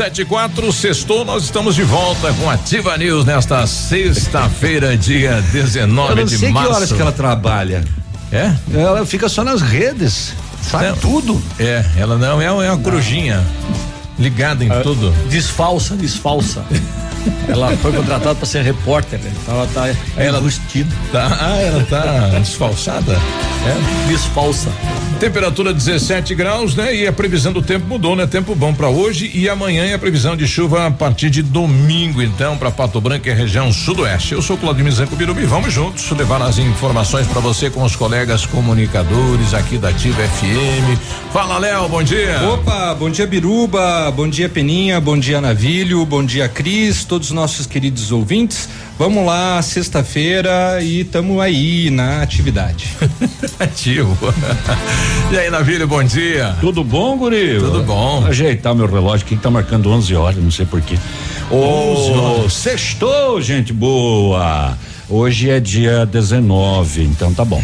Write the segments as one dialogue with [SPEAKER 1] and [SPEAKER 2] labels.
[SPEAKER 1] 774, sextou, nós estamos de volta com a Ativa News nesta sexta-feira, dia 19 de março.
[SPEAKER 2] Eu não sei que horas que ela trabalha.
[SPEAKER 1] É?
[SPEAKER 2] Ela fica só nas redes, sabe
[SPEAKER 1] não,
[SPEAKER 2] tudo.
[SPEAKER 1] É, ela não é, é uma não. corujinha. Ligada em
[SPEAKER 3] Ah,
[SPEAKER 1] tudo.
[SPEAKER 3] Desfalsa, desfalsa. Ela foi contratada para ser repórter, né? então ela tá
[SPEAKER 1] Ela-
[SPEAKER 3] vestida.
[SPEAKER 1] Tá, ah, ela tá desfalsada? É.
[SPEAKER 3] Desfalsa.
[SPEAKER 1] Temperatura 17 graus, né? E a previsão do tempo mudou, né? Tempo bom para hoje e amanhã é a previsão de chuva a partir de domingo, então, para Pato Branco e região sudoeste. Eu sou Claudio Zanco Birubi, vamos juntos levar as informações para você com os colegas comunicadores aqui da Ativa FM. Fala, Léo, bom dia.
[SPEAKER 4] Opa, bom dia Biruba, bom dia Peninha, bom dia Navilho, bom dia Cris, todos os nossos queridos ouvintes. Vamos lá, sexta-feira e tamo aí na atividade.
[SPEAKER 1] Ativo. e aí, Navírio, bom dia.
[SPEAKER 2] Tudo bom, guri?
[SPEAKER 1] Tudo bom.
[SPEAKER 2] Ajeitar meu relógio que tá marcando 11 horas, não sei porquê.
[SPEAKER 1] 11
[SPEAKER 2] Ô, sextou, gente boa. Hoje é dia 19, então tá bom.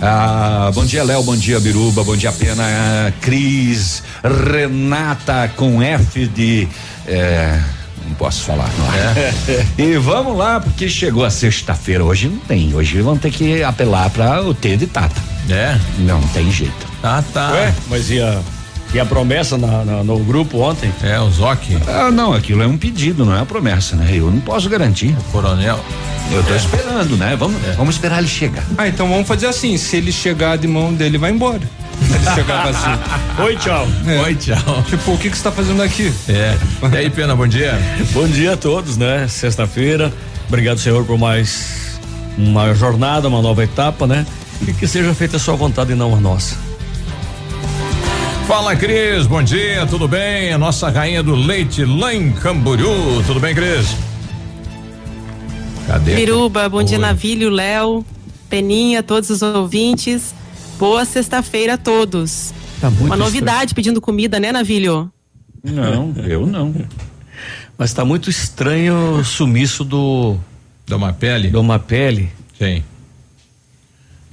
[SPEAKER 2] Ah, bom dia, Léo. Bom dia, Biruba. Bom dia, Pena. ah, Cris, Renata com F de. eh, não posso falar, não é? e vamos lá, porque chegou a sexta-feira. Hoje não tem. Hoje vamos ter que apelar para o T de Tata.
[SPEAKER 1] É?
[SPEAKER 2] Não tem jeito.
[SPEAKER 1] Ah, tá.
[SPEAKER 3] Ué, mas e a, e a promessa na- na- no grupo ontem?
[SPEAKER 1] É, o Zoc,
[SPEAKER 2] Ah, não, aquilo é um pedido, não é uma promessa, né? Eu não posso garantir.
[SPEAKER 1] coronel.
[SPEAKER 2] Eu tô esperando, né? Vamos, vamos esperar ele chegar.
[SPEAKER 4] Ah, então vamos fazer assim, se ele chegar de mão dele, vai embora. Se ele chegar vazio.
[SPEAKER 3] Oi, tchau.
[SPEAKER 4] É.
[SPEAKER 1] Oi, tchau.
[SPEAKER 4] Tipo, o que que você tá fazendo aqui?
[SPEAKER 1] É. E aí, Pena, bom dia.
[SPEAKER 3] Bom dia a todos, né? Sexta-feira. Obrigado, Senhor, por mais uma jornada, uma nova etapa, né? E que seja feita a sua vontade e não a nossa.
[SPEAKER 1] Fala, Cris, bom dia, tudo bem? A nossa rainha do leite lá em Camboriú, tudo bem, Cris? Cadê?
[SPEAKER 5] Biruba, bom dia,
[SPEAKER 1] Oi.
[SPEAKER 5] Navílio, Léo, Peninha, todos os ouvintes. Boa sexta-feira a todos.
[SPEAKER 2] Tá muito
[SPEAKER 5] Uma novidade pedindo comida, né, Navílio?
[SPEAKER 2] Não, eu não.
[SPEAKER 3] Mas tá muito estranho o sumiço do
[SPEAKER 1] Dá uma pele?
[SPEAKER 3] do uma pele.
[SPEAKER 1] Sim.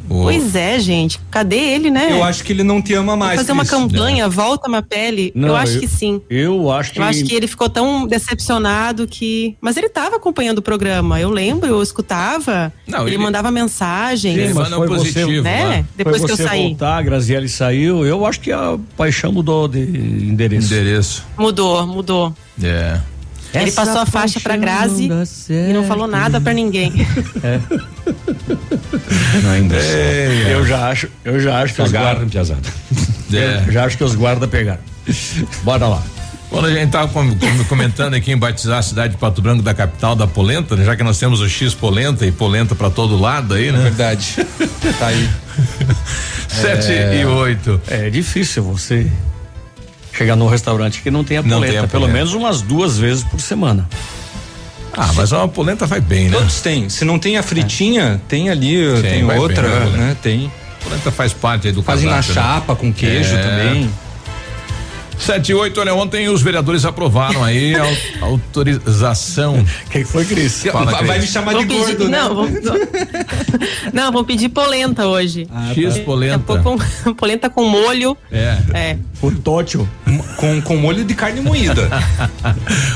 [SPEAKER 1] O-
[SPEAKER 5] Pois é, gente. Cadê ele, né?
[SPEAKER 4] Eu acho que ele não te ama
[SPEAKER 5] Vai
[SPEAKER 4] mais.
[SPEAKER 5] fazer uma
[SPEAKER 4] Cris.
[SPEAKER 5] campanha, volta uma pele.
[SPEAKER 3] Não,
[SPEAKER 5] eu acho
[SPEAKER 3] eu-
[SPEAKER 5] que sim.
[SPEAKER 3] Eu acho que.
[SPEAKER 5] Eu acho que ele ficou tão decepcionado que. Mas ele estava acompanhando o programa. Eu lembro, eu escutava.
[SPEAKER 1] Não,
[SPEAKER 5] ele,
[SPEAKER 1] ele-
[SPEAKER 5] mandava mensagem.
[SPEAKER 1] Ele
[SPEAKER 3] mas
[SPEAKER 1] manda
[SPEAKER 3] foi
[SPEAKER 1] um
[SPEAKER 3] você,
[SPEAKER 1] positivo,
[SPEAKER 5] né?
[SPEAKER 1] lá.
[SPEAKER 5] Depois
[SPEAKER 3] Foi
[SPEAKER 5] que eu
[SPEAKER 3] você
[SPEAKER 5] saí.
[SPEAKER 3] voltar, a Graziele saiu. Eu acho que a paixão mudou de endereço.
[SPEAKER 1] Endereço.
[SPEAKER 5] Mudou, mudou.
[SPEAKER 1] É.
[SPEAKER 5] ele passou a faixa pra Grazi e não falou nada pra ninguém.
[SPEAKER 2] Ainda.
[SPEAKER 3] Eu já acho, eu já acho que os
[SPEAKER 2] Cagaram,
[SPEAKER 3] guarda,
[SPEAKER 2] piazada.
[SPEAKER 1] É.
[SPEAKER 3] eu já acho que os guarda pegaram. Bora lá.
[SPEAKER 1] Quando a gente tava com- com- comentando aqui em batizar a cidade de Pato Branco da capital da polenta, né? já que nós temos o X polenta e polenta pra todo lado aí, né?
[SPEAKER 4] Verdade. tá aí.
[SPEAKER 1] Sete e oito.
[SPEAKER 3] É difícil você chegar num restaurante que não tenha
[SPEAKER 1] Não
[SPEAKER 3] polenta,
[SPEAKER 1] tenha
[SPEAKER 3] pelo
[SPEAKER 1] polenta.
[SPEAKER 3] menos umas duas vezes por semana.
[SPEAKER 1] Ah, mas uma polenta vai bem, né?
[SPEAKER 4] Todos têm. Se não tem a fritinha, tem ali, tem
[SPEAKER 1] vai
[SPEAKER 4] outra,
[SPEAKER 1] bem, né?
[SPEAKER 4] né? Tem.
[SPEAKER 1] polenta faz parte aí do
[SPEAKER 4] Fazem na
[SPEAKER 1] cardápio, né?
[SPEAKER 4] chapa com queijo
[SPEAKER 1] É.
[SPEAKER 4] também.
[SPEAKER 1] Sete e oito, olha, ontem os vereadores aprovaram aí a au- autorização.
[SPEAKER 3] Quem foi, Cris?
[SPEAKER 1] Fala,
[SPEAKER 4] vai, vai me
[SPEAKER 1] Cris.
[SPEAKER 4] chamar de
[SPEAKER 5] pedir,
[SPEAKER 4] gordo, né?
[SPEAKER 5] não, vamos, não, vamos pedir polenta hoje.
[SPEAKER 1] X
[SPEAKER 5] Daqui a
[SPEAKER 1] polenta.
[SPEAKER 5] pouco, polenta com molho.
[SPEAKER 1] É.
[SPEAKER 5] É.
[SPEAKER 3] O Tótil.
[SPEAKER 4] Com, com molho de carne moída.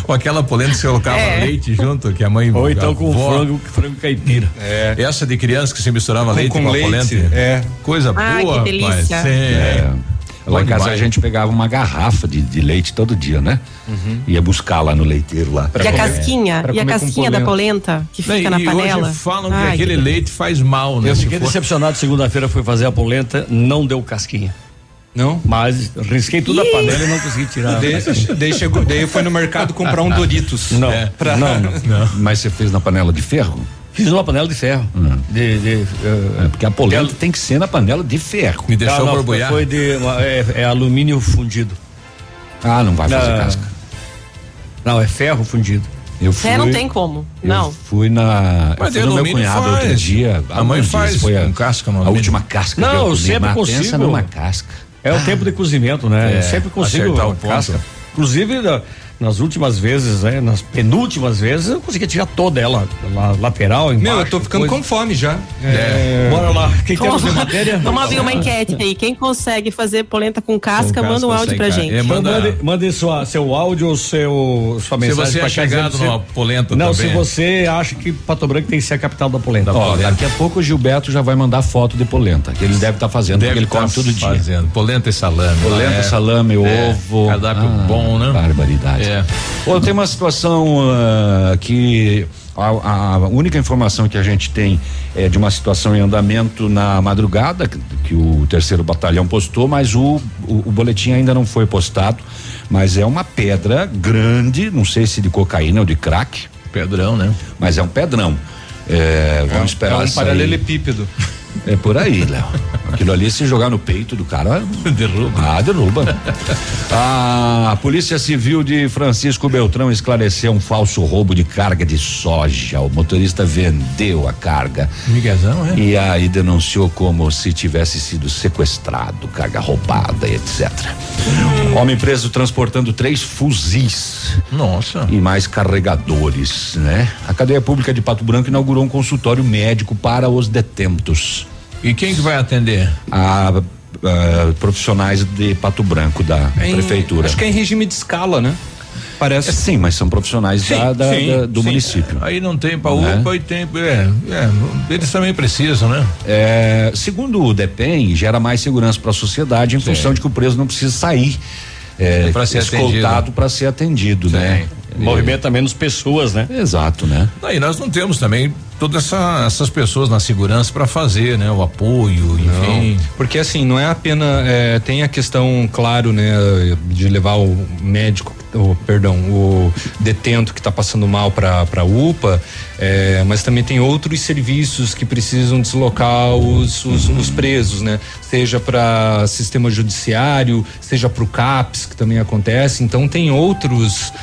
[SPEAKER 1] Com aquela polenta que você colocava
[SPEAKER 5] É.
[SPEAKER 1] leite junto, que a mãe.
[SPEAKER 3] Ou então com
[SPEAKER 1] avó-
[SPEAKER 3] frango, frango caipira.
[SPEAKER 4] É.
[SPEAKER 1] Essa de criança que se misturava leite com,
[SPEAKER 4] com
[SPEAKER 1] a
[SPEAKER 4] leite,
[SPEAKER 1] polenta.
[SPEAKER 4] é.
[SPEAKER 1] Coisa
[SPEAKER 5] Ai,
[SPEAKER 1] boa,
[SPEAKER 5] que delícia.
[SPEAKER 1] Sim.
[SPEAKER 2] É. Lá em casa
[SPEAKER 1] demais.
[SPEAKER 2] a gente pegava uma garrafa de, de leite todo dia, né? Ia buscar lá no leiteiro lá.
[SPEAKER 5] E a casquinha, e a casquinha da polenta que fica na
[SPEAKER 1] e
[SPEAKER 5] panela.
[SPEAKER 1] hoje falam
[SPEAKER 5] Ai,
[SPEAKER 1] que aquele
[SPEAKER 5] que-
[SPEAKER 1] leite faz mal, né?
[SPEAKER 3] Eu fiquei decepcionado. Segunda-feira fui fazer a polenta, não deu casquinha.
[SPEAKER 4] Não?
[SPEAKER 3] Mas risquei tudo a panela e não consegui tirar.
[SPEAKER 4] Daí, chegou, daí foi no mercado comprar um Doritos.
[SPEAKER 3] Não,
[SPEAKER 1] É.
[SPEAKER 4] Pra-
[SPEAKER 3] não, não.
[SPEAKER 2] Mas você fez na panela de ferro?
[SPEAKER 3] Fiz numa panela de ferro. De, de, eh,
[SPEAKER 2] É, porque a polenta tem que ser na panela de ferro.
[SPEAKER 1] Me deixou
[SPEAKER 3] ah,
[SPEAKER 1] borbulhar.
[SPEAKER 3] Foi de uma- é, é alumínio fundido.
[SPEAKER 2] Ah, não vai fazer
[SPEAKER 3] Ah,
[SPEAKER 2] casca.
[SPEAKER 3] Não, é ferro fundido.
[SPEAKER 2] Eu fui,
[SPEAKER 5] É, não tem como.
[SPEAKER 2] eu
[SPEAKER 5] Não.
[SPEAKER 2] fui na.
[SPEAKER 1] Mas
[SPEAKER 2] eu
[SPEAKER 1] de
[SPEAKER 2] fui no meu cunhado
[SPEAKER 1] faz.
[SPEAKER 2] outro dia.
[SPEAKER 1] A mãe faz
[SPEAKER 2] Foi a,
[SPEAKER 1] com casca no
[SPEAKER 2] a última casca
[SPEAKER 3] Não,
[SPEAKER 2] que eu
[SPEAKER 3] eu sempre
[SPEAKER 2] mas
[SPEAKER 3] consigo.
[SPEAKER 2] Pensa numa casca.
[SPEAKER 3] É o tempo de cozimento, né?
[SPEAKER 1] É,
[SPEAKER 3] Eu sempre consigo
[SPEAKER 1] acertar o ponto.
[SPEAKER 3] casca. Inclusive, nas últimas vezes, né? Nas penúltimas vezes, eu conseguia tirar toda ela, la- lateral, embaixo.
[SPEAKER 4] Meu, eu tô ficando
[SPEAKER 3] coisa.
[SPEAKER 4] com fome já.
[SPEAKER 1] É.
[SPEAKER 3] Bora lá, quem temos de matéria?
[SPEAKER 5] Vamos abrir uma enquete aí. Quem consegue fazer polenta com casca,
[SPEAKER 1] Com
[SPEAKER 5] manda um
[SPEAKER 1] casca,
[SPEAKER 5] áudio
[SPEAKER 1] sem
[SPEAKER 5] pra gente.
[SPEAKER 1] É,
[SPEAKER 3] Então,
[SPEAKER 1] manda-
[SPEAKER 3] mande, mande sua, seu áudio ou seu, sua
[SPEAKER 1] Se
[SPEAKER 3] mensagem.
[SPEAKER 1] você
[SPEAKER 3] pra
[SPEAKER 1] é chegado
[SPEAKER 3] dizendo
[SPEAKER 1] numa
[SPEAKER 3] se-
[SPEAKER 1] polenta
[SPEAKER 3] Não,
[SPEAKER 1] também.
[SPEAKER 3] se você acha que Pato Branco tem que ser a capital da polenta.
[SPEAKER 2] Ó, daqui a pouco o Gilberto já vai mandar foto de polenta, que ele deve estar fazendo,
[SPEAKER 1] Deve
[SPEAKER 2] porque ele
[SPEAKER 1] tá
[SPEAKER 2] come todo dia.
[SPEAKER 1] fazendo. Polenta e salame.
[SPEAKER 2] Polenta,
[SPEAKER 1] É.
[SPEAKER 2] salame,
[SPEAKER 1] É,
[SPEAKER 2] ovo.
[SPEAKER 1] cardápio
[SPEAKER 2] Ah,
[SPEAKER 1] bom, né?
[SPEAKER 2] Barbaridade.
[SPEAKER 1] É.
[SPEAKER 2] Ô, tem uma situação ah, que a, a única informação que a gente tem é de uma situação em andamento na madrugada que, que o terceiro batalhão postou, mas o, o, o boletim ainda não foi postado. Mas é uma pedra grande, não sei se de cocaína ou de crack,
[SPEAKER 1] Pedrão, né?
[SPEAKER 2] mas é um pedrão. É, vamos
[SPEAKER 4] É
[SPEAKER 2] esperar
[SPEAKER 4] um
[SPEAKER 2] sair.
[SPEAKER 4] paralelepípedo.
[SPEAKER 2] É por aí, Léo. Aquilo ali, se jogar no peito do cara, derruba. Ah, derruba. a Polícia Civil de Francisco Beltrão esclareceu um falso roubo de carga de soja. O motorista vendeu a carga
[SPEAKER 1] Miguezão, é?
[SPEAKER 2] e aí denunciou como se tivesse sido sequestrado, carga roubada, etc. Homem preso transportando três fuzis
[SPEAKER 1] Nossa.
[SPEAKER 2] e mais carregadores, né? A cadeia pública de Pato Branco inaugurou um consultório médico para os detentos.
[SPEAKER 1] E quem que vai atender?
[SPEAKER 2] A, profissionais de Pato Branco da
[SPEAKER 4] Em-
[SPEAKER 2] prefeitura.
[SPEAKER 4] Acho que é em regime de escala, né? Parece.
[SPEAKER 2] É, sim, mas são profissionais
[SPEAKER 4] Sim,
[SPEAKER 2] da- da-
[SPEAKER 4] sim,
[SPEAKER 2] da- do
[SPEAKER 4] sim.
[SPEAKER 2] município.
[SPEAKER 1] Aí não tem pra
[SPEAKER 2] Né?
[SPEAKER 1] UPA e tem. É, é, eles também precisam, né?
[SPEAKER 2] É, segundo o DEPEN, gera mais segurança para a sociedade em função de que o preso não precisa sair é,
[SPEAKER 1] Pra ser
[SPEAKER 2] escoltado para ser atendido, né?
[SPEAKER 3] Movimenta menos pessoas, né?
[SPEAKER 2] Exato, né?
[SPEAKER 1] Aí nós não temos também todas essa, essas pessoas na segurança para fazer, né? O apoio, enfim.
[SPEAKER 4] Porque assim, não é apenas. é, tem a questão, claro, né, de levar o médico, o, perdão, o detento que está passando mal para UPA, é, mas também tem outros serviços que precisam deslocar os, os, os presos, né? Seja para sistema judiciário, seja para o CAPS, que também acontece. Então tem outros.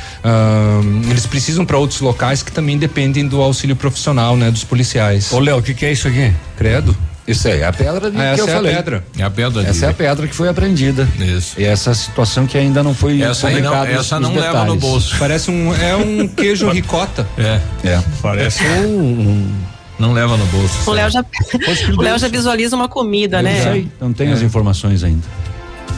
[SPEAKER 4] eles precisam para outros locais que também dependem do auxílio profissional, né? Dos policiais.
[SPEAKER 3] Ô, Léo, o que, que é isso aqui?
[SPEAKER 4] Credo.
[SPEAKER 2] Isso aí é a pedra de
[SPEAKER 4] Ah,
[SPEAKER 2] que
[SPEAKER 4] essa
[SPEAKER 2] eu
[SPEAKER 4] é
[SPEAKER 2] falei.
[SPEAKER 4] a pedra.
[SPEAKER 1] É a pedra de-
[SPEAKER 2] Essa é a pedra que foi apreendida.
[SPEAKER 1] Isso.
[SPEAKER 2] E essa situação que ainda não foi
[SPEAKER 1] Essa aí não,
[SPEAKER 2] publicada os-
[SPEAKER 1] essa não leva no
[SPEAKER 2] detalhes.
[SPEAKER 1] bolso.
[SPEAKER 4] Parece um. É um queijo ricota.
[SPEAKER 1] É,
[SPEAKER 2] É.
[SPEAKER 3] Parece um.
[SPEAKER 1] não leva no bolso.
[SPEAKER 5] O Léo já, o Léo já visualiza uma comida,
[SPEAKER 2] Não
[SPEAKER 5] né?
[SPEAKER 2] sei, não tem as informações ainda.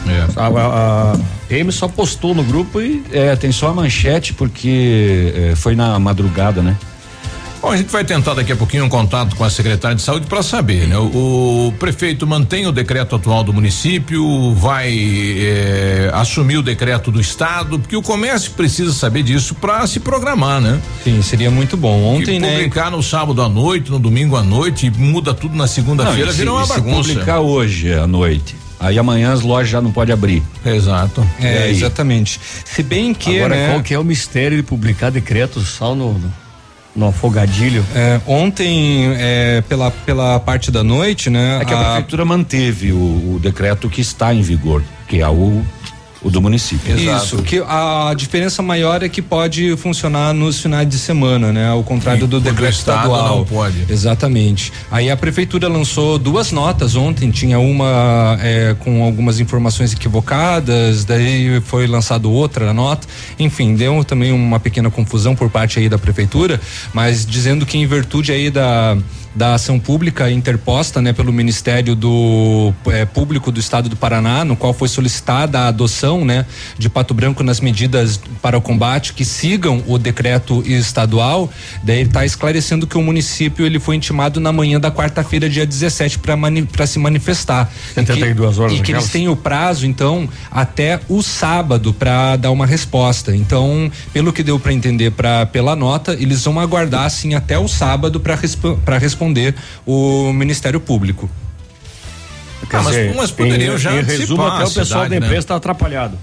[SPEAKER 1] É.
[SPEAKER 3] A, a, a PM só postou no grupo e.
[SPEAKER 2] É, tem só a manchete porque é, foi na madrugada, né?
[SPEAKER 1] Bom, a gente vai tentar daqui a pouquinho um contato com a secretária de saúde para saber, né? O, o prefeito mantém o decreto atual do município, vai eh, assumir o decreto do estado, porque o comércio precisa saber disso para se programar, né?
[SPEAKER 4] Sim, seria muito bom. Ontem,
[SPEAKER 1] e
[SPEAKER 4] né?
[SPEAKER 1] publicar no sábado à noite, no domingo à noite, e muda tudo na segunda-feira, vira uma
[SPEAKER 2] se
[SPEAKER 1] bagunça.
[SPEAKER 2] publicar hoje à noite. Aí amanhã as lojas já não podem abrir.
[SPEAKER 1] Exato.
[SPEAKER 4] É, exatamente. Se bem que,
[SPEAKER 3] Agora,
[SPEAKER 4] né?
[SPEAKER 3] qual que é o mistério de publicar decretos só no, no, afogadilho?
[SPEAKER 4] é, ontem, é, pela, pela parte da noite, né?
[SPEAKER 2] É que a, prefeitura manteve o, o decreto que está em vigor, que é o, o do município.
[SPEAKER 4] Isso, que a diferença maior é que pode funcionar nos finais de semana, né? Ao contrário
[SPEAKER 1] E
[SPEAKER 4] do decreto estadual.
[SPEAKER 1] não pode.
[SPEAKER 4] Exatamente. Aí a prefeitura lançou duas notas ontem, tinha uma é, com algumas informações equivocadas, daí foi lançado outra nota. Enfim, deu também uma pequena confusão por parte aí da prefeitura, mas dizendo que em virtude aí da da ação pública interposta, né, pelo Ministério do eh, Público do Estado do Paraná, no qual foi solicitada a adoção, né, de Pato Branco nas medidas para o combate que sigam o decreto estadual. Daí ele está esclarecendo que o município ele foi intimado na manhã da quarta-feira, dia 17, para mani se manifestar.
[SPEAKER 3] 72 horas.
[SPEAKER 4] E que eles têm o prazo, então, até o sábado para dar uma resposta. Então, pelo que deu para entender pra, pela nota, eles vão aguardar assim até o sábado para resp responder o Ministério Público.
[SPEAKER 1] Ah, mas,
[SPEAKER 3] dizer,
[SPEAKER 1] mas poderiam
[SPEAKER 3] em,
[SPEAKER 1] já
[SPEAKER 3] em resumo, até o pessoal
[SPEAKER 1] cidade,
[SPEAKER 3] da empresa
[SPEAKER 1] né?
[SPEAKER 3] está atrapalhado.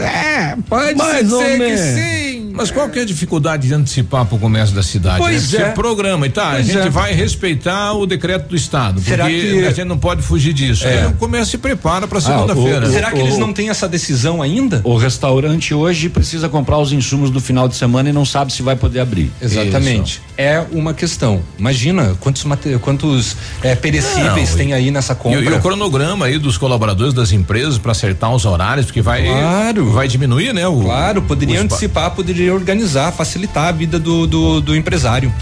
[SPEAKER 4] É, pode
[SPEAKER 3] Mais
[SPEAKER 4] ser que sim.
[SPEAKER 1] Mas qual que é a dificuldade de antecipar para o comércio da cidade?
[SPEAKER 4] Pois
[SPEAKER 1] né?
[SPEAKER 4] é.
[SPEAKER 1] Você programa e tá,
[SPEAKER 4] Pois
[SPEAKER 1] a gente
[SPEAKER 4] é.
[SPEAKER 1] vai respeitar o decreto do Estado,
[SPEAKER 4] Será
[SPEAKER 1] porque
[SPEAKER 4] que-
[SPEAKER 1] a gente não pode fugir disso.
[SPEAKER 4] É.
[SPEAKER 1] O comércio se prepara
[SPEAKER 3] Ah,
[SPEAKER 1] para segunda-feira.
[SPEAKER 2] o-
[SPEAKER 4] Será que eles
[SPEAKER 2] o-
[SPEAKER 4] não têm essa decisão ainda?
[SPEAKER 2] O restaurante hoje precisa comprar os insumos do final de semana e não sabe se vai poder abrir.
[SPEAKER 4] Exatamente. É uma questão. Imagina quantos, quantos é, perecíveis
[SPEAKER 1] Não,
[SPEAKER 4] tem aí nessa
[SPEAKER 1] E,
[SPEAKER 4] compra.
[SPEAKER 1] e o cronograma aí dos colaboradores das empresas para acertar os horários, porque vai,
[SPEAKER 4] Claro.
[SPEAKER 1] vai diminuir, né? O,
[SPEAKER 4] Claro, poderia antecipar, poderia organizar, facilitar a vida do, do, do empresário.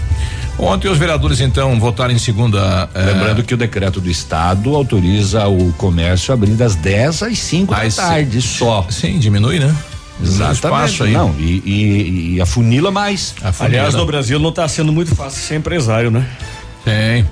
[SPEAKER 1] Ontem os vereadores então votaram em segunda. eh,
[SPEAKER 2] Lembrando que o decreto do estado autoriza o comércio a abrir das 10 às 5 da tarde só.
[SPEAKER 1] Sim, diminui, né? Diminui o espaço aí.
[SPEAKER 2] Não, e, e, e afunila mais.
[SPEAKER 1] A funila.
[SPEAKER 3] Aliás, no Brasil não está sendo muito fácil ser empresário, né?
[SPEAKER 1] Tem.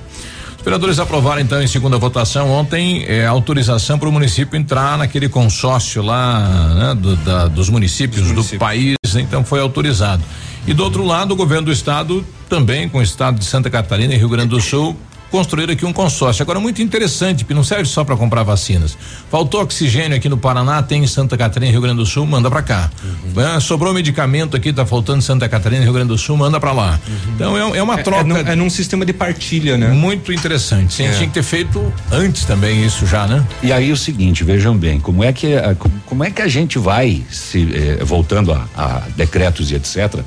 [SPEAKER 1] Os vereadores aprovaram então em segunda votação ontem eh, autorização para o município entrar naquele consórcio lá né, do- da- dos municípios do
[SPEAKER 4] municípios.
[SPEAKER 1] país, então foi autorizado. E do outro lado, o governo do estado também com o estado de Santa Catarina e Rio Grande do Sul construíram aqui um consórcio. Agora muito interessante, porque não serve só para comprar vacinas. Faltou oxigênio aqui no Paraná, tem em Santa Catarina e Rio Grande do Sul, manda para cá. Ah, sobrou medicamento aqui, tá faltando em Santa Catarina e Rio Grande do Sul, manda para lá. Então é, é uma
[SPEAKER 4] É,
[SPEAKER 1] troca
[SPEAKER 4] num, é num sistema de partilha, né?
[SPEAKER 1] muito interessante. Sim,
[SPEAKER 4] É.
[SPEAKER 1] Tinha que ter feito antes também isso já, né?
[SPEAKER 2] E aí o seguinte, vejam bem, como é que a- como, como é que a gente vai se eh, voltando a, a decretos e etc.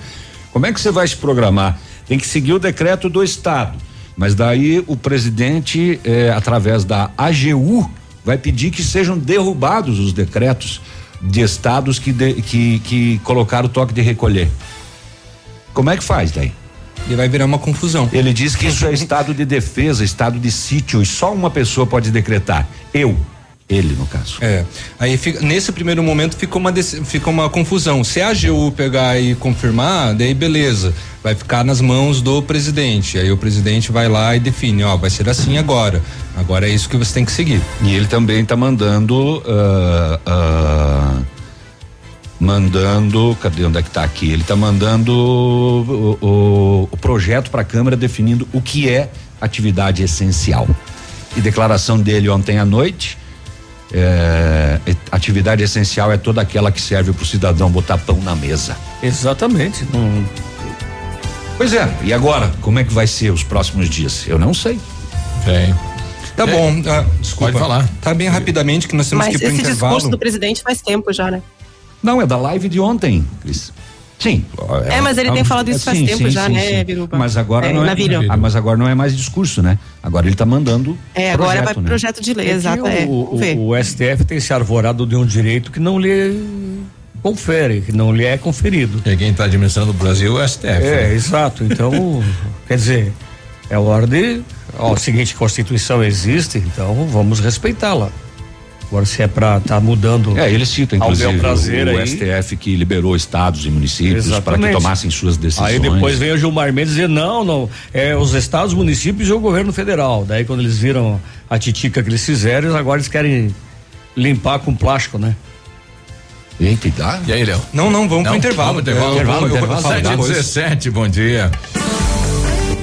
[SPEAKER 2] Como é que você vai se programar? Tem que seguir o decreto do estado, mas daí o presidente eh, através da AGU vai pedir que sejam derrubados os decretos de estados que de- que que colocaram o toque de recolher. Como é que faz daí?
[SPEAKER 4] E vai virar uma confusão.
[SPEAKER 2] Ele diz que isso é estado de defesa, estado de sítio e só uma pessoa pode decretar. Eu, ele no caso.
[SPEAKER 4] É. Aí fica, nesse primeiro momento fica uma, fica uma confusão. Se a AGU pegar e confirmar, daí beleza. Vai ficar nas mãos do presidente. Aí o presidente vai lá e define, ó, vai ser assim agora. Agora é isso que você tem que seguir.
[SPEAKER 2] E ele também está mandando. ah, ah, mandando. Cadê onde é que tá aqui? Ele está mandando o, o- o projeto para a Câmara definindo o que é atividade essencial. E declaração dele ontem à noite. É, atividade essencial é toda aquela que serve para o cidadão botar pão na mesa.
[SPEAKER 3] Exatamente. Não,
[SPEAKER 2] Pois é, e agora? Como é que vai ser os próximos dias? Eu não sei.
[SPEAKER 1] Tem.
[SPEAKER 4] Tá
[SPEAKER 1] É.
[SPEAKER 4] bom. ah, desculpa.
[SPEAKER 1] Pode falar.
[SPEAKER 4] Tá bem rapidamente que nós temos
[SPEAKER 5] Mas
[SPEAKER 4] que ir pro
[SPEAKER 5] esse
[SPEAKER 4] intervalo.
[SPEAKER 5] discurso do presidente faz tempo já, né?
[SPEAKER 2] Não, é da live de ontem, Cris. Sim.
[SPEAKER 5] É, mas ele tem falado isso faz
[SPEAKER 2] sim,
[SPEAKER 5] tempo
[SPEAKER 2] sim,
[SPEAKER 5] já,
[SPEAKER 2] sim,
[SPEAKER 5] né. Biruba?
[SPEAKER 2] Mas agora
[SPEAKER 5] É,
[SPEAKER 2] não é.
[SPEAKER 5] Navilho.
[SPEAKER 2] Ah, mas agora não é mais discurso, né? Agora ele está mandando.
[SPEAKER 5] É, agora vai
[SPEAKER 2] projeto,
[SPEAKER 5] pro
[SPEAKER 2] né?
[SPEAKER 5] projeto de lei,
[SPEAKER 3] É que
[SPEAKER 5] exato. É,
[SPEAKER 3] o, o, o STF tem se arvorado de um direito que não lhe confere, que não lhe é conferido.
[SPEAKER 1] E quem está administrando o Brasil é o STF.
[SPEAKER 3] É,
[SPEAKER 1] né?
[SPEAKER 3] exato. Então, quer dizer, é hora de. Ó, a seguinte Constituição existe, então vamos respeitá-la. Agora, se é para estar mudando.
[SPEAKER 2] É, ele cita,
[SPEAKER 3] Ao
[SPEAKER 2] inclusive,
[SPEAKER 3] prazer
[SPEAKER 2] o,
[SPEAKER 3] aí.
[SPEAKER 2] STF que liberou estados e municípios para que tomassem suas decisões.
[SPEAKER 3] Aí depois vem o Gilmar Mendes dizer, não, não, é os estados, municípios e o governo federal. Daí quando eles viram a titica que eles fizeram, agora eles querem limpar com plástico, né?
[SPEAKER 2] Eita, e dá?
[SPEAKER 1] E aí, Léo?
[SPEAKER 4] Não, não, vamos pro
[SPEAKER 1] Não,
[SPEAKER 4] intervalo.
[SPEAKER 1] vamos pro intervalo.
[SPEAKER 4] Eu- eu-
[SPEAKER 1] Intervalo, intervalo. Sete e
[SPEAKER 4] depois.
[SPEAKER 1] 17, bom dia.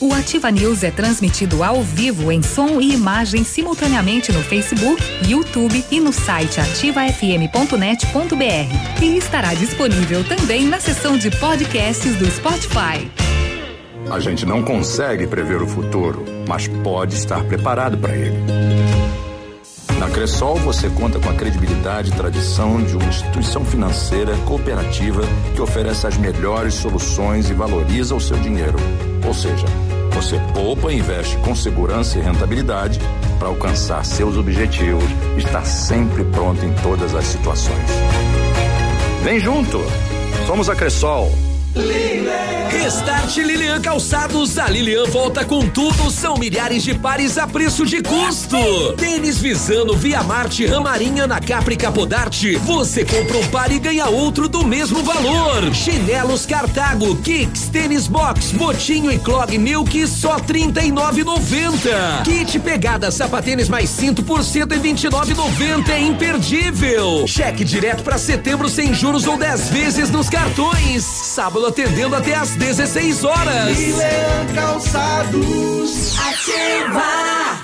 [SPEAKER 6] O Ativa News é transmitido ao vivo em som e imagem simultaneamente no Facebook, YouTube e no site ativafm.net.br. E estará disponível também na seção de podcasts do Spotify.
[SPEAKER 7] A gente não consegue prever o futuro, mas pode estar preparado para ele. Na Cressol você conta com a credibilidade e tradição de uma instituição financeira cooperativa que oferece as melhores soluções e valoriza o seu dinheiro. Ou seja, você poupa e investe com segurança e rentabilidade para alcançar seus objetivos e estar sempre pronto em todas as situações. Vem junto! Somos a Cressol.
[SPEAKER 8] Restart Lilian Calçados. A Lilian volta com tudo. São milhares de pares a preço de custo. Tênis Visano Via Marte Ramarinha na Capri Capodarte. Você compra um par e ganha outro do mesmo valor. Chinelos Cartago, Kicks, Tênis Box, Botinho e Clog Milk só trinta e. Kit Pegada Sapatênis mais cinto por cento e vinte. É imperdível. Cheque direto para setembro sem juros ou 10 vezes nos cartões. Sábado atendendo até às 16 horas.
[SPEAKER 9] Milan Calçados. Ativa.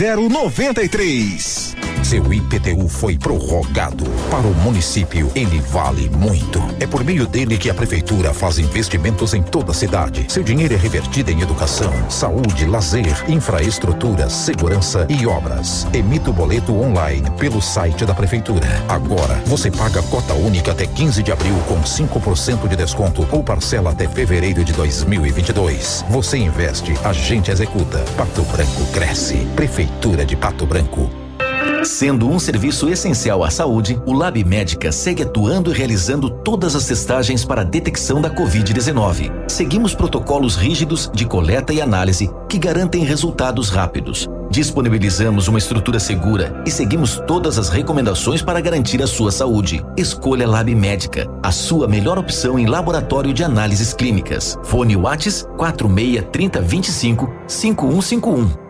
[SPEAKER 10] 0093.
[SPEAKER 11] Seu IPTU foi prorrogado. Para o município, ele vale muito. É por meio dele que a prefeitura faz investimentos em toda a cidade. Seu dinheiro é revertido em educação, saúde, lazer, infraestrutura, segurança e obras. Emita o boleto online pelo site da prefeitura. Agora, você paga cota única até 15 de abril com 5% de desconto ou parcela até fevereiro de 2022. Você investe, a gente executa. Pato Branco cresce. Prefeitura de Pato Branco.
[SPEAKER 12] Sendo um serviço essencial à saúde, o Lab Médica segue atuando e realizando todas as testagens para a detecção da Covid-19. Seguimos protocolos rígidos de coleta e análise que garantem resultados rápidos. Disponibilizamos uma estrutura segura e seguimos todas as recomendações para garantir a sua saúde. Escolha Lab Médica, a sua melhor opção em laboratório de análises clínicas. Fone Whats 46 30 25 5151.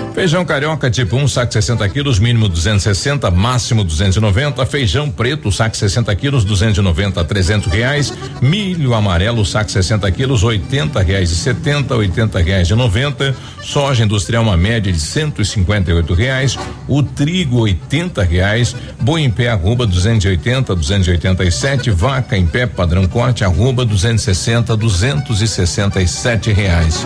[SPEAKER 1] Feijão carioca tipo 1, um, saco 60 quilos, mínimo 260, máximo 290. Feijão preto, saco 60 quilos, 290 a 300 reais. Milho amarelo, saco 60 quilos, 80 reais e 70, 80 reais e 90. Soja industrial, uma média de 158 reais. O trigo, 80 reais. Boi em pé, arroba 280, 287. Vaca em pé, padrão corte, arroba 260, 267 reais.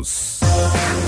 [SPEAKER 13] Deus.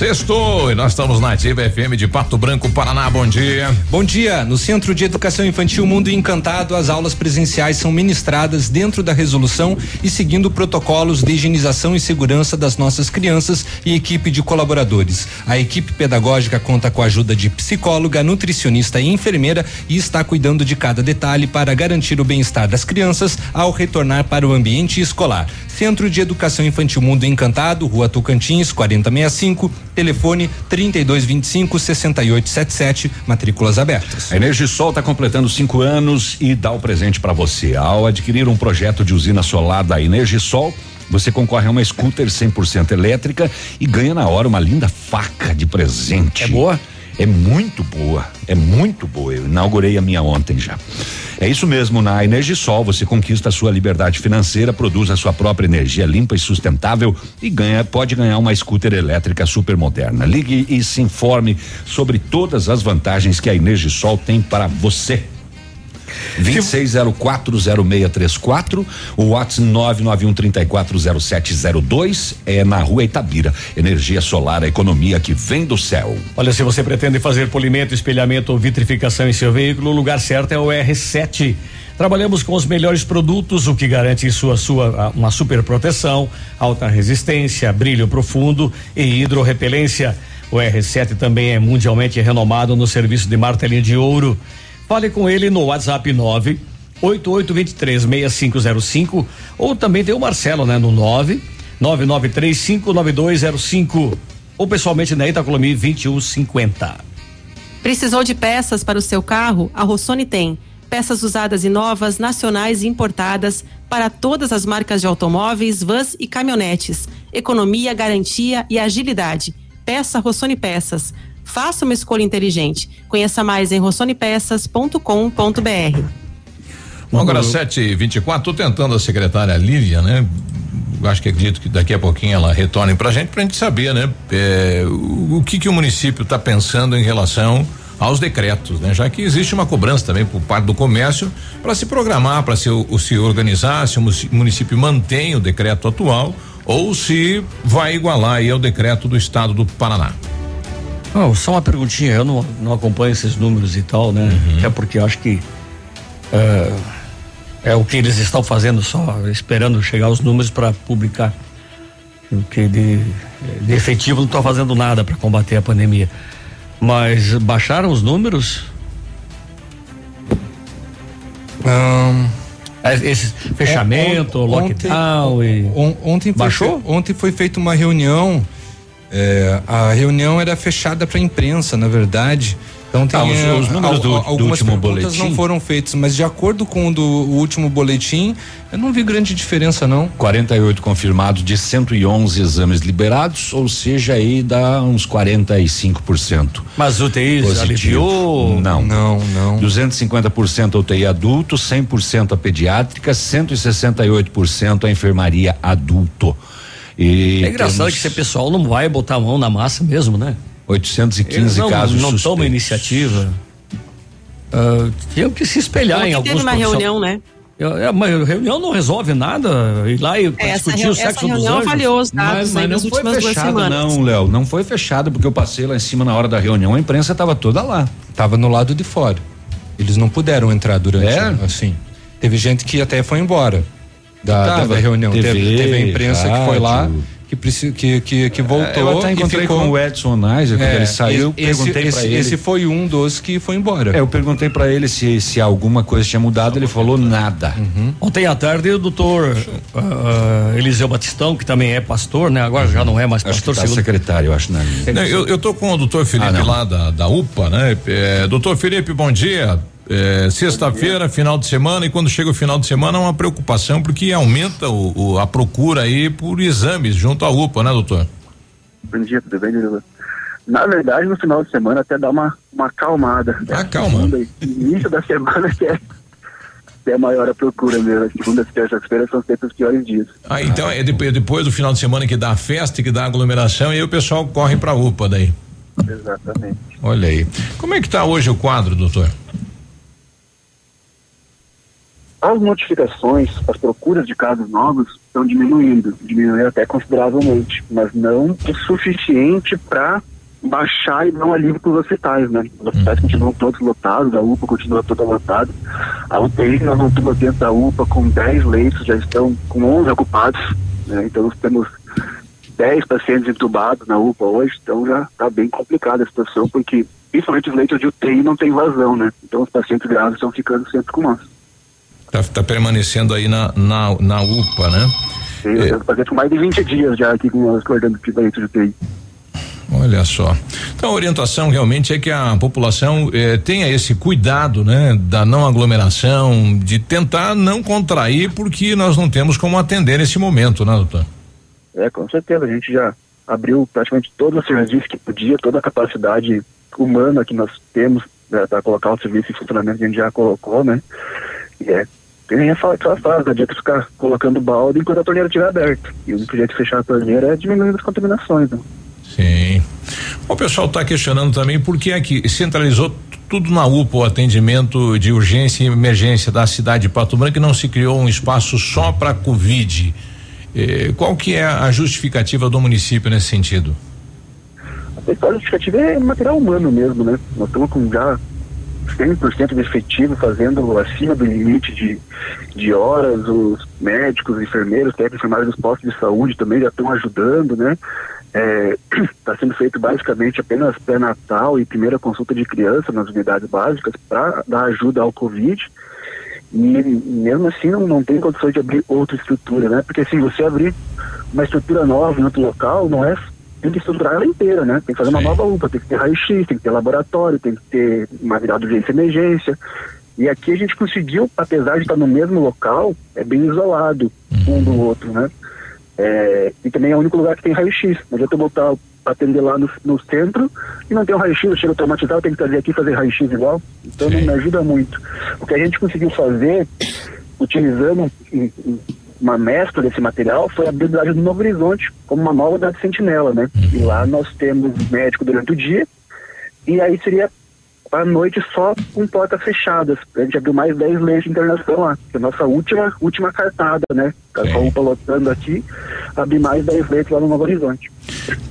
[SPEAKER 1] Sextou e nós estamos na Ativa FM de Pato Branco, Paraná. Bom dia.
[SPEAKER 4] Bom dia. No Centro de Educação Infantil Mundo Encantado, as aulas presenciais são ministradas dentro da resolução e seguindo protocolos de higienização e segurança das nossas crianças e equipe de colaboradores. A equipe pedagógica conta com a ajuda de psicóloga, nutricionista e enfermeira e está cuidando de cada detalhe para garantir o bem-estar das crianças ao retornar para o ambiente escolar. Centro de Educação Infantil Mundo Encantado, Rua Tocantins, 4065, telefone 3225 6877, matrículas abertas.
[SPEAKER 2] A Energisol está completando cinco anos e dá o presente para você. Ao adquirir um projeto de usina solar da Energisol, você concorre a uma scooter 100% elétrica e ganha na hora uma linda faca de presente.
[SPEAKER 3] É boa?
[SPEAKER 2] É muito boa, é muito boa. Eu inaugurei a minha ontem já. É isso mesmo, na Energisol você conquista a sua liberdade financeira, produz a sua própria energia limpa e sustentável e ganha, pode ganhar uma scooter elétrica super moderna. Ligue e se informe sobre todas as vantagens que a Energisol tem para você. 26040634, o WhatsApp 991340702 é na rua Itabira. Energia solar, a economia que vem do céu.
[SPEAKER 3] Olha, se você pretende fazer polimento, espelhamento ou vitrificação em seu veículo, o lugar certo é o R7. Trabalhamos com os melhores produtos, o que garante sua sua uma super proteção, alta resistência, brilho profundo e hidrorrepelência. O R7 também é mundialmente renomado no serviço de martelinho de ouro. Fale com ele no WhatsApp 9 88236505 ou também tem o Marcelo, né, no 9 99359205 ou pessoalmente na Itacolomi 2150.
[SPEAKER 5] Precisou de peças para o seu carro? A Rossoni tem. Peças usadas e novas, nacionais e importadas para todas as marcas de automóveis, vans e caminhonetes. Economia, garantia e agilidade. Peça Rossoni Peças. Faça uma escolha inteligente. Conheça mais em rossonepeças.com.br.
[SPEAKER 1] Agora 7h24, tô tentando a secretária Lívia, né? Acho que acredito que daqui a pouquinho ela retorne pra gente, pra gente saber, né? É, o, o que que o município está pensando em relação aos decretos, né? Já que existe uma cobrança também por parte do comércio para se programar, para se, se organizar, se o município mantém o decreto atual ou se vai igualar aí ao decreto do estado do Paraná.
[SPEAKER 3] Não, só uma perguntinha, eu não, não acompanho esses números e tal, né? Até porque eu acho que é, é o que eles estão fazendo só, esperando chegar os números para publicar. Porque de, de efetivo não estão fazendo nada para combater a pandemia. Mas baixaram os números? É, Esse fechamento,
[SPEAKER 4] On- on-
[SPEAKER 3] lockdown e.
[SPEAKER 4] on- ontem foi
[SPEAKER 3] Baixou?
[SPEAKER 4] fe- ontem foi feita uma reunião. É, a reunião era fechada para imprensa, na verdade. Então tem
[SPEAKER 2] Ah, os-
[SPEAKER 4] é,
[SPEAKER 2] os números
[SPEAKER 4] al-
[SPEAKER 2] do-
[SPEAKER 4] al-
[SPEAKER 2] do
[SPEAKER 4] algumas
[SPEAKER 2] último
[SPEAKER 4] perguntas não
[SPEAKER 2] boletim?
[SPEAKER 4] foram feitas, mas de acordo com o do o último boletim, eu não vi grande diferença não.
[SPEAKER 2] 48 confirmados de 111 exames liberados, ou seja, aí dá uns 45%.
[SPEAKER 3] Mas
[SPEAKER 2] Positivo.
[SPEAKER 3] aliviou?
[SPEAKER 2] Não.
[SPEAKER 4] Não, não.
[SPEAKER 2] 250% UTI adulto, 100% a pediátrica, 168% a enfermaria adulto. E
[SPEAKER 3] É engraçado
[SPEAKER 2] temos
[SPEAKER 3] que esse pessoal não vai botar a mão na massa mesmo, né?
[SPEAKER 2] 815
[SPEAKER 3] Eles não,
[SPEAKER 2] casos
[SPEAKER 3] não toma
[SPEAKER 2] suspeitos.
[SPEAKER 3] iniciativa. Ah, tinham que se espelhar
[SPEAKER 5] Ontem
[SPEAKER 3] em alguns
[SPEAKER 5] teve uma reunião, né?
[SPEAKER 3] Eu- é, mas reunião não resolve nada. Ir lá e
[SPEAKER 5] É,
[SPEAKER 3] discutir o sexo
[SPEAKER 5] essa
[SPEAKER 3] dos
[SPEAKER 5] reunião
[SPEAKER 3] anjos.
[SPEAKER 5] avaliou os dados
[SPEAKER 2] Mas, mas não foi fechado, não, Léo. Não foi fechado, porque eu passei lá em cima na hora da reunião, a imprensa estava toda lá.
[SPEAKER 4] Tava no lado de fora. Eles não puderam entrar durante,
[SPEAKER 2] É?
[SPEAKER 4] assim. Teve gente que até foi embora da,
[SPEAKER 2] Tava,
[SPEAKER 4] da reunião.
[SPEAKER 2] TV,
[SPEAKER 4] teve, teve a imprensa que foi lá,
[SPEAKER 2] rádio.
[SPEAKER 4] que, que, que, que voltou.
[SPEAKER 2] Eu até
[SPEAKER 4] e
[SPEAKER 2] encontrei
[SPEAKER 4] ficou-
[SPEAKER 2] com o Edson Neiser, quando
[SPEAKER 4] É,
[SPEAKER 2] ele saiu, eu
[SPEAKER 4] esse-
[SPEAKER 2] perguntei
[SPEAKER 4] esse,
[SPEAKER 2] pra ele.
[SPEAKER 4] Esse foi um dos que foi embora.
[SPEAKER 2] É, eu perguntei pra ele se, se alguma coisa tinha mudado, ele falou nada.
[SPEAKER 3] Ontem à tarde o doutor ah, Eliseu Batistão, que também é pastor, né? Agora já não é mais
[SPEAKER 2] Acho que
[SPEAKER 3] pastor,
[SPEAKER 2] tá
[SPEAKER 3] segundo
[SPEAKER 2] secretário, eu acho.
[SPEAKER 1] Não, eu, eu tô com o doutor Felipe
[SPEAKER 2] Ah,
[SPEAKER 1] lá da, da UPA, né? É, doutor Felipe, bom dia. É, Sexta-feira, final de semana, e quando chega o final de semana é uma preocupação porque aumenta o, o- a procura aí por exames junto à UPA, né, doutor?
[SPEAKER 14] Bom dia, tudo bem, Danilo? Na verdade, no final de semana até dá uma, uma acalmada.
[SPEAKER 1] Ah, calma.
[SPEAKER 14] Segunda Início da semana que é, que é maior a procura mesmo. As Segundas e terças-feiras são sempre os piores dias.
[SPEAKER 1] Ah, então é depois, depois do final de semana que dá a festa, que dá a aglomeração, e aí o pessoal corre pra UPA daí.
[SPEAKER 14] Exatamente.
[SPEAKER 1] Olha aí. Como é que tá hoje o quadro, doutor?
[SPEAKER 14] As notificações, as procuras de casos novos estão diminuindo, diminuindo até consideravelmente, mas não o suficiente para baixar e dar um alívio para os hospitais, né? Os hospitais continuam todos lotados, a UPA continua toda lotada. A UTI, nós não estamos dentro da UPA com 10 leitos, já estão com 11 ocupados, né? Então nós temos 10 pacientes entubados na UPA hoje, então já está bem complicada a situação, porque principalmente os leitos de UTI não tem vazão, né? Então os pacientes graves estão ficando sempre com nós.
[SPEAKER 1] Tá, tá permanecendo aí na, na, na UPA, né?
[SPEAKER 14] Tenho paciente com mais de 20 dias já aqui com de leito de UTI.
[SPEAKER 1] Olha só. Então a orientação realmente é que a população eh, tenha esse cuidado, né? Da não aglomeração, de tentar não contrair, porque nós não temos como atender nesse momento, né, doutor?
[SPEAKER 14] É, com certeza. A gente já abriu praticamente todos os serviços que podia, toda a capacidade humana que nós temos né, para colocar o serviço em funcionamento, a gente já colocou, né? E é tem nem aquela frase, não adianta ficar colocando balde enquanto a torneira estiver aberta. E o único jeito de fechar a torneira é diminuindo as contaminações. Né?
[SPEAKER 1] Sim. O pessoal está questionando também por que é que centralizou tudo na UPA o atendimento de urgência e emergência da cidade de Pato Branco e não se criou um espaço só para Covid. Eh, qual que é a justificativa do município nesse sentido?
[SPEAKER 14] A principal justificativa é material humano mesmo, né? Nós estamos com já 100% de efetivo, fazendo acima do limite de, de horas, os médicos, enfermeiros, técnicos enfermeiros dos postos de saúde também já estão ajudando, né? Está é, tá sendo feito basicamente apenas pré-natal e primeira consulta de criança nas unidades básicas para dar ajuda ao Covid. E mesmo assim não, não tem condições de abrir outra estrutura, né? Porque se você abrir uma estrutura nova em outro local, não é tem que estruturar ela inteira, né? Tem que fazer uma nova UPA, tem que ter raio-x, tem que ter laboratório, tem que ter material de urgência e emergência. E aqui a gente conseguiu, apesar de estar no mesmo local, é bem isolado um do outro, né? É, e também é o único lugar que tem raio-x. Não adianta botar atender lá no, no centro e não tem o raio-x, chega automatizado, tem que trazer aqui e fazer raio-x igual. Então Sim. não me ajuda muito. O que a gente conseguiu fazer, utilizando uma mescla desse material foi a habilidade do Novo Horizonte, como uma nova da sentinela, né? Uhum. E lá nós temos médico durante o dia, e aí seria à noite só com portas fechadas. A gente abriu mais 10 leis de internação lá, que é a nossa última, última cartada, né? Com a UPA lotando aqui, abrir mais 10 leitos lá no Novo Horizonte.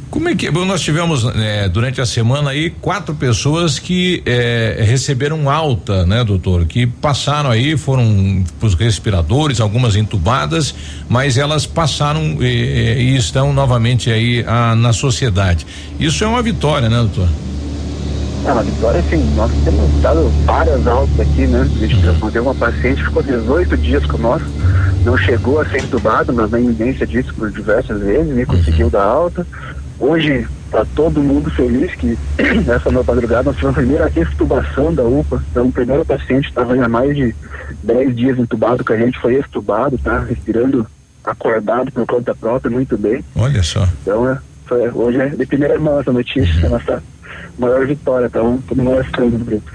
[SPEAKER 1] Como é que nós tivemos é, durante a semana aí quatro pessoas que é, receberam alta, né, doutor? Que passaram aí, foram os respiradores, algumas entubadas, mas elas passaram e, e estão novamente aí a, na sociedade. Isso é uma vitória, né, doutor?
[SPEAKER 14] É uma vitória, sim. Nós temos dado várias altas aqui, né? A gente respondeu uma paciente ficou 18 dias com nós, não chegou a ser entubado, mas na iminência disso por diversas vezes e conseguiu dar alta. Hoje está todo mundo feliz que nessa nova madrugada nós tivemos a primeira extubação da UPA. Então o primeiro paciente estava há mais de 10 dias entubado com a gente, foi extubado, tá? Respirando acordado por conta própria, muito bem.
[SPEAKER 1] Olha só.
[SPEAKER 14] Então é, foi, hoje é de primeira mão essa notícia, uhum. nossa maior vitória, então todo mundo ficando no grupo.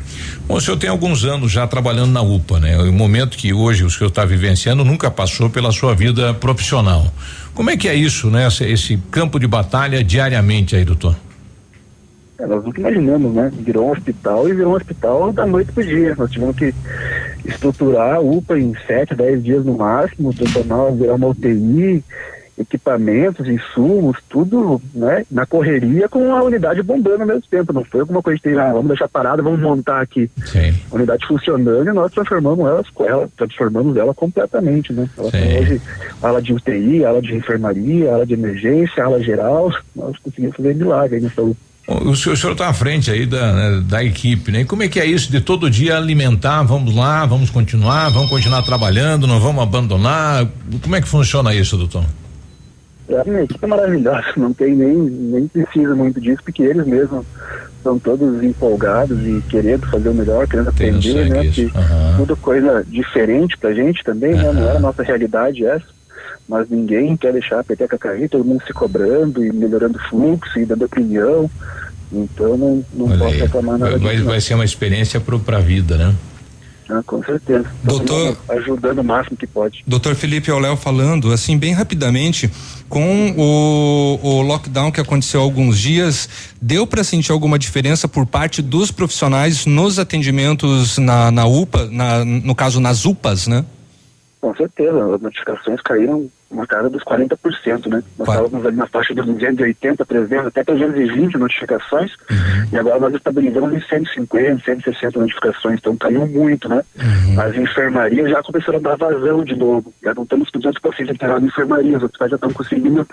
[SPEAKER 1] Bom, o senhor tem alguns anos já trabalhando na UPA, né? O momento que hoje o senhor está vivenciando nunca passou pela sua vida profissional. Como é que é isso, né? Esse, esse campo de batalha diariamente aí, doutor?
[SPEAKER 14] É, nós nunca imaginamos, né? Virou um hospital e virou um hospital da noite pro dia. Nós tivemos que estruturar a UPA em sete, dez dias no máximo, transformar, virar uma UTI, equipamentos, insumos, tudo né, na correria com a unidade bombando ao mesmo tempo. Não foi alguma coisa de ah, vamos deixar parada, vamos montar aqui. Sim. A unidade funcionando e nós transformamos ela, ela transformamos ela completamente, né? Ela tem hoje ala de UTI, ala de enfermaria, ala de emergência, ala geral. Nós conseguimos fazer milagre aí nessa UPA.
[SPEAKER 1] O senhor está à frente aí da, né, da equipe, né? E como é que é isso de todo dia alimentar? Vamos lá, vamos continuar, vamos continuar trabalhando, não vamos abandonar? Como é que funciona isso, doutor?
[SPEAKER 14] É, a minha equipe é maravilhosa, não tem nem, nem precisa muito disso, porque eles mesmos são todos empolgados e querendo fazer o melhor, querendo aprender, né? Porque uhum. tudo coisa diferente pra gente também, uhum. né? Não é a nossa realidade essa, mas ninguém quer deixar a peteca cair, todo mundo se cobrando e melhorando o fluxo e dando opinião. Então não, não posso aí. reclamar nada
[SPEAKER 1] vai,
[SPEAKER 14] disso.
[SPEAKER 1] Vai ser uma experiência pro, pra vida, né?
[SPEAKER 14] Ah, com certeza.
[SPEAKER 4] Doutor,
[SPEAKER 14] ajudando o máximo que pode.
[SPEAKER 4] Doutor Felipe Oléo falando, assim, bem rapidamente, com o, o lockdown que aconteceu há alguns dias, deu para sentir alguma diferença por parte dos profissionais nos atendimentos na, na UPA, na, no caso nas UPAs, né?
[SPEAKER 14] Com certeza, as notificações caíram uma casa dos 40%, né? Nós estávamos ali na faixa dos 280, 300, até 320 notificações, uhum. e agora nós estabilizamos em 150, 160 notificações, então caiu muito, né? Uhum. As enfermarias já começaram a dar vazão de novo, já não estamos com tantos pacientes internados em enfermaria, os hospitais já estão conseguindo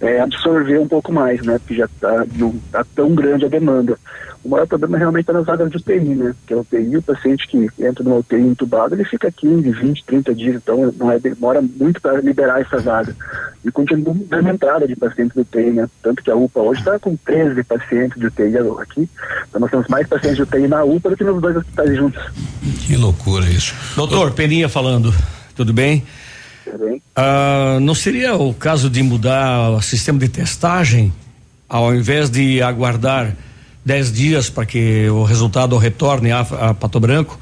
[SPEAKER 14] é, absorver um pouco mais, né? Porque já está tá tão grande a demanda. O maior problema realmente está nas vagas de UTI, né? Porque a UTI, o paciente que entra numa UTI entubado, ele fica 15, 20, 30 dias, então não é, demora muito para liberar essa vaga. E continua dando entrada de pacientes do UTI, né? Tanto que a UPA hoje está com 13 pacientes de UTI aqui. Então nós temos mais pacientes de UTI na UPA do que nos dois hospitais juntos.
[SPEAKER 1] Que loucura isso.
[SPEAKER 3] Doutor, Peninha falando, tudo bem?
[SPEAKER 14] Tudo bem.
[SPEAKER 3] Ah, não seria o caso de mudar o sistema de testagem, ao invés de aguardar 10 dias para que o resultado retorne a, a Pato Branco,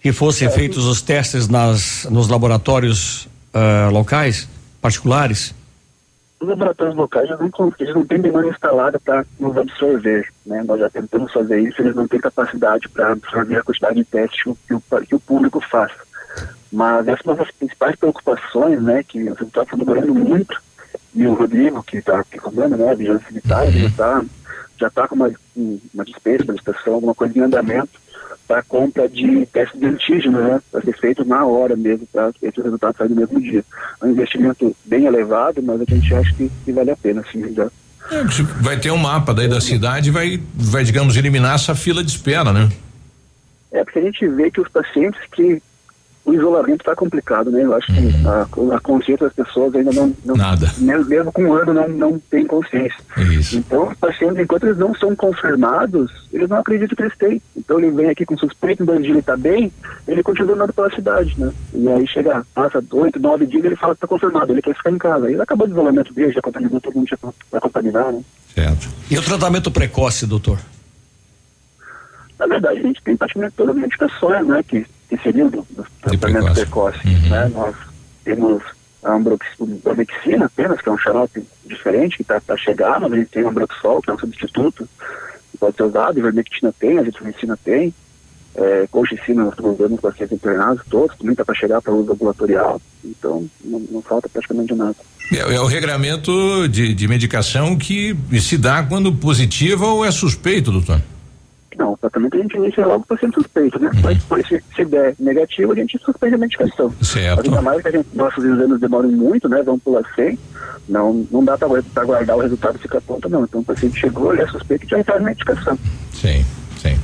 [SPEAKER 3] que fossem feitos os testes nas, nos laboratórios ah, locais, particulares?
[SPEAKER 14] Os laboratórios locais eles não, eles não têm demanda instalada para nos absorver. Né? Nós já tentamos fazer isso, eles não têm capacidade para absorver a quantidade de testes que o, que o público faz. Mas essa é uma das principais preocupações, né, que o está demorando muito, e o Rodrigo, que está aqui comando, né, a vigilância sanitária, já está já tá com uma, uma despesa, uma licitação, alguma coisa em andamento para compra de testes de antígeno, né, para ser feito na hora mesmo, para esse resultado sair no mesmo dia. É um investimento bem elevado, mas a gente acha que, que vale a pena, sim, já.
[SPEAKER 1] É, vai ter um mapa daí da cidade e vai, vai, digamos, eliminar essa fila de espera, né?
[SPEAKER 14] É, porque a gente vê que os pacientes que o isolamento está complicado, né? Eu acho que
[SPEAKER 1] Uhum.
[SPEAKER 14] a, a consciência das pessoas ainda não, não
[SPEAKER 1] Nada.
[SPEAKER 14] mesmo, mesmo com um ano não, não tem consciência.
[SPEAKER 1] Isso.
[SPEAKER 14] Então os pacientes, enquanto eles não são confirmados, eles não acreditam que eles têm. Então ele vem aqui com suspeito, então ele está bem, ele continua andando pela cidade, né? E aí chega, passa oito, nove dias, ele fala que está confirmado, ele quer ficar em casa. Aí ele acabou o isolamento dele, já contaminou, todo mundo já vai contaminar, né?
[SPEAKER 1] Certo.
[SPEAKER 3] E o tratamento precoce, doutor?
[SPEAKER 14] Na verdade, a gente tem praticamente todas as medicações, né, que, que seriam do, do tratamento precoce. Né? Nós temos a ambrox- ambromexina apenas, que é um xarope diferente, que está para chegar, mas a gente tem o ambroxol, que é um substituto, que pode ser usado, ivermectina tem, azitromicina tem, é, colchicina nós estamos usando nos pacientes internados todos, também está para chegar para uso ambulatorial, então não, não falta praticamente nada.
[SPEAKER 1] É, é o regramento de, de medicação que se dá quando positiva ou é suspeito, doutor?
[SPEAKER 14] Não, o tratamento a gente inicia logo para ser suspeito, né? Mas depois, se, se der negativo, a gente suspende a medicação.
[SPEAKER 1] Certo.
[SPEAKER 14] Ainda mais que a gente, nossos exames demoram muito, né? Vamos pular 100. Não, não dá para guardar o resultado e ficar pronto, não. Então o paciente chegou, ele é suspeito e já entra na medicação.
[SPEAKER 1] Sim, sim.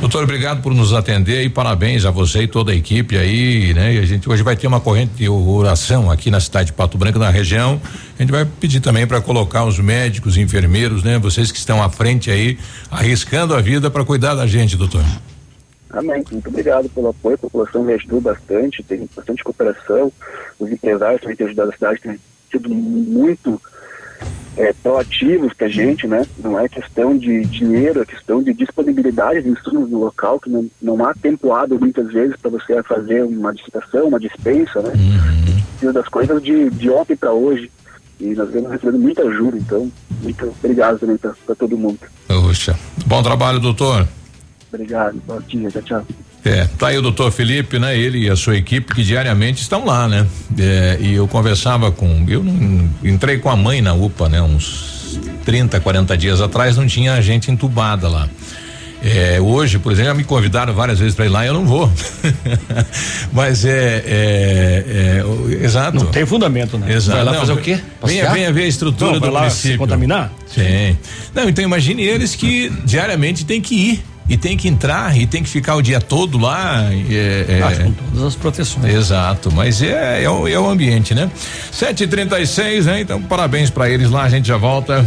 [SPEAKER 1] Doutor, obrigado por nos atender e parabéns a você e toda a equipe aí, né? E a gente hoje vai ter uma corrente de oração aqui na cidade de Pato Branco, na região. A gente vai pedir também para colocar os médicos, enfermeiros, né? Vocês que estão à frente aí, arriscando a vida para cuidar da gente, doutor.
[SPEAKER 14] Amém. Muito obrigado pelo apoio. A população me ajudou bastante, tem bastante cooperação. Os empresários também têm ajudado a cidade, têm sido muito é, proativos com a gente, né? Não é questão de dinheiro, é questão de disponibilidade de insumos no local, que não, não há tempo hábil muitas vezes para você fazer uma licitação, uma dispensa, né? Precisa das coisas de, de ontem para hoje. E nós vemos recebendo muita ajuda, então, muito obrigado também para todo mundo.
[SPEAKER 1] Puxa. Bom trabalho, doutor.
[SPEAKER 14] Obrigado, bom dia, tchau, tchau.
[SPEAKER 1] É, tá aí o doutor Felipe, né? Ele e a sua equipe que diariamente estão lá, né? É, e eu conversava com, eu não entrei com a mãe na UPA, né? Uns 30, 40 dias atrás não tinha gente entubada lá. É, hoje, por exemplo, já me convidaram várias vezes para ir lá e eu não vou. Mas é, é, é, exato.
[SPEAKER 3] Não tem fundamento, né?
[SPEAKER 1] Exato.
[SPEAKER 3] Vai lá
[SPEAKER 1] Não,
[SPEAKER 3] fazer o quê?
[SPEAKER 1] Venha,
[SPEAKER 3] Passear?
[SPEAKER 1] venha ver a estrutura
[SPEAKER 3] Não,
[SPEAKER 1] do
[SPEAKER 3] vai lá
[SPEAKER 1] município.
[SPEAKER 3] se contaminar?
[SPEAKER 1] Sim. Não, então imagine eles que diariamente tem que ir. E tem que entrar e tem que ficar o dia todo lá. É, é,
[SPEAKER 3] Ah, com todas as proteções.
[SPEAKER 1] Exato, mas é, é, o, é o ambiente, né? 7h36, né? Então, parabéns pra eles lá, a gente já volta.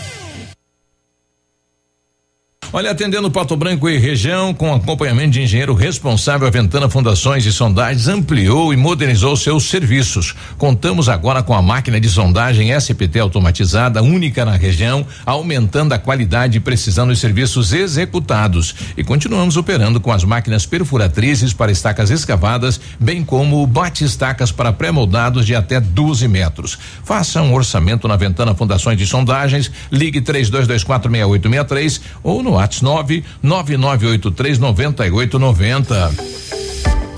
[SPEAKER 1] Olha, atendendo Pato Branco e região, com acompanhamento de engenheiro responsável, a Ventana Fundações e Sondagens ampliou e modernizou seus serviços. Contamos agora com a máquina de sondagem SPT automatizada, única na região, aumentando a qualidade e precisão dos serviços executados. E continuamos operando com as máquinas perfuratrizes para estacas escavadas, bem como bate-estacas para pré-moldados de até 12 metros. Faça um orçamento na Ventana Fundações de Sondagens, ligue 32246863 ou no WhatsApp 999839890.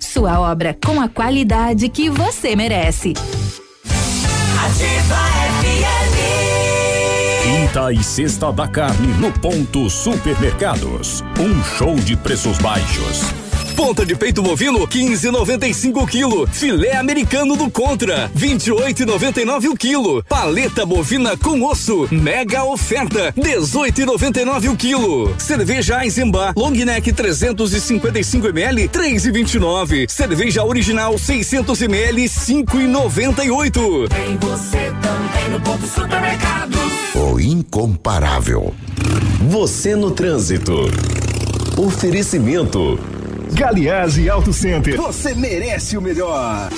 [SPEAKER 15] Sua obra com a qualidade que você merece.
[SPEAKER 16] Ativa FM.
[SPEAKER 17] Quinta e sexta da carne no ponto Supermercados. Um show de preços baixos.
[SPEAKER 18] Ponta de peito bovino 15,95 quilo. Filé americano do Contra 28,99 o quilo. Paleta bovina com osso mega oferta 18,99 o quilo. Cerveja Eisenbach Long Neck 355 ml 3,29. Cerveja original 600 ml 5,98.
[SPEAKER 16] Tem você também no ponto supermercado.
[SPEAKER 19] O incomparável.
[SPEAKER 20] Você no trânsito. Oferecimento.
[SPEAKER 10] Galiase Auto Center. Você merece o melhor.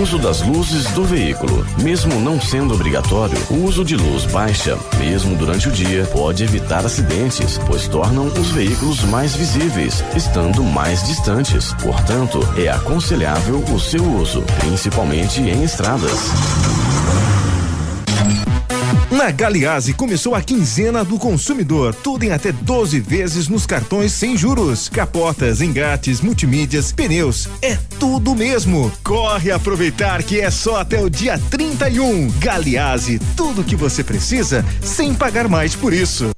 [SPEAKER 20] Uso das luzes do veículo. Mesmo não sendo obrigatório, o uso de luz baixa, mesmo durante o dia, pode evitar acidentes, pois tornam os veículos mais visíveis, estando mais distantes. Portanto, é aconselhável o seu uso, principalmente em estradas.
[SPEAKER 10] Na Galiase começou a quinzena do consumidor, tudo em até 12 vezes nos cartões sem juros. Capotas, engates, multimídias, pneus, é tudo mesmo. Corre aproveitar que é só até o dia 31. Galiase, tudo que você precisa sem pagar mais por isso.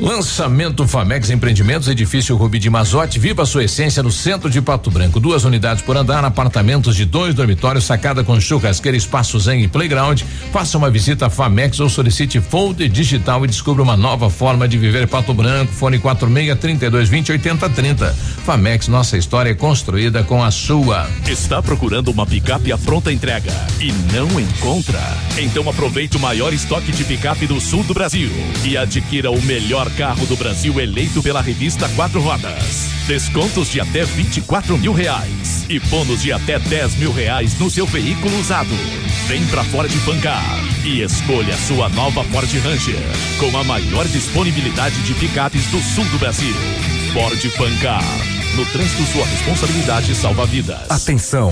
[SPEAKER 1] Lançamento Famex Empreendimentos, edifício Rubi de Mazote, viva sua essência no centro de Pato Branco. Duas unidades por andar, apartamentos de dois dormitórios, sacada com churrasqueira, espaço zen e playground. Faça uma visita a Famex ou solicite folder digital e descubra uma nova forma de viver Pato Branco. Fone 46 32 20 80 30. Famex, nossa história é construída com a sua.
[SPEAKER 17] Está procurando uma picape à pronta entrega e não encontra? Então aproveite o maior estoque de picape do sul do Brasil e adquira o melhor carro do Brasil eleito pela revista Quatro Rodas. Descontos de até 24 mil reais e bônus de até 10 mil reais no seu veículo usado. Vem pra Ford Fancar e escolha sua nova Ford Ranger com a maior disponibilidade de picapes do sul do Brasil. Ford Fancar. No trânsito, sua responsabilidade salva vidas.
[SPEAKER 8] Atenção!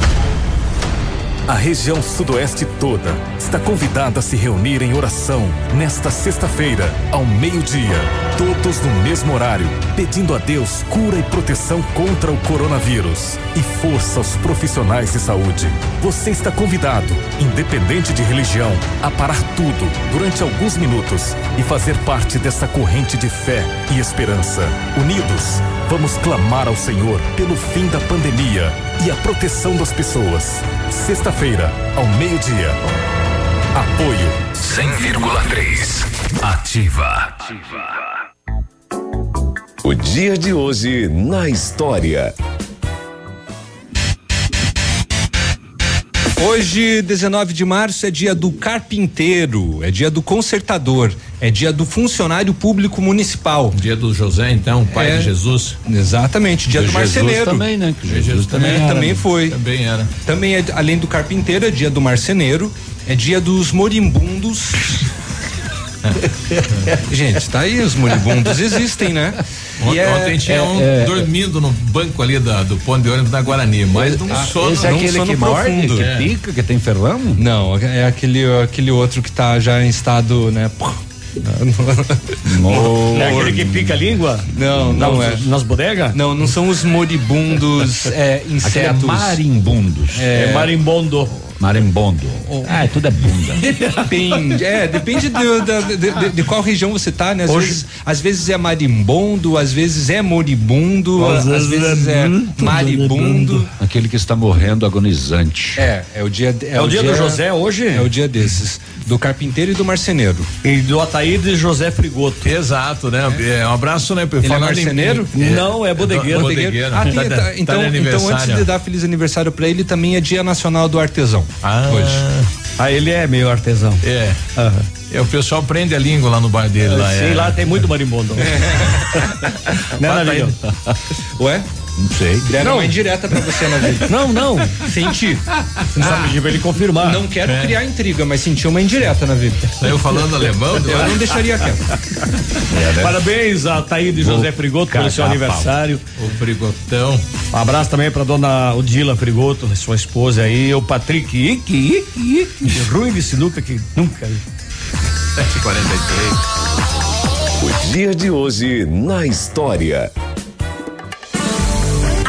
[SPEAKER 8] A região sudoeste toda está convidada a se reunir em oração nesta sexta-feira, ao meio-dia, todos no mesmo horário, pedindo a Deus cura e proteção contra o coronavírus e força aos profissionais de saúde. Você está convidado, independente de religião, a parar tudo durante alguns minutos e fazer parte dessa corrente de fé e esperança. Unidos, vamos clamar ao Senhor pelo fim da pandemia e a proteção das pessoas. Sexta-feira, ao meio-dia. Apoio
[SPEAKER 17] 100,3. Ativa.
[SPEAKER 20] O dia de hoje na história.
[SPEAKER 4] Hoje, 19 de março, é dia do carpinteiro, é dia do consertador, é dia do funcionário público municipal.
[SPEAKER 1] Dia do José, então, pai
[SPEAKER 4] É,
[SPEAKER 1] de Jesus.
[SPEAKER 4] Exatamente, dia
[SPEAKER 1] Do
[SPEAKER 4] do,
[SPEAKER 1] Jesus
[SPEAKER 4] marceneiro.
[SPEAKER 1] também, né? Que
[SPEAKER 4] Jesus,
[SPEAKER 1] Jesus
[SPEAKER 4] também,
[SPEAKER 1] também era,
[SPEAKER 4] também
[SPEAKER 1] né?
[SPEAKER 4] foi.
[SPEAKER 1] Também era.
[SPEAKER 4] Também é, além do carpinteiro, é dia do marceneiro, é dia dos moribundos. Gente, tá aí, os moribundos existem, né?
[SPEAKER 1] Ontem,
[SPEAKER 4] é-
[SPEAKER 1] ontem tinha
[SPEAKER 4] é-
[SPEAKER 1] um
[SPEAKER 4] é-
[SPEAKER 1] dormindo no banco ali da, do ponto de ônibus da Guarani, mas um
[SPEAKER 4] Ah,
[SPEAKER 1] sono.
[SPEAKER 4] esse é aquele
[SPEAKER 1] sono
[SPEAKER 4] que morde, que
[SPEAKER 1] É.
[SPEAKER 2] pica, que tem ferrão?
[SPEAKER 4] Não, é aquele, aquele outro que tá já em estado, né?
[SPEAKER 3] É aquele que pica a língua?
[SPEAKER 4] Não, não
[SPEAKER 3] nas,
[SPEAKER 4] é.
[SPEAKER 3] Nas bodegas?
[SPEAKER 4] Não, não são os moribundos é, insetos.
[SPEAKER 2] marimbundos.
[SPEAKER 3] É, marimbondo.
[SPEAKER 2] Marimbondo. Ah, tudo é bunda.
[SPEAKER 4] Depende, é, depende do- da- de, de- de qual região você tá, né? Às,
[SPEAKER 2] Hoje-
[SPEAKER 4] vezes, às vezes é marimbondo, às vezes é moribundo, às, vezes é maribundo.
[SPEAKER 2] Aquele que está morrendo agonizante.
[SPEAKER 4] É, é o dia.
[SPEAKER 3] É o dia do José hoje?
[SPEAKER 4] É o dia desses. Do carpinteiro e do marceneiro.
[SPEAKER 3] E do Ataíde e José Frigoto.
[SPEAKER 1] Exato, né? É, um abraço, né?
[SPEAKER 4] Ele é marceneiro?
[SPEAKER 3] Não, é bodegueiro.
[SPEAKER 4] Bodegueiro. Ah, tem-
[SPEAKER 1] Tá-
[SPEAKER 4] tá-
[SPEAKER 1] tá
[SPEAKER 4] então,
[SPEAKER 1] de
[SPEAKER 4] então, antes de dar feliz aniversário pra ele, também é dia nacional do artesão.
[SPEAKER 1] Ah,
[SPEAKER 4] hoje.
[SPEAKER 3] Ah, ele é meio artesão.
[SPEAKER 1] É. É, o pessoal prende a língua lá no bar dele. lá,
[SPEAKER 3] Sim,
[SPEAKER 1] é.
[SPEAKER 3] lá tem muito marimbondo. né,
[SPEAKER 1] Bota
[SPEAKER 3] Navilho?
[SPEAKER 2] Ué? Não sei.
[SPEAKER 4] Deram
[SPEAKER 3] Não.
[SPEAKER 4] uma indireta pra você na vida.
[SPEAKER 3] Não, não.
[SPEAKER 4] Senti.
[SPEAKER 3] Não sabe pedir pra ele confirmar.
[SPEAKER 4] Não quero
[SPEAKER 3] É.
[SPEAKER 4] criar intriga, mas senti uma indireta na vida.
[SPEAKER 1] Saiu falando alemão?
[SPEAKER 4] Eu não deixaria quieto.
[SPEAKER 3] Parabéns a Taíde José Frigoto pelo seu aniversário.
[SPEAKER 1] O Frigotão.
[SPEAKER 3] Um abraço também pra dona Odila Frigoto, sua esposa aí, o Patrick Ique, Ique, Ique, ruim de sinuca que nunca.
[SPEAKER 1] 7h43.
[SPEAKER 21] O dia de hoje na história.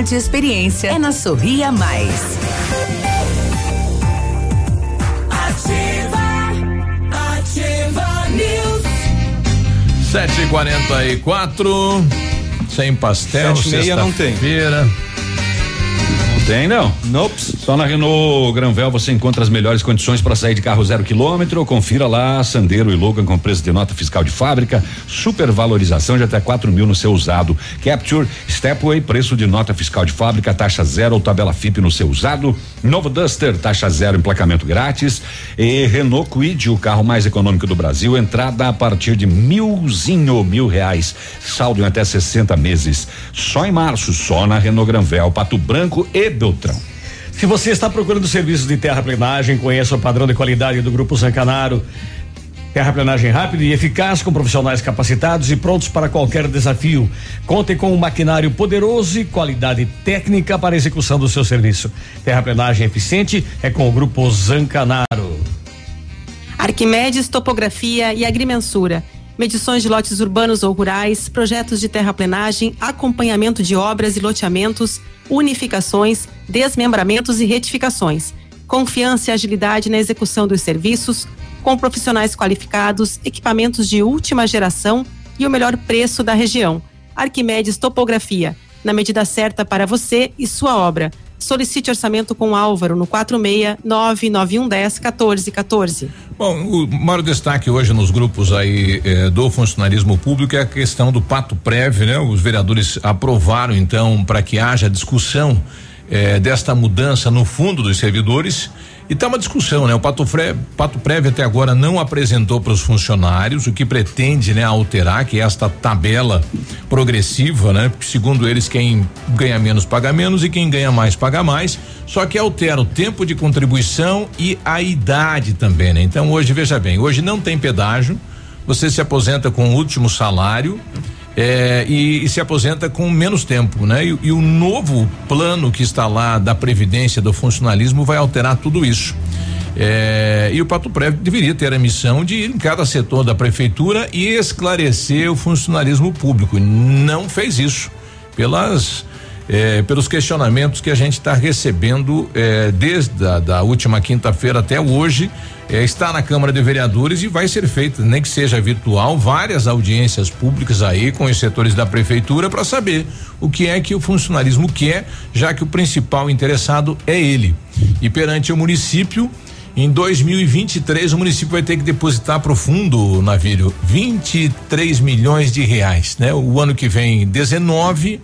[SPEAKER 22] e experiência. É na Sorria Mais.
[SPEAKER 9] Ativa, ativa News.
[SPEAKER 1] 7h44. Sem pastel,
[SPEAKER 2] Sete e meia não tem.
[SPEAKER 1] sexta-feira.
[SPEAKER 2] Tem não? Nope. Só na Renault Granvel você encontra as melhores condições para sair de carro zero quilômetro. Confira lá, Sandero e Logan com preço de nota fiscal de fábrica, supervalorização de até 4 mil no seu usado. Capture, Stepway, preço de nota fiscal de fábrica, taxa zero ou tabela FIP no seu usado. Novo Duster, taxa zero, emplacamento grátis. E Renault Quid, o carro mais econômico do Brasil, entrada a partir de milzinho, mil reais. Saldo em até 60 meses. Só em março, só na Renault Granvel, Pato Branco e Beltrão.
[SPEAKER 3] Se você está procurando serviços de terraplenagem, conheça o padrão de qualidade do Grupo Zancanaro. Terraplenagem rápida e eficaz com profissionais capacitados e prontos para qualquer desafio. Contem com um maquinário poderoso e qualidade técnica para a execução do seu serviço. Terraplenagem eficiente é com o Grupo Zancanaro.
[SPEAKER 5] Arquimedes Topografia e Agrimensura. Medições de lotes urbanos ou rurais, projetos de terraplenagem, acompanhamento de obras e loteamentos, unificações, desmembramentos e retificações. Confiança e agilidade na execução dos serviços, com profissionais qualificados, equipamentos de última geração e o melhor preço da região. Arquimedes Topografia, na medida certa para você e sua obra. Solicite orçamento com Álvaro no 46 99110 1414.
[SPEAKER 1] Bom, o maior destaque hoje nos grupos aí eh, do funcionalismo público é a questão do pato prévio, né? Os vereadores aprovaram então para que haja discussão eh, desta mudança no fundo dos servidores e tá uma discussão, né? O pato, Fre, pato prévio até agora não apresentou para os funcionários o que pretende, né, alterar que é esta tabela progressiva, né? Porque segundo eles quem ganha menos paga menos e quem ganha mais paga mais. Só que altera o tempo de contribuição e a idade também, né? Então hoje veja bem, hoje não tem pedágio. Você se aposenta com o último salário. É, e, e se aposenta com menos tempo, né? E, e o novo plano que está lá da previdência do funcionalismo vai alterar tudo isso. É, e o Pato Prévio deveria ter a missão de ir em cada setor da prefeitura e esclarecer o funcionalismo público. Não fez isso pelas é, pelos questionamentos que a gente está recebendo é, desde a da última quinta-feira até hoje. É, está na Câmara de Vereadores e vai ser feita, nem que seja virtual, várias audiências públicas aí com os setores da prefeitura para saber o que é que o funcionalismo quer, já que o principal interessado é ele. E perante o município, em 2023 o município vai ter que depositar para o fundo, Navírio, 23 milhões de reais, né? O ano que vem 19,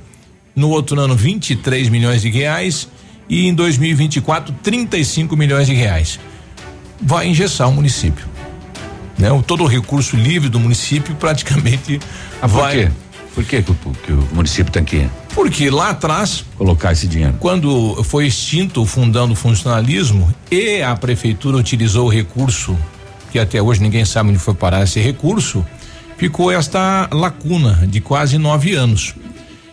[SPEAKER 1] no outro ano 23 milhões de reais e em 2024 35 milhões de reais. Vai engessar o município. Né? O, todo o recurso livre do município praticamente
[SPEAKER 2] Ah, por
[SPEAKER 1] vai
[SPEAKER 2] quê? Por que, que, o- município tem que
[SPEAKER 1] porque lá atrás
[SPEAKER 2] colocar esse dinheiro?
[SPEAKER 1] quando foi extinto o fundão do funcionalismo e a prefeitura utilizou o recurso, que até hoje ninguém sabe onde foi parar esse recurso, ficou esta lacuna de quase nove anos.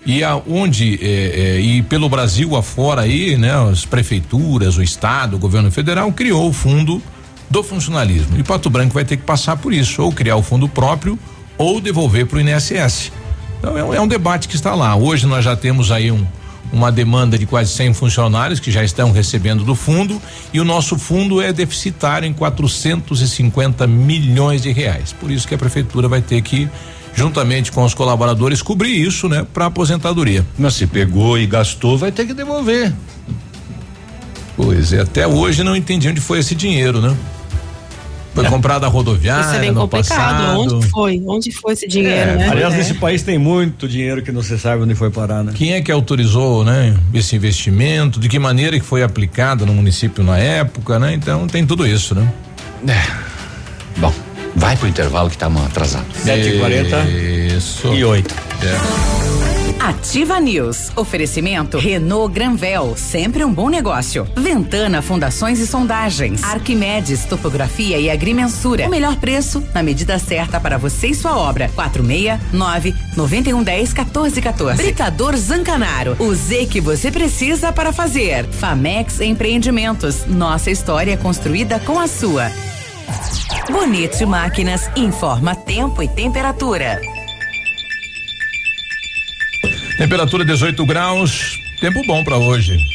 [SPEAKER 1] E aonde eh, eh, e pelo Brasil afora aí, né, as prefeituras, o estado, o governo federal criou o fundo do funcionalismo. E Pato Branco vai ter que passar por isso, ou criar o fundo próprio ou devolver para o INSS. Então é um, é um debate que está lá. Hoje nós já temos aí um, uma demanda de quase 100 funcionários que já estão recebendo do fundo e o nosso fundo é deficitário em 450 milhões de reais. Por isso que a prefeitura vai ter que juntamente com os colaboradores cobrir isso, né, para aposentadoria.
[SPEAKER 2] Mas se pegou e gastou, vai ter que devolver.
[SPEAKER 1] Pois é, até hoje não entendi onde foi esse dinheiro, né? Foi
[SPEAKER 5] É.
[SPEAKER 1] comprado a rodoviária
[SPEAKER 5] Isso é bem
[SPEAKER 1] no
[SPEAKER 5] complicado.
[SPEAKER 1] passado.
[SPEAKER 5] Onde foi? Onde foi esse dinheiro,
[SPEAKER 3] É,
[SPEAKER 5] né?
[SPEAKER 3] aliás,
[SPEAKER 5] É.
[SPEAKER 3] nesse país tem muito dinheiro que não se sabe onde foi parar, né?
[SPEAKER 1] Quem é que autorizou, né, esse investimento? De que maneira que foi aplicado no município na época, né? Então tem tudo isso, né?
[SPEAKER 2] Bom, vai pro intervalo que estamos atrasados.
[SPEAKER 3] 7h40
[SPEAKER 1] Isso.
[SPEAKER 3] e 8.
[SPEAKER 22] Ativa News. Oferecimento Renault Granvel, sempre um bom negócio. Ventana Fundações e Sondagens. Arquimedes Topografia e Agrimensura. O melhor preço na medida certa para você e sua obra. 469 9110 1414. Britador Zancanaro. O Z que você precisa para fazer. Famex Empreendimentos. Nossa história construída com a sua. Bonito Máquinas informa tempo e temperatura.
[SPEAKER 1] Temperatura 18 graus, tempo bom para hoje.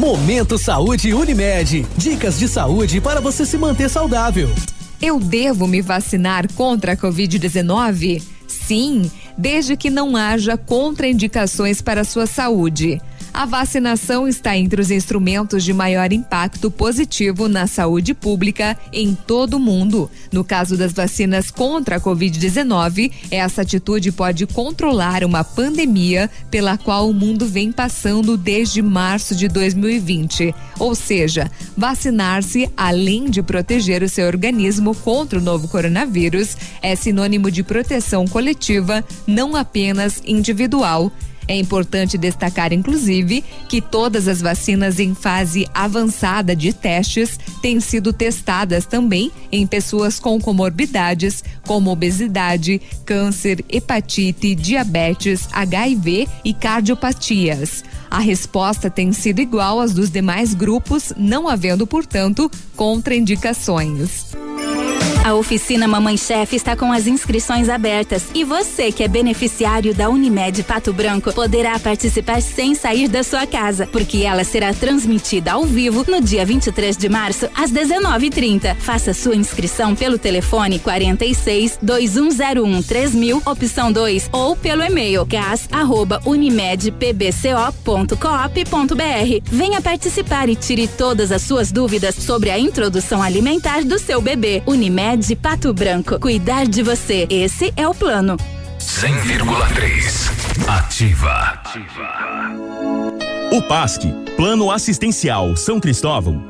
[SPEAKER 8] Momento Saúde Unimed. Dicas de saúde para você se manter saudável.
[SPEAKER 23] Eu devo me vacinar contra a Covid-19? Sim, desde que não haja contraindicações para a sua saúde. A vacinação está entre os instrumentos de maior impacto positivo na saúde pública em todo o mundo. No caso das vacinas contra a Covid-19, essa atitude pode controlar uma pandemia pela qual o mundo vem passando desde março de 2020. Ou seja, vacinar-se, além de proteger o seu organismo contra o novo coronavírus, é sinônimo de proteção coletiva, não apenas individual. É importante destacar, inclusive, que todas as vacinas em fase avançada de testes têm sido testadas também em pessoas com comorbidades, como obesidade, câncer, hepatite, diabetes, HIV e cardiopatias. A resposta tem sido igual às dos demais grupos, não havendo, portanto, contraindicações.
[SPEAKER 24] A oficina Mamãe Chef está com as inscrições abertas e você que é beneficiário da Unimed Pato Branco poderá participar sem sair da sua casa, porque ela será transmitida ao vivo no dia 23 de março às 19:30. Faça sua inscrição pelo telefone 46 2101 3000 opção 2 ou pelo e-mail gas@unimedpbco.coop.br. Venha participar e tire todas as suas dúvidas sobre a introdução alimentar do seu bebê. Unimed Pato Branco. Cuidar de você. Esse é o plano.
[SPEAKER 17] 100,3. Ativa.
[SPEAKER 18] O PASC, Plano Assistencial São Cristóvão,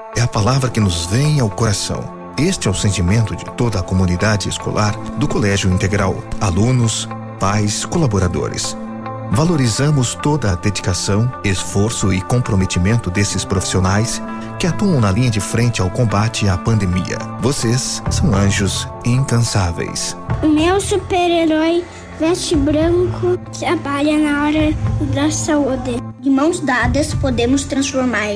[SPEAKER 25] é a palavra que nos vem ao coração. Este é o sentimento de toda a comunidade escolar do Colégio Integral, alunos, pais, colaboradores. Valorizamos toda a dedicação, esforço e comprometimento desses profissionais que atuam na linha de frente ao combate à pandemia. Vocês são anjos incansáveis.
[SPEAKER 26] O meu super-herói veste branco trabalha na hora da saúde. De mãos dadas, podemos transformar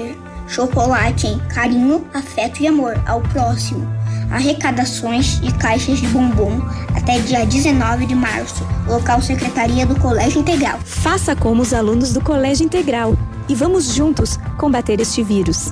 [SPEAKER 26] chocolate em carinho, afeto e amor ao próximo. Arrecadações de caixas de bombom até dia 19 de março. Local Secretaria do Colégio Integral.
[SPEAKER 27] Faça como os alunos do Colégio Integral e vamos juntos combater este vírus.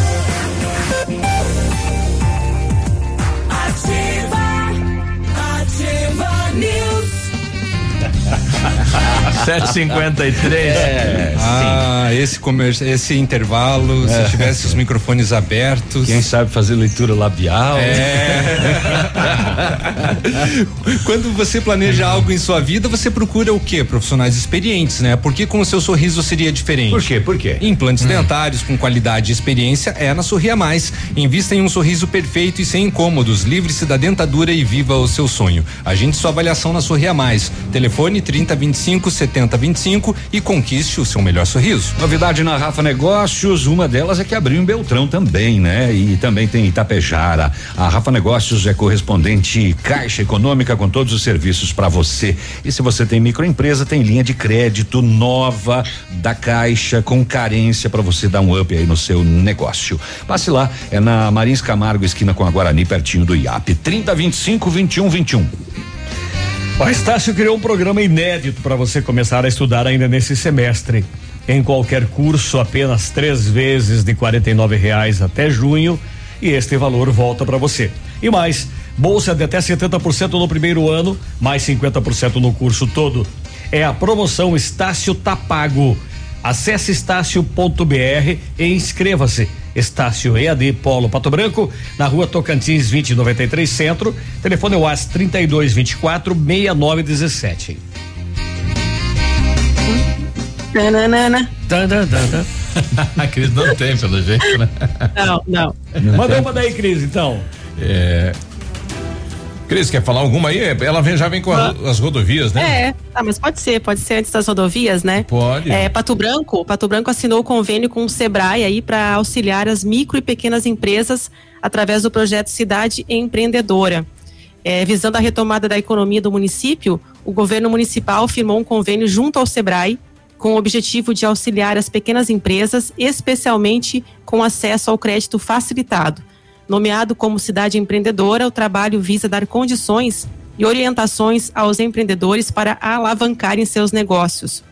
[SPEAKER 1] 753.
[SPEAKER 4] É, ah, esse comércio, esse intervalo,
[SPEAKER 2] É.
[SPEAKER 4] se tivesse os microfones abertos.
[SPEAKER 2] Quem sabe fazer leitura labial.
[SPEAKER 4] É. Quando você planeja algo em sua vida, você procura o quê? Profissionais experientes, né? Porque com o seu sorriso seria diferente.
[SPEAKER 2] Por quê? Por quê?
[SPEAKER 4] Implantes dentários com qualidade e experiência é na Sorria Mais. Invista em um sorriso perfeito e sem incômodos. Livre-se da dentadura e viva o seu sonho. Agende sua avaliação na Sorria Mais. Telefone 3025 7025 e conquiste o seu melhor sorriso.
[SPEAKER 2] Novidade na Rafa Negócios, uma delas é que abriu em Beltrão também, né? E também tem Itapejara. A Rafa Negócios é correspondente Caixa Econômica com todos os serviços para você. E se você tem microempresa, tem linha de crédito nova da Caixa com carência para você dar um up aí no seu negócio. Passe lá, é na Marins Camargo, esquina com a Guarani, pertinho do IAP. 3025 2121.
[SPEAKER 3] O Estácio criou um programa inédito para você começar a estudar ainda nesse semestre. Em qualquer curso, apenas três vezes de R$ reais até junho e este valor volta para você. E mais, bolsa de até 70% no primeiro ano, mais 50% no curso todo. É a promoção Estácio Tapago. Acesse estácio.br e inscreva-se. Estácio EAD Polo Pato Branco, na rua Tocantins 2093 Centro. Telefone WhatsApp 3224 6917.
[SPEAKER 5] Tananana.
[SPEAKER 3] Tananana.
[SPEAKER 1] A Cris não tem, pelo jeito, né?
[SPEAKER 5] Não, não.
[SPEAKER 3] Manda uma daí, Cris, então.
[SPEAKER 1] É. Cris, quer falar alguma aí? Ela vem, já vem com a- as rodovias, né?
[SPEAKER 5] É, tá, mas pode ser, pode ser antes das rodovias, né?
[SPEAKER 1] Pode.
[SPEAKER 5] É, Pato Branco, Pato Branco assinou o convênio com o Sebrae aí para auxiliar as micro e pequenas empresas através do projeto Cidade Empreendedora. É, visando a retomada da economia do município, o governo municipal firmou um convênio junto ao Sebrae com o objetivo de auxiliar as pequenas empresas, especialmente com acesso ao crédito facilitado. Nomeado como Cidade Empreendedora, o trabalho visa dar condições e orientações aos empreendedores para alavancarem seus negócios.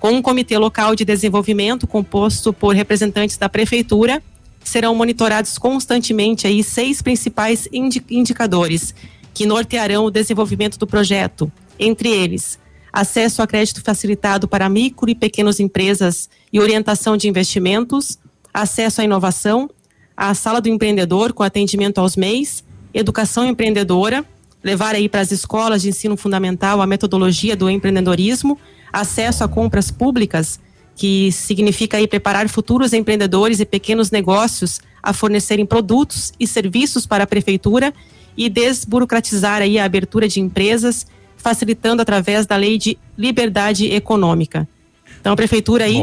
[SPEAKER 5] Com um comitê local de desenvolvimento composto por representantes da prefeitura, serão monitorados constantemente aí seis principais indi- indicadores que nortearão o desenvolvimento do projeto. Entre eles, acesso a crédito facilitado para micro e pequenas empresas e orientação de investimentos, acesso à inovação, a sala do empreendedor com atendimento aos MEIs, educação empreendedora, levar aí para as escolas de ensino fundamental a metodologia do empreendedorismo, acesso a compras públicas, que significa aí preparar futuros empreendedores e pequenos negócios a fornecerem produtos e serviços para a prefeitura e desburocratizar aí a abertura de empresas, facilitando através da lei de liberdade econômica. Então a prefeitura aí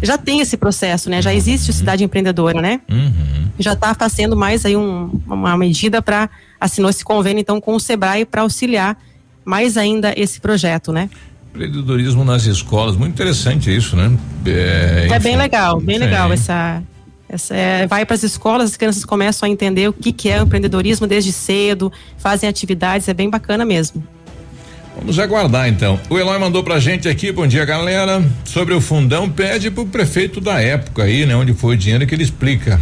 [SPEAKER 5] já tem esse processo, né? Já existe o cidade empreendedora, né?
[SPEAKER 1] Uhum.
[SPEAKER 5] Já está fazendo mais aí um- uma medida para assinou esse convênio então com o Sebrae para auxiliar mais ainda esse projeto, né?
[SPEAKER 1] Empreendedorismo nas escolas, muito interessante isso, né? É,
[SPEAKER 5] É bem legal, bem
[SPEAKER 1] Sim.
[SPEAKER 5] legal essa. essa é, vai para as escolas, as crianças começam a entender o que, que é o empreendedorismo desde cedo, fazem atividades, é bem bacana mesmo.
[SPEAKER 1] Vamos aguardar então. O Eloy mandou pra gente aqui, bom dia galera, sobre o fundão, pede pro prefeito da época aí, né, onde foi o dinheiro que ele explica.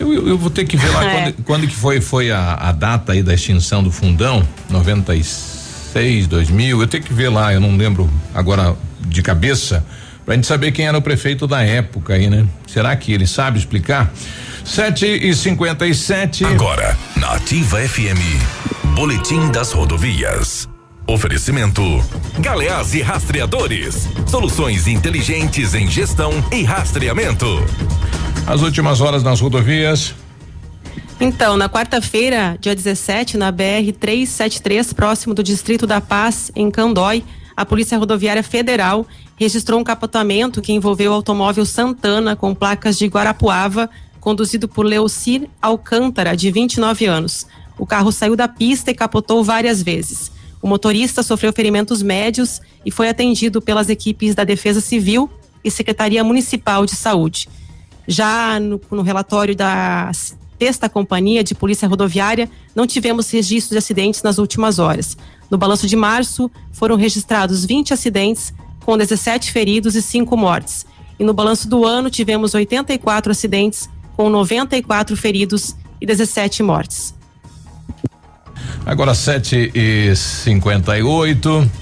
[SPEAKER 1] Eu, eu, eu vou ter que ver lá
[SPEAKER 5] É.
[SPEAKER 1] quando, quando que foi, foi a, a data aí da extinção do fundão, 96, 2000, eu tenho que ver lá, eu não lembro agora de cabeça, pra gente saber quem era o prefeito da época aí, né? Será que ele sabe explicar? 7 e 57
[SPEAKER 17] Agora, na Ativa FM, Boletim das Rodovias. Oferecimento: Galeás e Rastreadores. Soluções inteligentes em gestão e rastreamento.
[SPEAKER 1] As últimas horas nas rodovias.
[SPEAKER 5] Então, na quarta-feira, dia 17, na BR 373, próximo do Distrito da Paz, em Candói, a Polícia Rodoviária Federal registrou um capotamento que envolveu o automóvel Santana com placas de Guarapuava, conduzido por Leocir Alcântara, de 29 anos. O carro saiu da pista e capotou várias vezes. O motorista sofreu ferimentos médios e foi atendido pelas equipes da Defesa Civil e Secretaria Municipal de Saúde. Já no, no relatório da sexta companhia de polícia rodoviária, não tivemos registros de acidentes nas últimas horas. No balanço de março, foram registrados 20 acidentes, com 17 feridos e 5 mortes. E no balanço do ano, tivemos 84 acidentes, com 94 feridos e 17 mortes.
[SPEAKER 1] Agora 7 e 58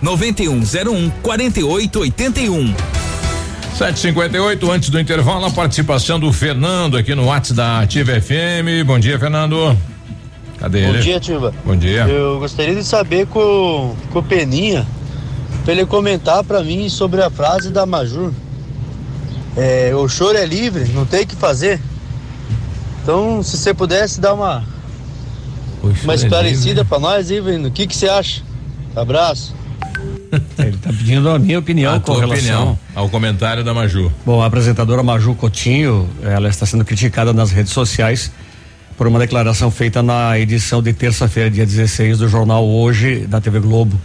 [SPEAKER 28] 9101 4881.
[SPEAKER 1] 758 antes do intervalo, a participação do Fernando aqui no WhatsApp da Ativa FM. Bom dia, Fernando. Cadê
[SPEAKER 29] Bom
[SPEAKER 1] ele?
[SPEAKER 29] dia, Tiva.
[SPEAKER 1] Bom dia.
[SPEAKER 29] Eu gostaria de saber com, com o Peninha, pra ele comentar pra mim sobre a frase da Majur. É, o choro é livre, não tem o que fazer. Então, se você pudesse dar uma, uma
[SPEAKER 3] é
[SPEAKER 29] esclarecida pra nós aí, Vendo, o que que você acha? Abraço.
[SPEAKER 3] Ele está pedindo a minha opinião
[SPEAKER 1] A
[SPEAKER 3] com relação
[SPEAKER 1] opinião ao comentário da Maju.
[SPEAKER 3] Bom, a apresentadora Maju Coutinho, ela está sendo criticada nas redes sociais por uma declaração feita na edição de terça-feira, dia 16 do jornal Hoje da TV Globo.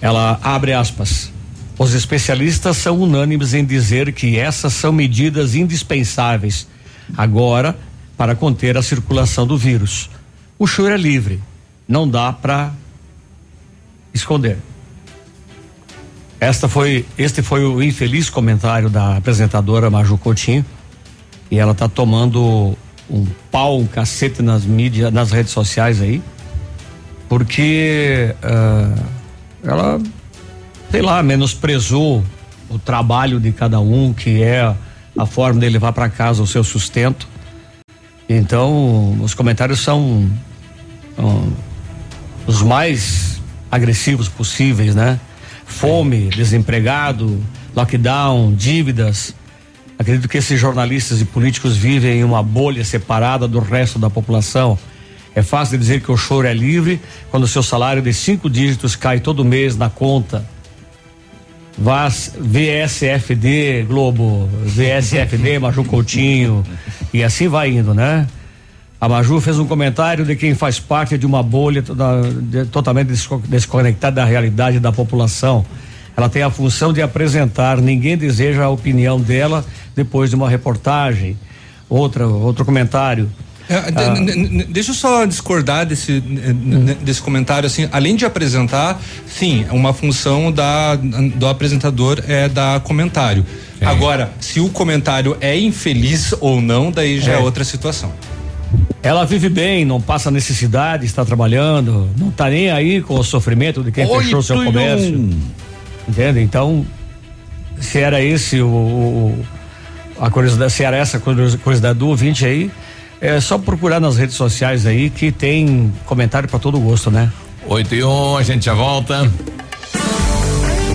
[SPEAKER 3] Ela abre aspas. Os especialistas são unânimes em dizer que essas são medidas indispensáveis agora para conter a circulação do vírus. O choro é livre, não dá para esconder. Esta foi, este foi o infeliz comentário da apresentadora Maju Coutinho e ela está tomando um pau, um cacete nas mídias, nas redes sociais aí, porque uh, ela, sei lá, menosprezou o trabalho de cada um, que é a forma de levar para casa o seu sustento. Então, os comentários são um, os mais agressivos possíveis, né? Fome, desempregado, lockdown, dívidas. Acredito que esses jornalistas e políticos vivem em uma bolha separada do resto da população. É fácil dizer que o choro é livre quando seu salário de cinco dígitos cai todo mês na conta. VAS, VSFD, Globo, VSFD, Maju Coutinho, e assim vai indo, né? A Maju fez um comentário de quem faz parte de uma bolha toda, de, totalmente desconectada da realidade da população. Ela tem a função de apresentar, ninguém deseja a opinião dela depois de uma reportagem. Outra, outro comentário.
[SPEAKER 4] É,
[SPEAKER 3] Ah.
[SPEAKER 4] Deixa eu só discordar desse, desse comentário assim, além de apresentar, sim, uma função da, do apresentador é dar comentário. Agora, se o comentário é infeliz ou não, daí já é,
[SPEAKER 3] É.
[SPEAKER 4] outra situação.
[SPEAKER 3] Ela vive bem, não passa necessidade, está trabalhando, não está nem aí com o sofrimento de quem
[SPEAKER 2] Oito
[SPEAKER 3] fechou seu comércio.
[SPEAKER 2] um.
[SPEAKER 3] Entende? Então, se era esse o, o- a curiosidade, se era essa a curiosi- curiosidade do ouvinte aí, é só procurar nas redes sociais aí que tem comentário para todo gosto, né?
[SPEAKER 1] 8 e 1, a gente já volta.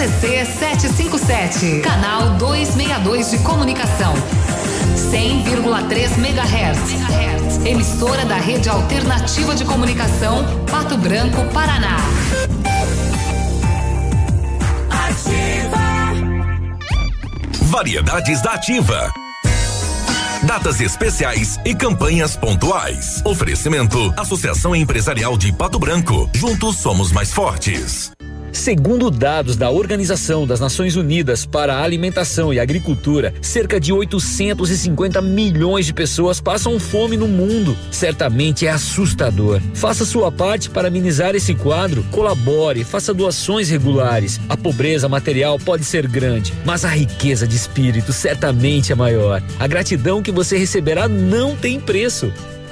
[SPEAKER 30] CZC 757, canal 262 de comunicação. 100,3 MHz. Emissora da Rede Alternativa de Comunicação, Pato Branco, Paraná.
[SPEAKER 17] Variedades da Ativa. Datas especiais e campanhas pontuais. Oferecimento: Associação Empresarial de Pato Branco. Juntos somos mais fortes.
[SPEAKER 7] Segundo dados da Organização das Nações Unidas para a Alimentação e Agricultura, cerca de 850 milhões de pessoas passam fome no mundo. Certamente é assustador. Faça sua parte para amenizar esse quadro, colabore, faça doações regulares. A pobreza material pode ser grande, mas a riqueza de espírito certamente é maior. A gratidão que você receberá não tem preço.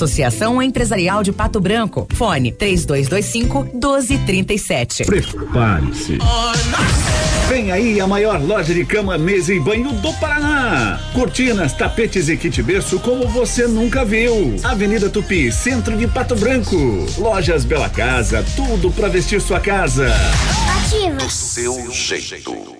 [SPEAKER 31] Associação Empresarial de Pato Branco. Fone 3225 1237.
[SPEAKER 32] Prepare-se. Vem aí a maior loja de cama, mesa e banho do Paraná. Cortinas, tapetes e kit berço como você nunca viu. Avenida Tupi, centro de Pato Branco. Lojas Bela Casa, tudo para vestir sua casa.
[SPEAKER 26] Ativa.
[SPEAKER 32] seu jeito.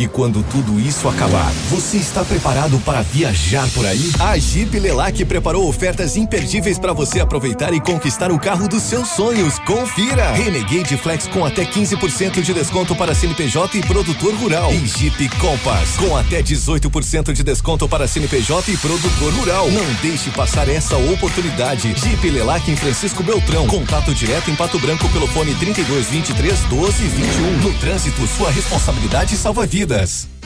[SPEAKER 10] E quando tudo isso acabar, você está preparado para viajar por aí? A Jeep Lelac preparou ofertas imperdíveis para você aproveitar e conquistar o carro dos seus sonhos. Confira! Renegade Flex com até 15% de desconto para CNPJ e produtor rural. E Jeep Compass com até 18% de desconto para CNPJ e produtor rural. Não deixe passar essa oportunidade. Jeep Lelac em Francisco Beltrão. Contato direto em Pato Branco pelo fone 32 23 12 21. No trânsito, sua responsabilidade salva vidas. This.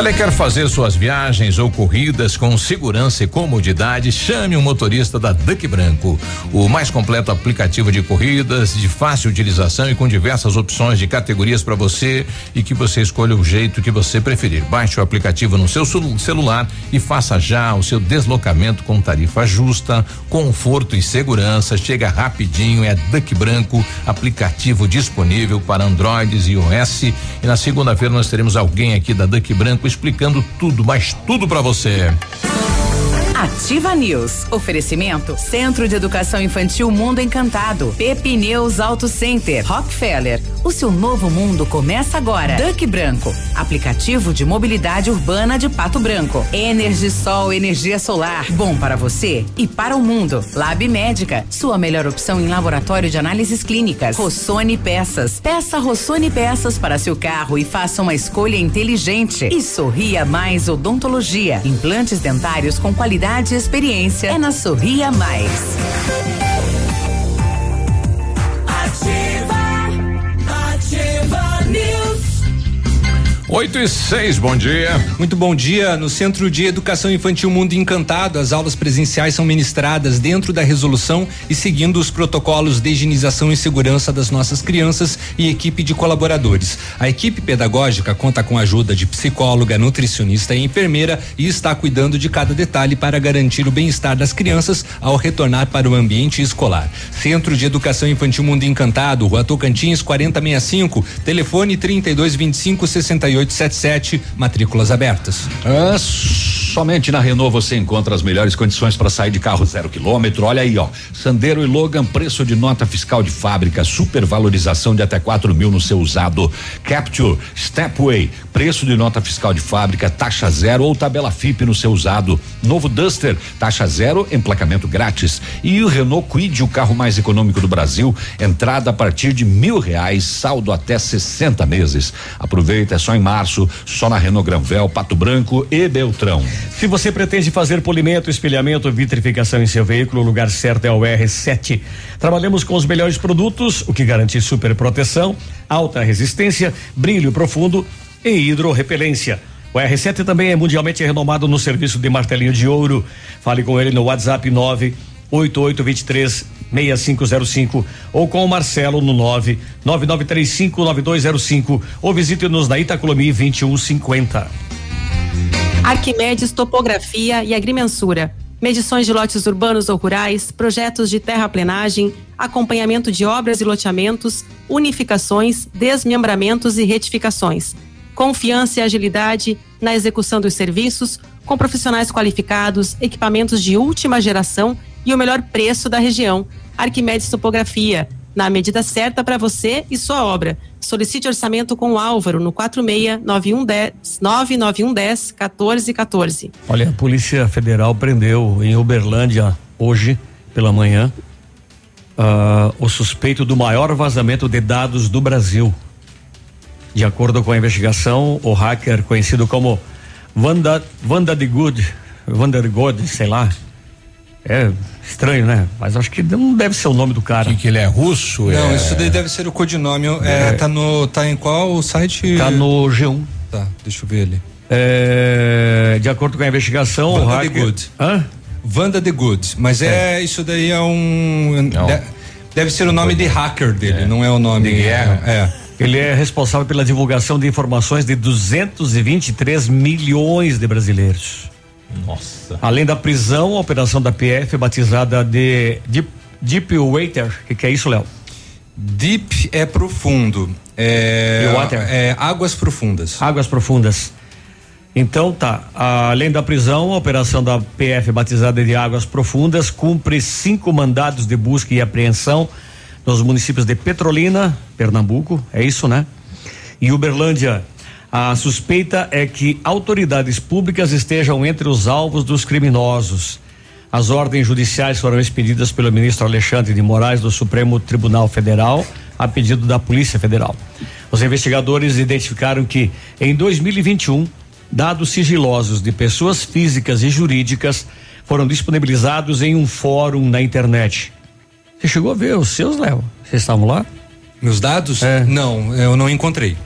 [SPEAKER 1] Olha, quer fazer suas viagens ou corridas com segurança e comodidade? Chame um motorista da Duck Branco, o mais completo aplicativo de corridas, de fácil utilização e com diversas opções de categorias para você e que você escolha o jeito que você preferir. Baixe o aplicativo no seu celular e faça já o seu deslocamento com tarifa justa, conforto e segurança. Chega rapidinho, é Duck Branco, aplicativo disponível para Androids e iOS. E na segunda-feira nós teremos alguém aqui da Duck Branco explicando tudo, mas tudo para você.
[SPEAKER 31] Ativa News. Oferecimento Centro de Educação Infantil Mundo Encantado. Pepineus Auto Center. Rockefeller. O seu novo mundo começa agora. Duck Branco. Aplicativo de mobilidade urbana de Pato Branco. Energisol energia solar. Bom para você e para o mundo. Lab Médica. Sua melhor opção em laboratório de análises clínicas. Rossoni Peças. Peça Rossoni Peças para seu carro e faça uma escolha inteligente. E Sorria Mais Odontologia. Implantes dentários com qualidade e experiência é na Sorria Mais.
[SPEAKER 1] 8 e 6, bom dia.
[SPEAKER 4] Muito bom dia. No Centro de Educação Infantil Mundo Encantado, as aulas presenciais são ministradas dentro da resolução e seguindo os protocolos de higienização e segurança das nossas crianças e equipe de colaboradores. A equipe pedagógica conta com a ajuda de psicóloga, nutricionista e enfermeira e está cuidando de cada detalhe para garantir o bem-estar das crianças ao retornar para o ambiente escolar. Centro de Educação Infantil Mundo Encantado, Rua Tocantins 4065, telefone 3225 68 8877, matrículas abertas.
[SPEAKER 2] Ah, somente na Renault você encontra as melhores condições para sair de carro zero quilômetro. Olha aí, ó. Sandero e Logan, preço de nota fiscal de fábrica, supervalorização de até 4 mil no seu usado. Capture, Stepway, preço de nota fiscal de fábrica, taxa zero ou tabela FIP no seu usado. Novo Duster, taxa zero, emplacamento grátis. E o Renault Quid, o carro mais econômico do Brasil, entrada a partir de mil reais, saldo até 60 meses. Aproveita, é só em março, só na Renault Granvel, Pato Branco e Beltrão.
[SPEAKER 3] Se você pretende fazer polimento, espelhamento, vitrificação em seu veículo, o lugar certo é o R7. Trabalhamos com os melhores produtos, o que garante super proteção, alta resistência, brilho profundo e hidrorrepelência. O R7 também é mundialmente renomado no serviço de martelinho de ouro. Fale com ele no WhatsApp 98823 6505 ou com o Marcelo no 999359205 ou visite-nos na Itacolomi 2150.
[SPEAKER 5] Arquimedes Topografia e Agrimensura. Medições de lotes urbanos ou rurais, projetos de terraplenagem, acompanhamento de obras e loteamentos, unificações, desmembramentos e retificações. Confiança e agilidade na execução dos serviços, com profissionais qualificados, equipamentos de última geração e o melhor preço da região. Arquimedes Topografia, na medida certa para você e sua obra. Solicite orçamento com o Álvaro no 46 9110 99110 1414.
[SPEAKER 3] Olha, a Polícia Federal prendeu em Uberlândia hoje pela manhã ah, o suspeito do maior vazamento de dados do Brasil. De acordo com a investigação, o hacker conhecido como Vanda, Vanda de Good, Vander God, sei lá. É estranho, né? Mas acho que não deve ser o nome do cara.
[SPEAKER 1] Que, que ele é russo?
[SPEAKER 4] Não,
[SPEAKER 1] é...
[SPEAKER 4] isso daí deve ser o codinome. É,
[SPEAKER 3] É.
[SPEAKER 4] tá no. Tá em qual site?
[SPEAKER 3] Tá no G1.
[SPEAKER 4] Tá, deixa eu ver ali.
[SPEAKER 3] É, de acordo com a investigação, o
[SPEAKER 4] Vanda
[SPEAKER 3] hacker.
[SPEAKER 4] the Good.
[SPEAKER 3] Hã?
[SPEAKER 4] Vanda the Good. Mas é, isso daí é um. de- deve ser o nome de hacker dele, não é o nome.
[SPEAKER 3] De guerra.
[SPEAKER 4] É.
[SPEAKER 3] Ele é responsável pela divulgação de informações de 223 milhões de brasileiros.
[SPEAKER 1] Nossa.
[SPEAKER 3] Além da prisão, a operação da PF batizada de Deep, Deep Water, o que, que é isso, Léo?
[SPEAKER 4] Deep é profundo. É,
[SPEAKER 3] E water?
[SPEAKER 4] é águas profundas.
[SPEAKER 3] Águas profundas. Então tá, além da prisão, a operação da PF batizada de Águas Profundas cumpre cinco mandados de busca e apreensão nos municípios de Petrolina, Pernambuco, é isso, né? E Uberlândia. A suspeita é que autoridades públicas estejam entre os alvos dos criminosos. As ordens judiciais foram expedidas pelo ministro Alexandre de Moraes do Supremo Tribunal Federal a pedido da Polícia Federal. Os investigadores identificaram que em 2021 dados sigilosos de pessoas físicas e jurídicas foram disponibilizados em um fórum na internet. Você chegou a ver os seus, Léo? Vocês estavam lá?
[SPEAKER 4] Meus dados?
[SPEAKER 3] É.
[SPEAKER 4] Não, eu não encontrei.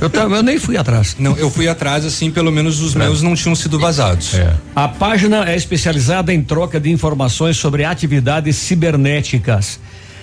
[SPEAKER 3] Eu, tam- eu nem fui atrás.
[SPEAKER 4] Não, eu fui atrás, assim, pelo menos os meus não tinham sido vazados.
[SPEAKER 3] A página é especializada em troca de informações sobre atividades cibernéticas.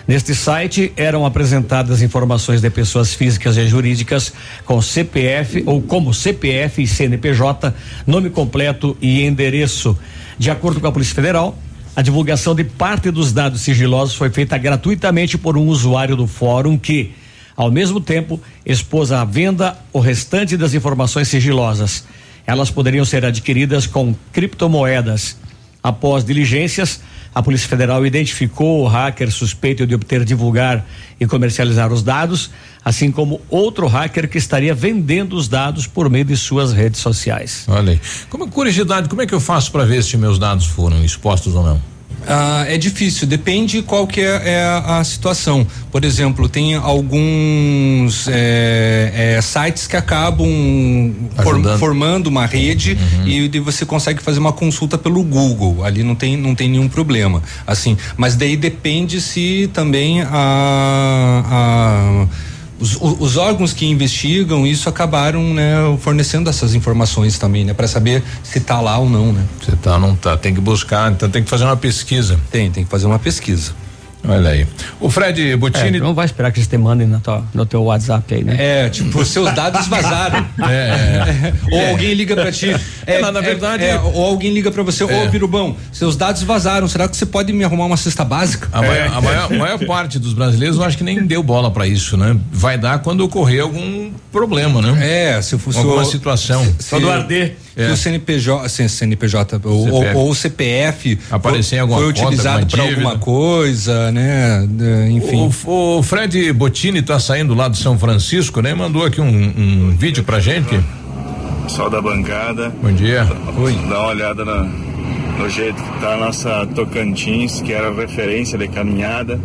[SPEAKER 3] Neste site eram apresentadas informações de pessoas físicas e jurídicas com CPF ou como CPF e CNPJ, nome completo e endereço. De acordo com a Polícia Federal, a divulgação de parte dos dados sigilosos foi feita gratuitamente por um usuário do fórum que, ao mesmo tempo, expôs à venda o restante das informações sigilosas. Elas poderiam ser adquiridas com criptomoedas. Após diligências, a Polícia Federal identificou o hacker suspeito de obter, divulgar e comercializar os dados, assim como outro hacker que estaria vendendo os dados por meio de suas redes sociais.
[SPEAKER 1] Olha aí. Como curiosidade, como é que eu faço para ver se meus dados foram expostos ou não?
[SPEAKER 4] Ah, é difícil, depende qual que é, é a, a situação. Por exemplo, tem alguns é, é, sites que acabam for- formando uma rede e de- você consegue fazer uma consulta pelo Google. Ali não tem, não tem nenhum problema. Assim, mas daí depende se também a, a os, os órgãos que investigam isso acabaram né, fornecendo essas informações também, né, para saber se tá lá ou não, né?
[SPEAKER 1] Se tá ou não tá, tem que buscar, então tem que fazer uma pesquisa.
[SPEAKER 4] Tem, tem que fazer uma pesquisa.
[SPEAKER 1] Olha aí. O Fred Bottini.
[SPEAKER 3] É, não vai esperar que eles te mandem tua- no teu WhatsApp aí, né?
[SPEAKER 4] É, tipo, seus dados vazaram.
[SPEAKER 1] É.
[SPEAKER 4] ou alguém liga pra ti. É,
[SPEAKER 1] na verdade-
[SPEAKER 4] é, ou alguém liga pra você, ô
[SPEAKER 1] É.
[SPEAKER 4] Pirubão, seus dados vazaram. Será que você pode me arrumar uma cesta básica?
[SPEAKER 1] A, maior, a maior- maior parte dos brasileiros eu acho que nem deu bola para isso, né? Vai dar quando ocorrer algum problema, né?
[SPEAKER 4] É, se fosse
[SPEAKER 1] alguma
[SPEAKER 4] o-
[SPEAKER 1] situação.
[SPEAKER 4] Se, se
[SPEAKER 1] É.
[SPEAKER 4] o CNPJ, se CNPJ ou,
[SPEAKER 1] CPF.
[SPEAKER 4] ou o CPF
[SPEAKER 1] Aparecer em
[SPEAKER 4] foi,
[SPEAKER 1] alguma
[SPEAKER 4] foi
[SPEAKER 1] conta,
[SPEAKER 4] utilizado para alguma coisa, né? Enfim.
[SPEAKER 1] O, o Fred Bottini tá saindo lá de São Francisco, né? Mandou aqui um, um vídeo pra gente.
[SPEAKER 33] Pessoal da bancada.
[SPEAKER 1] Bom dia.
[SPEAKER 33] Oi. Dá uma olhada na- no jeito que tá a nossa Tocantins, que era referência de caminhada.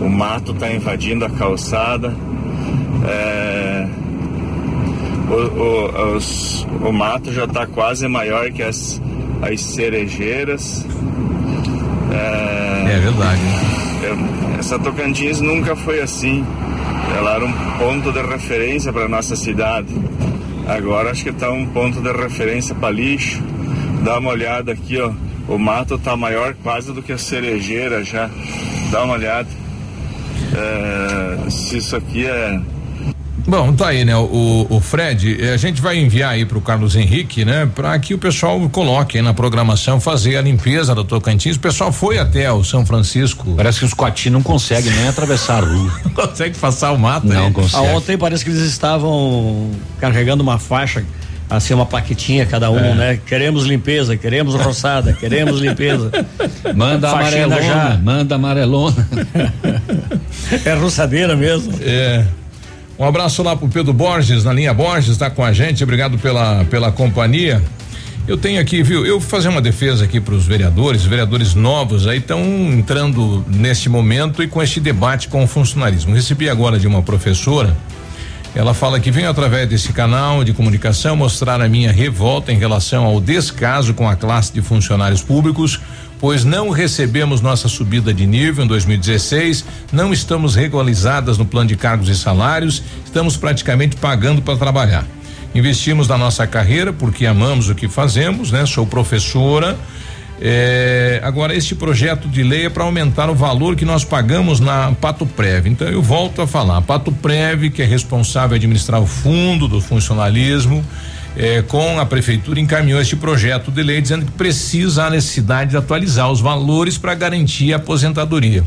[SPEAKER 33] O mato tá invadindo a calçada. É, o, o- os- o mato já tá quase maior que as, as cerejeiras. É,
[SPEAKER 1] É verdade.
[SPEAKER 33] é, essa Tocantins nunca foi assim. Ela era um ponto de referência para nossa cidade. Agora acho que está um ponto de referência para lixo. Dá uma olhada aqui, ó. O mato tá maior quase do que a cerejeira já. Dá uma olhada. É, se isso aqui é
[SPEAKER 1] Bom, tá aí, né? O, o Fred, eh, a gente vai enviar aí pro Carlos Henrique, né? Para que o pessoal coloque aí na programação fazer a limpeza do Tocantins. O pessoal foi até o São Francisco.
[SPEAKER 2] Parece que os coati não conseguem nem atravessar a rua.
[SPEAKER 1] não consegue passar o mato,
[SPEAKER 3] Não
[SPEAKER 1] né?
[SPEAKER 3] consegue. ontem parece que eles estavam carregando uma faixa, assim, uma plaquetinha cada um,
[SPEAKER 2] É.
[SPEAKER 3] né? Queremos limpeza, queremos roçada, queremos limpeza.
[SPEAKER 2] Manda
[SPEAKER 3] Faxina
[SPEAKER 2] amarelona, manda amarelona.
[SPEAKER 3] é roçadeira mesmo.
[SPEAKER 1] É. Um abraço lá pro Pedro Borges, na linha Borges, tá com a gente. Obrigado pela, pela companhia. Eu tenho aqui, viu? Eu vou fazer uma defesa aqui para os vereadores, vereadores novos aí estão entrando nesse momento e com este debate com o funcionalismo. Recebi agora de uma professora, ela fala que venho através desse canal de comunicação mostrar a minha revolta em relação ao descaso com a classe de funcionários públicos, pois não recebemos nossa subida de nível em 2016, não estamos regularizadas no plano de cargos e salários, estamos praticamente pagando para trabalhar. Investimos na nossa carreira porque amamos o que fazemos, né? Sou professora. É, agora, este projeto de lei é para aumentar o valor que nós pagamos na Pato Prev. Então, eu volto a falar: a Pato Prev, que é responsável administrar o fundo do funcionalismo, é, com a prefeitura, encaminhou este projeto de lei dizendo que precisa a necessidade de atualizar os valores para garantir a aposentadoria.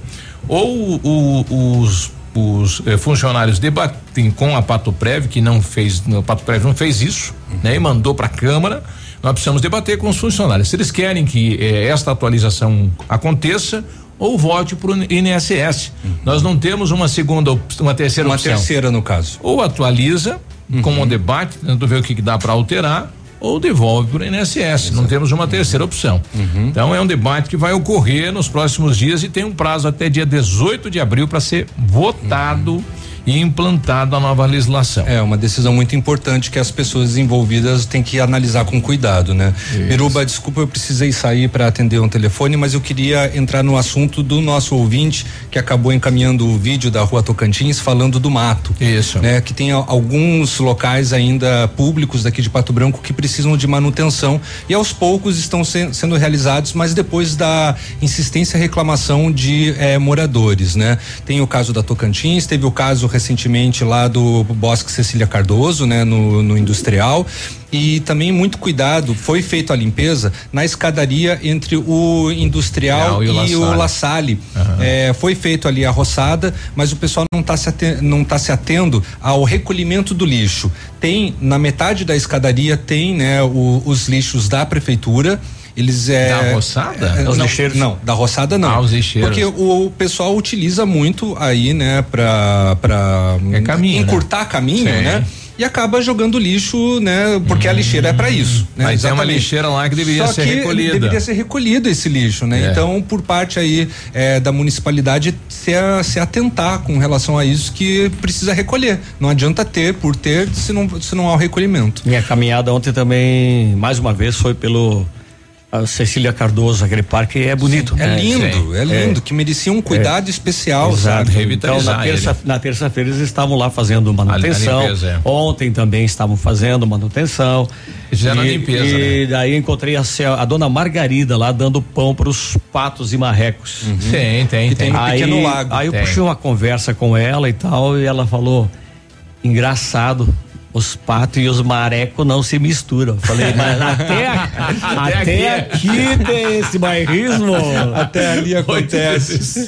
[SPEAKER 1] Ou o- os os eh, funcionários debatem com a Pato Prev, que não fez, a Pato Prev não fez isso, né? E mandou para a Câmara. Nós precisamos debater com os funcionários. Se eles querem que eh, esta atualização aconteça, ou volte para o INSS. Nós não temos uma segunda, uma terceira
[SPEAKER 4] Uma
[SPEAKER 1] opção.
[SPEAKER 4] terceira, no caso.
[SPEAKER 1] Ou atualiza com o debate, tentando ver o que, que dá para alterar, ou devolve para o INSS. Não temos uma terceira opção. Então é um debate que vai ocorrer nos próximos dias e tem um prazo até dia 18 de abril para ser votado e implantado a nova legislação.
[SPEAKER 4] É uma decisão muito importante que as pessoas envolvidas têm que analisar com cuidado, né? Biruba, desculpa, eu precisei sair para atender um telefone, mas eu queria entrar no assunto do nosso ouvinte que acabou encaminhando o vídeo da Rua Tocantins falando do mato.
[SPEAKER 1] Isso.
[SPEAKER 4] Né? Que tem alguns locais ainda públicos daqui de Pato Branco que precisam de manutenção e aos poucos estão se- sendo realizados, mas depois da insistência e reclamação de eh, moradores, né? Tem o caso da Tocantins, teve o caso recentemente lá do Bosque Cecília Cardoso, né? No, no industrial e também muito cuidado, foi feita a limpeza na escadaria entre o industrial
[SPEAKER 1] Industrial e o La Salle.
[SPEAKER 4] Salle. É, foi feito ali a roçada, mas o pessoal não está se, aten- não tá se atendo ao recolhimento do lixo. Tem na metade da escadaria tem né o- os lixos da prefeitura. Eles é
[SPEAKER 1] Da roçada?
[SPEAKER 4] é,
[SPEAKER 1] Os
[SPEAKER 4] não,
[SPEAKER 1] lixeiros?
[SPEAKER 4] Não, da roçada não.
[SPEAKER 1] Ah, os lixeiros.
[SPEAKER 4] Porque o, o pessoal utiliza muito aí, né, para para
[SPEAKER 1] caminho, né?
[SPEAKER 4] encurtar caminho,
[SPEAKER 1] Sim.
[SPEAKER 4] né? E acaba jogando lixo, né? Porque a lixeira é para isso. Né?
[SPEAKER 1] Mas tem uma
[SPEAKER 4] Exatamente.
[SPEAKER 1] lixeira lá que deveria
[SPEAKER 4] Só
[SPEAKER 1] ser
[SPEAKER 4] que
[SPEAKER 1] recolhida.
[SPEAKER 4] Deveria ser recolhido esse lixo, né?
[SPEAKER 1] É.
[SPEAKER 4] Então, por parte aí eh, da municipalidade se, a- se atentar com relação a isso que precisa recolher. Não adianta ter por ter se não, se não há o recolhimento.
[SPEAKER 3] Minha caminhada ontem também, mais uma vez, foi pelo a Cecília Cardoso, aquele parque é bonito.
[SPEAKER 4] É
[SPEAKER 3] né?
[SPEAKER 4] lindo, é lindo, que merecia um cuidado especial,
[SPEAKER 3] Exato.
[SPEAKER 4] sabe?
[SPEAKER 3] Então, na terça- na terça-feira eles estavam lá fazendo manutenção.
[SPEAKER 1] A limpeza, é.
[SPEAKER 3] Ontem também estavam fazendo manutenção.
[SPEAKER 1] Fizeram a limpeza,
[SPEAKER 3] E daí encontrei a, a dona Margarida lá dando pão para os patos e marrecos.
[SPEAKER 1] Tem, tem, tem.
[SPEAKER 3] aí,
[SPEAKER 1] Pequeno lago.
[SPEAKER 3] Aí eu
[SPEAKER 1] Tem.
[SPEAKER 3] puxei uma conversa com ela e tal, e ela falou: engraçado. Os patos e os marecos não se misturam. Falei, mas até, até,
[SPEAKER 1] Até
[SPEAKER 3] aqui tem esse bairrismo.
[SPEAKER 4] Até ali acontece.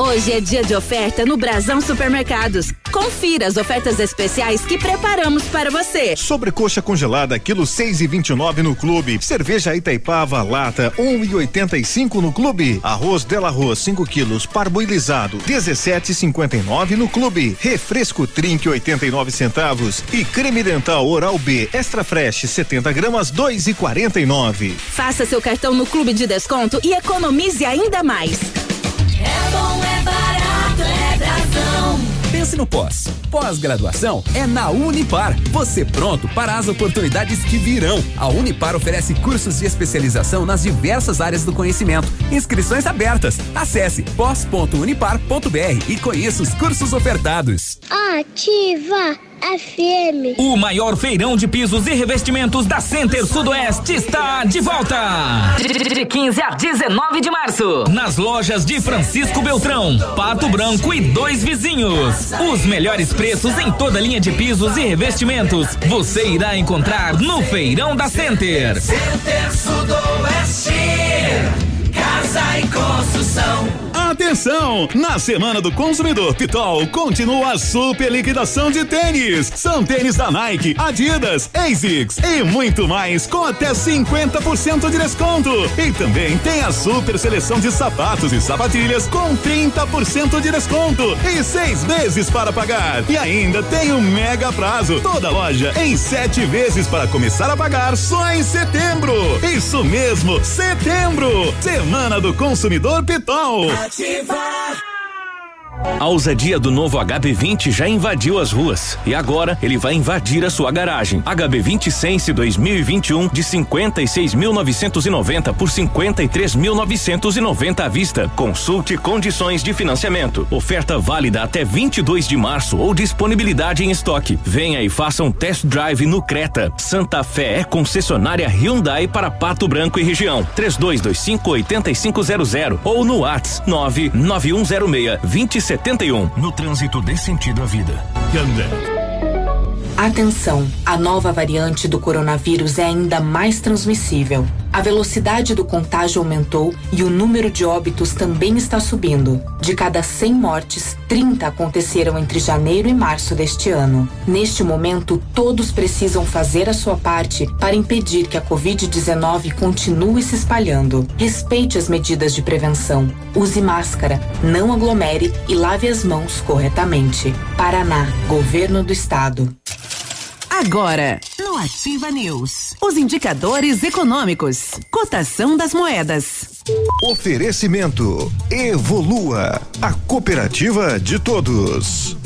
[SPEAKER 24] Hoje é dia de oferta no Brasão Supermercados. Confira as ofertas especiais que preparamos para você.
[SPEAKER 10] Sobrecoxa congelada, quilo seis e vinte e nove no clube. Cerveja Itaipava, lata, um e oitenta e cinco no clube. Arroz Dela Arroz, 5 quilos, parboilizado, dezessete e cinquenta e nove no clube. Refresco Trink, 89 centavos. E creme dental Oral B, extra fresh, 70 gramas, dois e quarenta e nove.
[SPEAKER 24] Faça seu cartão no Clube de Desconto e economize ainda mais.
[SPEAKER 9] É bom, é barato.
[SPEAKER 8] Pense no pós. Pós-graduação é na Unipar. Você pronto para as oportunidades que virão. A Unipar oferece cursos de especialização nas diversas áreas do conhecimento. Inscrições abertas. Acesse pós.unipar.br e conheça os cursos ofertados.
[SPEAKER 26] Ativa FM.
[SPEAKER 28] O maior feirão de pisos e revestimentos da Center Sudoeste está de volta. De 15 a 19 de março. Nas lojas de Francisco Beltrão, Pato Branco e dois vizinhos. Os melhores preços em toda a linha de pisos e revestimentos você irá encontrar no Feirão da Center.
[SPEAKER 34] Center Sudoeste. Casa e construção.
[SPEAKER 10] Atenção! Na Semana do Consumidor Pitol continua a super liquidação de tênis. São tênis da Nike, Adidas, ASICS e muito mais com até 50% de desconto. E também tem a super seleção de sapatos e sapatilhas com 30% de desconto e seis vezes para pagar. E ainda tem o um mega prazo. Toda loja em sete vezes para começar a pagar só em setembro. Isso mesmo, setembro. Semana do Consumidor Pitol.
[SPEAKER 12] A ousadia do novo HB20 já invadiu as ruas e agora ele vai invadir a sua garagem. HB20 Sense 2021 de 56.990 por 53.990 à vista. Consulte condições de financiamento. Oferta válida até 22 de março ou disponibilidade em estoque. Venha e faça um test drive no Creta. Santa Fé é concessionária Hyundai para Pato Branco e região. 3225 8500 ou no Whats 99106 20 71. No trânsito dê sentido à vida.
[SPEAKER 35] Atenção, a nova variante do coronavírus é ainda mais transmissível. A velocidade do contágio aumentou e o número de óbitos também está subindo. De cada 100 mortes, 30 aconteceram entre janeiro e março deste ano. Neste momento, todos precisam fazer a sua parte para impedir que a Covid-19 continue se espalhando. Respeite as medidas de prevenção. Use máscara, não aglomere e lave as mãos corretamente. Paraná, Governo do Estado.
[SPEAKER 22] Agora, Ativa News, os indicadores econômicos, cotação das moedas.
[SPEAKER 25] Oferecimento Evolua, a cooperativa de todos.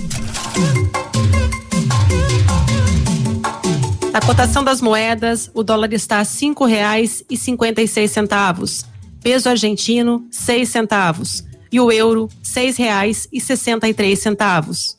[SPEAKER 5] A cotação das moedas, o dólar está a cinco reais e cinquenta e seis centavos. Peso argentino, seis centavos. E o euro, seis reais e sessenta e três centavos.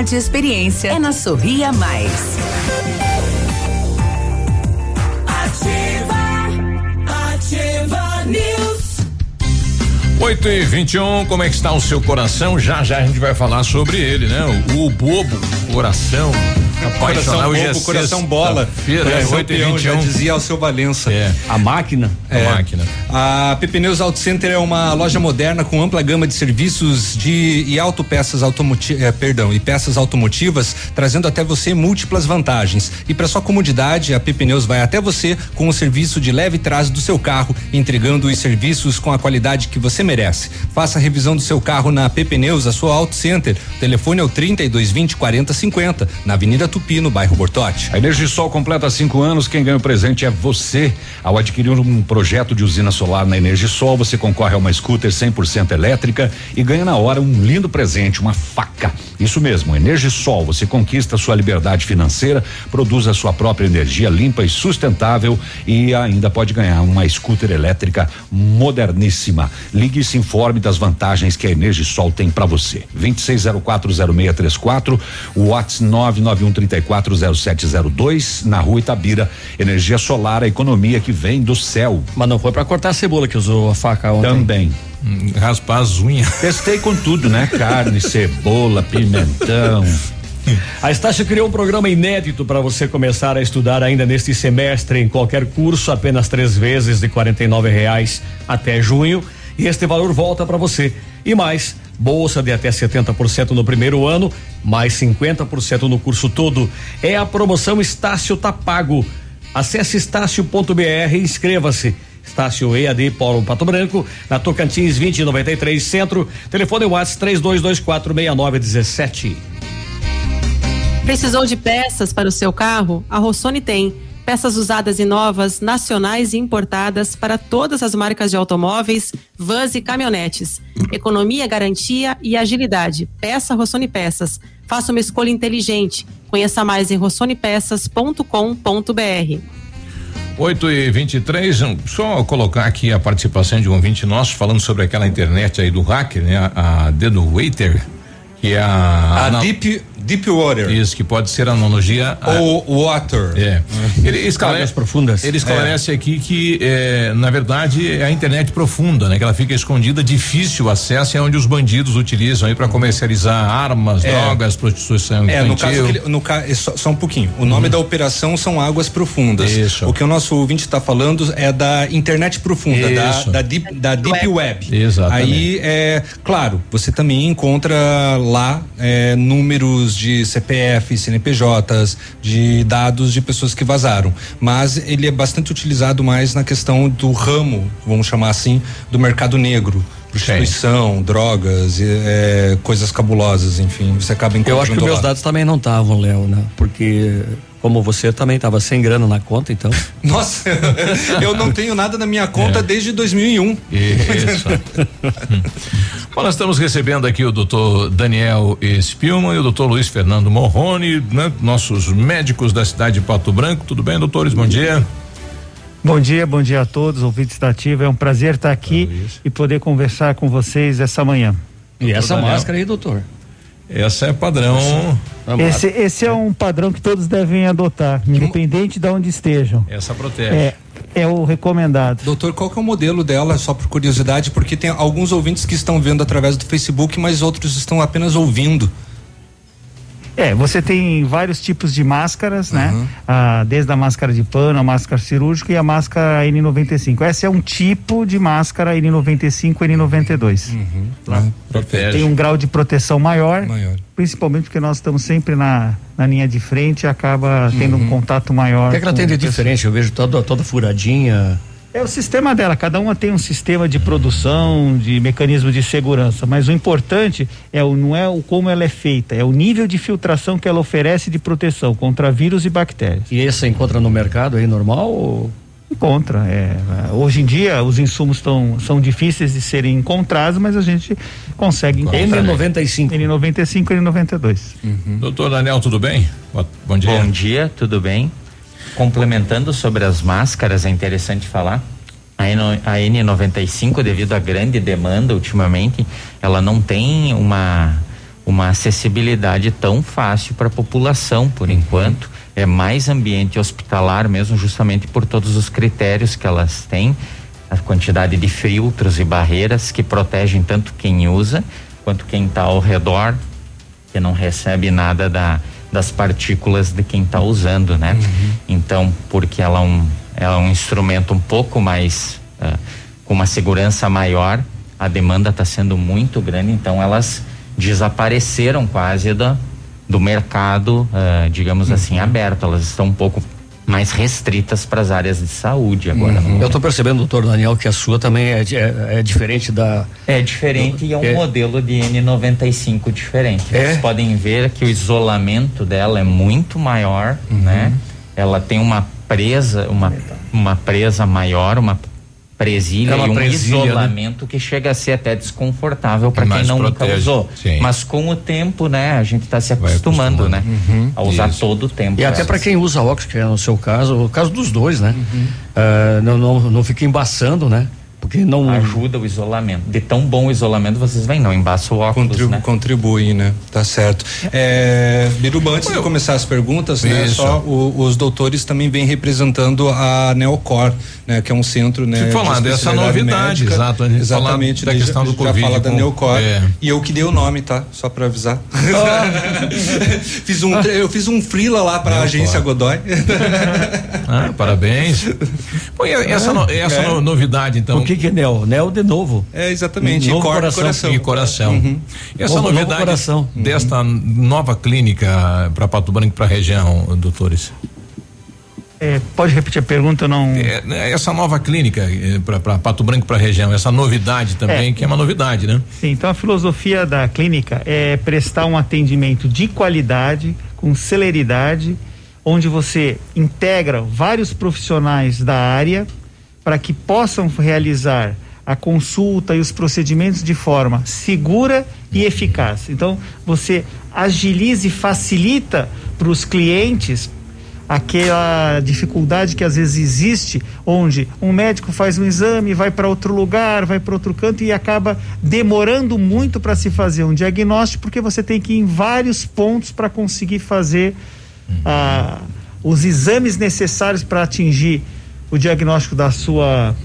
[SPEAKER 22] e experiência é na Sorria Mais.
[SPEAKER 34] Ativa, ativa News.
[SPEAKER 1] 8 e 21 como é que está o seu coração? Já já a gente vai falar sobre ele, né? O, o bobo coração. Apaixonar hoje
[SPEAKER 4] bobo,
[SPEAKER 1] é
[SPEAKER 4] coração bola.
[SPEAKER 1] Feira, é,
[SPEAKER 4] Coração
[SPEAKER 1] 8 e
[SPEAKER 4] peão,
[SPEAKER 1] 21.
[SPEAKER 4] já dizia ao seu Valença.
[SPEAKER 1] É.
[SPEAKER 3] A máquina?
[SPEAKER 4] É.
[SPEAKER 1] A máquina.
[SPEAKER 4] A PP Neus Auto Center é uma loja moderna com ampla gama de serviços de e autopeças automotivas, eh, perdão, e peças automotivas, trazendo até você múltiplas vantagens. E para sua comodidade, a PP Neus vai até você com o serviço de leve trás do seu carro, entregando os serviços com a qualidade que você merece. Faça a revisão do seu carro na PP Neus, a sua Auto Center. O telefone é o 3220 4050, na Avenida Tupi, no bairro Bortote.
[SPEAKER 2] A Energisol completa cinco anos, quem ganha o presente é você. Ao adquirir um projeto de usina solar na Energisol, você concorre a uma scooter 100% elétrica e ganha na hora um lindo presente, uma faca. Isso mesmo, Energisol, você conquista sua liberdade financeira, produz a sua própria energia limpa e sustentável e ainda pode ganhar uma scooter elétrica moderníssima. Ligue e se informe das vantagens que a Energisol tem para você. 26040634, o WhatsApp 991340702, na rua Itabira. Energia solar, a economia que vem do céu.
[SPEAKER 3] Mas não foi para cortar a cebola que usou a faca ontem.
[SPEAKER 2] Também.
[SPEAKER 1] Raspar as unhas.
[SPEAKER 2] Testei com tudo, né? Carne, cebola, pimentão.
[SPEAKER 3] A Estácio criou um programa inédito para você começar a estudar ainda neste semestre em qualquer curso, apenas três vezes de R$ reais até junho. E este valor volta para você. E mais, bolsa de até 70% no primeiro ano, mais 50% no curso todo. É a promoção Estácio tá pago. Acesse estácio.br e inscreva-se. Estácio EAD Paulo Pato Branco, na Tocantins 2093 Centro. Telefone WhatsApp 32246917.
[SPEAKER 5] Precisou de peças para o seu carro? A Rossoni tem. Peças usadas e novas, nacionais e importadas para todas as marcas de automóveis, vans e caminhonetes. Economia, garantia e agilidade. Peça Rossoni Peças. Faça uma escolha inteligente. Conheça mais em rossonepeças.com.br.
[SPEAKER 1] 8 e 23 só colocar aqui a participação de um ouvinte nosso falando sobre aquela internet aí do hacker, né? A, a Dedo Waiter, que é a.
[SPEAKER 4] A Deep, Deep Water.
[SPEAKER 1] Isso, que pode ser analogia. a-
[SPEAKER 4] Ou Water.
[SPEAKER 1] É. Ele
[SPEAKER 3] Águas
[SPEAKER 1] esclarece,
[SPEAKER 3] profundas.
[SPEAKER 1] ele esclarece aqui que, é, na verdade, é a internet profunda, né? Que ela fica escondida, difícil acesso, é onde os bandidos utilizam aí para comercializar armas,
[SPEAKER 4] É.
[SPEAKER 1] drogas, prostituição
[SPEAKER 4] É, no caso, ele- no ca, é só, só um pouquinho. O nome da operação são águas profundas.
[SPEAKER 1] Isso.
[SPEAKER 4] O que o nosso ouvinte está falando é da internet profunda, da,
[SPEAKER 1] Isso.
[SPEAKER 4] da, deep, da deep web.
[SPEAKER 1] Exatamente.
[SPEAKER 4] Aí, é, claro, você também encontra lá é, números de CPF, CNPJs, de dados de pessoas que vazaram. Mas ele é bastante utilizado mais na questão do ramo, vamos chamar assim, do mercado negro. Prostituição, drogas, é, coisas cabulosas, enfim. Você acaba encontrando
[SPEAKER 3] Eu acho que meus
[SPEAKER 4] lá.
[SPEAKER 3] dados também não estavam, Léo, né? Porque como você também estava sem grana na conta, então.
[SPEAKER 4] Nossa, eu não tenho nada na minha conta desde 2001.
[SPEAKER 1] Isso. Bom, nós estamos recebendo aqui o doutor Daniel Spielman e o doutor Luiz Fernando Morrone, né? nossos médicos da cidade de Pato Branco. Tudo bem, doutores? Bom dia.
[SPEAKER 36] Bom dia, bom dia a todos, ouvintes da Ativa. É um prazer estar aqui e poder conversar com vocês essa manhã.
[SPEAKER 3] E essa
[SPEAKER 1] Daniel.
[SPEAKER 3] máscara aí, doutor?
[SPEAKER 1] Essa é padrão.
[SPEAKER 36] Esse, esse é um padrão que todos devem adotar, independente de onde estejam.
[SPEAKER 1] Essa protege.
[SPEAKER 36] É, é o recomendado.
[SPEAKER 4] Doutor, qual que é o modelo dela, só por curiosidade, porque tem alguns ouvintes que estão vendo através do Facebook, mas outros estão apenas ouvindo.
[SPEAKER 36] É, você tem vários tipos de máscaras, né?
[SPEAKER 4] Uhum.
[SPEAKER 36] Ah, desde a máscara de pano, a máscara cirúrgica e a máscara N95. Essa é um tipo de máscara N95 N92.
[SPEAKER 4] Lá.
[SPEAKER 1] Protege.
[SPEAKER 36] Tem um grau de proteção maior,
[SPEAKER 4] Maior.
[SPEAKER 36] principalmente porque nós estamos sempre na, na linha de frente e acaba tendo
[SPEAKER 4] Uhum.
[SPEAKER 36] um contato maior.
[SPEAKER 3] O que, é que ela tem de diferente? Eu vejo toda, toda furadinha.
[SPEAKER 36] É o sistema dela, cada uma tem um sistema de produção, de mecanismo de segurança, mas o importante é o, não é o como ela é feita, é o nível de filtração que ela oferece de proteção contra vírus e bactérias.
[SPEAKER 3] E esse você encontra no mercado aí normal? Ou...
[SPEAKER 36] Encontra. É, hoje em dia os insumos tão, são difíceis de serem encontrados, mas a gente consegue encontrar.
[SPEAKER 3] N95.
[SPEAKER 36] N95 e N92.
[SPEAKER 1] Doutor Daniel, tudo bem? Bo- Bom dia.
[SPEAKER 37] Bom dia, tudo bem? Complementando sobre as máscaras, é interessante falar. A N- a N95, devido à grande demanda ultimamente, ela não tem uma, uma acessibilidade tão fácil para a população, por enquanto. É mais ambiente hospitalar mesmo, justamente por todos os critérios que elas têm, a quantidade de filtros e barreiras que protegem tanto quem usa quanto quem está ao redor, que não recebe nada da, das partículas de quem está usando, né? Então, porque ela é um, ela é um instrumento um pouco mais ah, com uma segurança maior, a demanda está sendo muito grande, então elas desapareceram quase da, do mercado, ah, digamos assim, aberto. Elas estão um pouco mais restritas para as áreas de saúde agora.
[SPEAKER 3] Uhum. Eu estou percebendo, doutor Daniel, que a sua também é, é, é diferente da.
[SPEAKER 37] É diferente e é um
[SPEAKER 3] É.
[SPEAKER 37] modelo de N95 diferente.
[SPEAKER 3] É?
[SPEAKER 37] Vocês podem ver que o isolamento dela é muito maior,
[SPEAKER 3] Uhum.
[SPEAKER 37] né? Ela tem uma presa, uma, uma presa maior, uma presilha
[SPEAKER 3] É
[SPEAKER 37] e um
[SPEAKER 3] presilha, né?
[SPEAKER 37] isolamento que chega a ser até desconfortável para quem
[SPEAKER 1] mais
[SPEAKER 37] não nunca
[SPEAKER 1] protege,
[SPEAKER 37] usou.
[SPEAKER 1] sim.
[SPEAKER 37] Mas com o tempo, né, a gente está se acostumando, né? A usar
[SPEAKER 3] Isso.
[SPEAKER 37] todo o tempo.
[SPEAKER 3] E até
[SPEAKER 37] elas.
[SPEAKER 3] para quem usa óculos, que é no seu caso, o caso dos dois, né? Ah, não, não, não fica embaçando, né? Porque não.
[SPEAKER 37] ajuda o isolamento. De tão bom isolamento, vocês veem, não embaça o óculos,
[SPEAKER 4] Contribu
[SPEAKER 37] né?
[SPEAKER 4] Contribui, né? Tá certo. É, Biruba, antes de começar as perguntas, né? Só o- os doutores também vêm representando a Neocor, né? Que é um centro, né?
[SPEAKER 1] Eu falar
[SPEAKER 4] de
[SPEAKER 1] dessa novidade,
[SPEAKER 4] médica.
[SPEAKER 1] exato, a falar
[SPEAKER 4] Exatamente.
[SPEAKER 1] da questão
[SPEAKER 4] já,
[SPEAKER 1] do
[SPEAKER 4] já
[SPEAKER 1] Covid
[SPEAKER 4] fala da
[SPEAKER 1] com-
[SPEAKER 4] Neocor.
[SPEAKER 1] é.
[SPEAKER 4] E eu que dei o nome, tá? Só pra avisar. fiz um, eu fiz um freela lá pra
[SPEAKER 1] Neocor.
[SPEAKER 4] agência Godoy.
[SPEAKER 1] Ah, parabéns. E essa, no- essa
[SPEAKER 4] É.
[SPEAKER 1] no- novidade, então.
[SPEAKER 3] O que que é Neo? Neo de novo.
[SPEAKER 4] É, exatamente.
[SPEAKER 3] Novo
[SPEAKER 4] E cor-
[SPEAKER 3] coração.
[SPEAKER 4] coração.
[SPEAKER 1] E coração.
[SPEAKER 4] Uhum.
[SPEAKER 1] E essa
[SPEAKER 3] Novo- novo
[SPEAKER 1] novidade
[SPEAKER 3] coração.
[SPEAKER 1] desta nova clínica para Pato Branco para a região, doutores?
[SPEAKER 36] É, pode repetir a pergunta, não.
[SPEAKER 1] É, essa nova clínica para Pato Branco para a região, essa novidade também,
[SPEAKER 36] É.
[SPEAKER 1] que é uma novidade, né?
[SPEAKER 36] Sim, então a filosofia da clínica é prestar um atendimento de qualidade, com celeridade, onde você integra vários profissionais da área para que possam realizar a consulta e os procedimentos de forma segura e eficaz. Então, você agiliza e facilita para os clientes aquela dificuldade que às vezes existe, onde um médico faz um exame, vai para outro lugar, vai para outro canto e acaba demorando muito para se fazer um diagnóstico, porque você tem que ir em vários pontos para conseguir fazer ah, os exames necessários para atingir o diagnóstico da sua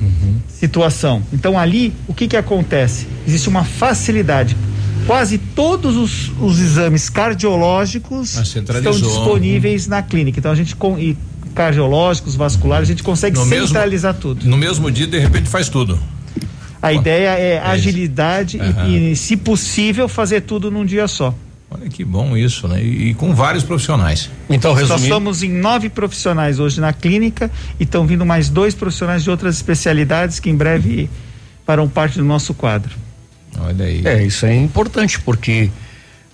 [SPEAKER 36] situação. Então ali, o que que acontece? Existe uma facilidade. Quase todos os, os exames cardiológicos
[SPEAKER 1] Ah,
[SPEAKER 36] estão disponíveis na clínica. Então a gente com, e cardiológicos, vasculares, a gente consegue
[SPEAKER 1] No mesmo-
[SPEAKER 36] centralizar tudo.
[SPEAKER 1] No mesmo dia, de repente, faz tudo.
[SPEAKER 36] A ideia é agilidade e- e, se possível, fazer tudo num dia só.
[SPEAKER 1] Olha que bom isso, né? E, e com vários profissionais.
[SPEAKER 3] Então,
[SPEAKER 36] Nós
[SPEAKER 3] resumindo.
[SPEAKER 36] somos em nove profissionais hoje na clínica e estão vindo mais dois profissionais de outras especialidades que em breve farão parte do nosso quadro.
[SPEAKER 1] Olha aí.
[SPEAKER 3] É, isso é importante, porque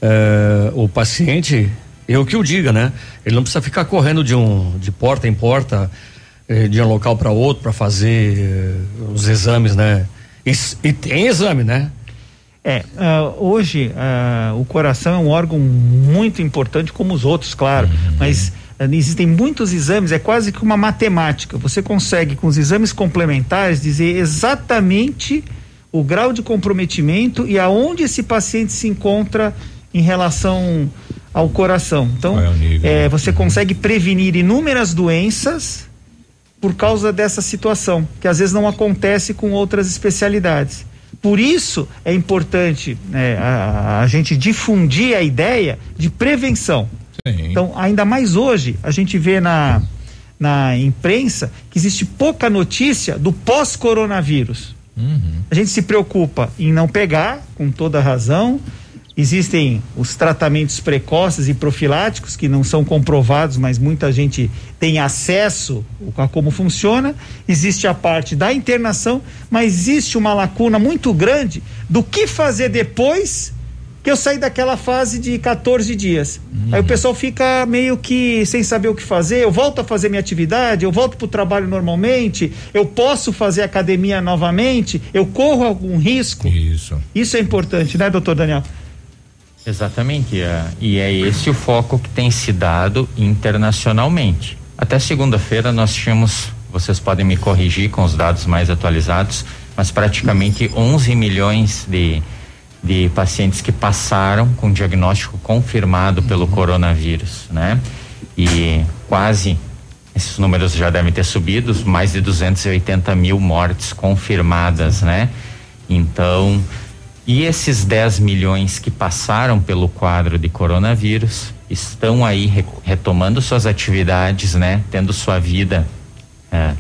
[SPEAKER 3] eh, o paciente, eu que o diga, né? Ele não precisa ficar correndo de um de porta em porta, eh, de um local para outro para fazer eh, os exames, né? E, e tem exame, né?
[SPEAKER 36] É, ah, hoje ah, o coração é um órgão muito importante, como os outros, claro, mas ah, existem muitos exames, é quase que uma matemática. Você consegue, com os exames complementares, dizer exatamente o grau de comprometimento e aonde esse paciente se encontra em relação ao coração. Então,
[SPEAKER 1] é
[SPEAKER 36] eh, você consegue prevenir inúmeras doenças por causa dessa situação, que às vezes não acontece com outras especialidades. Por isso é importante né, a, a gente difundir a ideia de prevenção.
[SPEAKER 1] Sim.
[SPEAKER 36] Então, ainda mais hoje, a gente vê na, na imprensa que existe pouca notícia do pós-coronavírus. A gente se preocupa em não pegar, com toda razão. Existem os tratamentos precoces e profiláticos que não são comprovados, mas muita gente tem acesso a como funciona. Existe a parte da internação, mas existe uma lacuna muito grande do que fazer depois que eu saí daquela fase de 14 dias. Aí o pessoal fica meio que sem saber o que fazer. Eu volto a fazer minha atividade, eu volto para o trabalho normalmente, eu posso fazer academia novamente, eu corro algum risco.
[SPEAKER 1] Isso.
[SPEAKER 36] Isso é importante, né, doutor Daniel?
[SPEAKER 37] Exatamente, é, e é esse o foco que tem se dado internacionalmente. Até segunda-feira nós tínhamos, vocês podem me corrigir com os dados mais atualizados, mas praticamente 11 milhões de, de pacientes que passaram com diagnóstico confirmado pelo coronavírus, né? E quase, esses números já devem ter subido, mais de 280 mil mortes confirmadas, né? Então, e esses 10 milhões que passaram pelo quadro de coronavírus estão aí re- retomando suas atividades, né? Tendo sua vida é,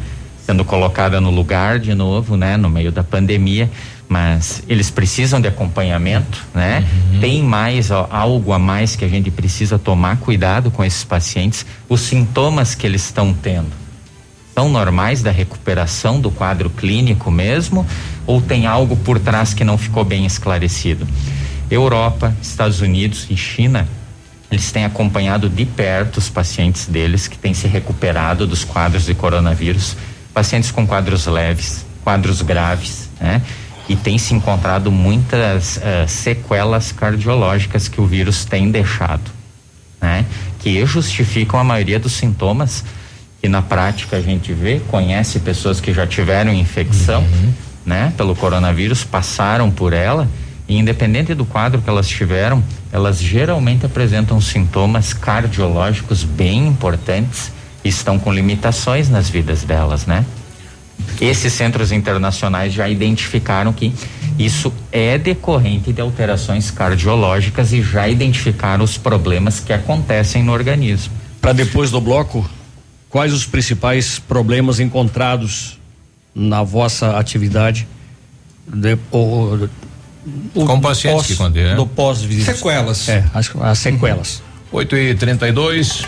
[SPEAKER 37] sendo colocada no lugar de novo, né? No meio da pandemia. mas eles precisam de acompanhamento, né? Tem mais ó, algo a mais que a gente precisa tomar cuidado com esses pacientes, os sintomas que eles estão tendo são normais da recuperação do quadro clínico mesmo ou tem algo por trás que não ficou bem esclarecido? Europa, Estados Unidos e China, eles têm acompanhado de perto os pacientes deles que têm se recuperado dos quadros de coronavírus, pacientes com quadros leves, quadros graves, né? E tem se encontrado muitas uh, sequelas cardiológicas que o vírus tem deixado, né? Que justificam a maioria dos sintomas que na prática a gente vê, conhece pessoas que já tiveram infecção, né, pelo coronavírus, passaram por ela e independente do quadro que elas tiveram, elas geralmente apresentam sintomas cardiológicos bem importantes e estão com limitações nas vidas delas, né? Esses centros internacionais já identificaram que isso é decorrente de alterações cardiológicas e já identificaram os problemas que acontecem no organismo.
[SPEAKER 3] Para depois do bloco, quais os principais problemas encontrados na vossa atividade de, o, o,
[SPEAKER 1] Com pacientes
[SPEAKER 3] pós,
[SPEAKER 1] que contém, né?
[SPEAKER 3] do pós-vírus?
[SPEAKER 4] Sequelas.
[SPEAKER 3] É, as, as sequelas.
[SPEAKER 1] 8 e 32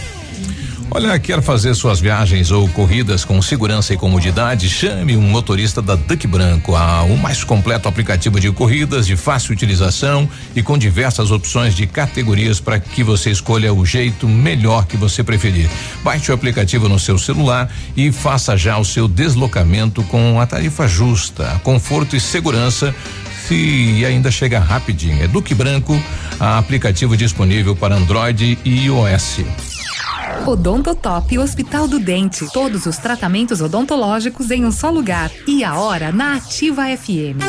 [SPEAKER 1] Olha, quer fazer suas viagens ou corridas com segurança e comodidade? Chame um motorista da Duck Branco, a, o mais completo aplicativo de corridas de fácil utilização e com diversas opções de categorias para que você escolha o jeito melhor que você preferir. Baixe o aplicativo no seu celular e faça já o seu deslocamento com a tarifa justa, conforto e segurança e ainda chega rapidinho. É Duque Branco, aplicativo disponível para Android e iOS.
[SPEAKER 38] Odontotop Hospital do Dente. Todos os tratamentos odontológicos em um só lugar. E a hora na Ativa FM.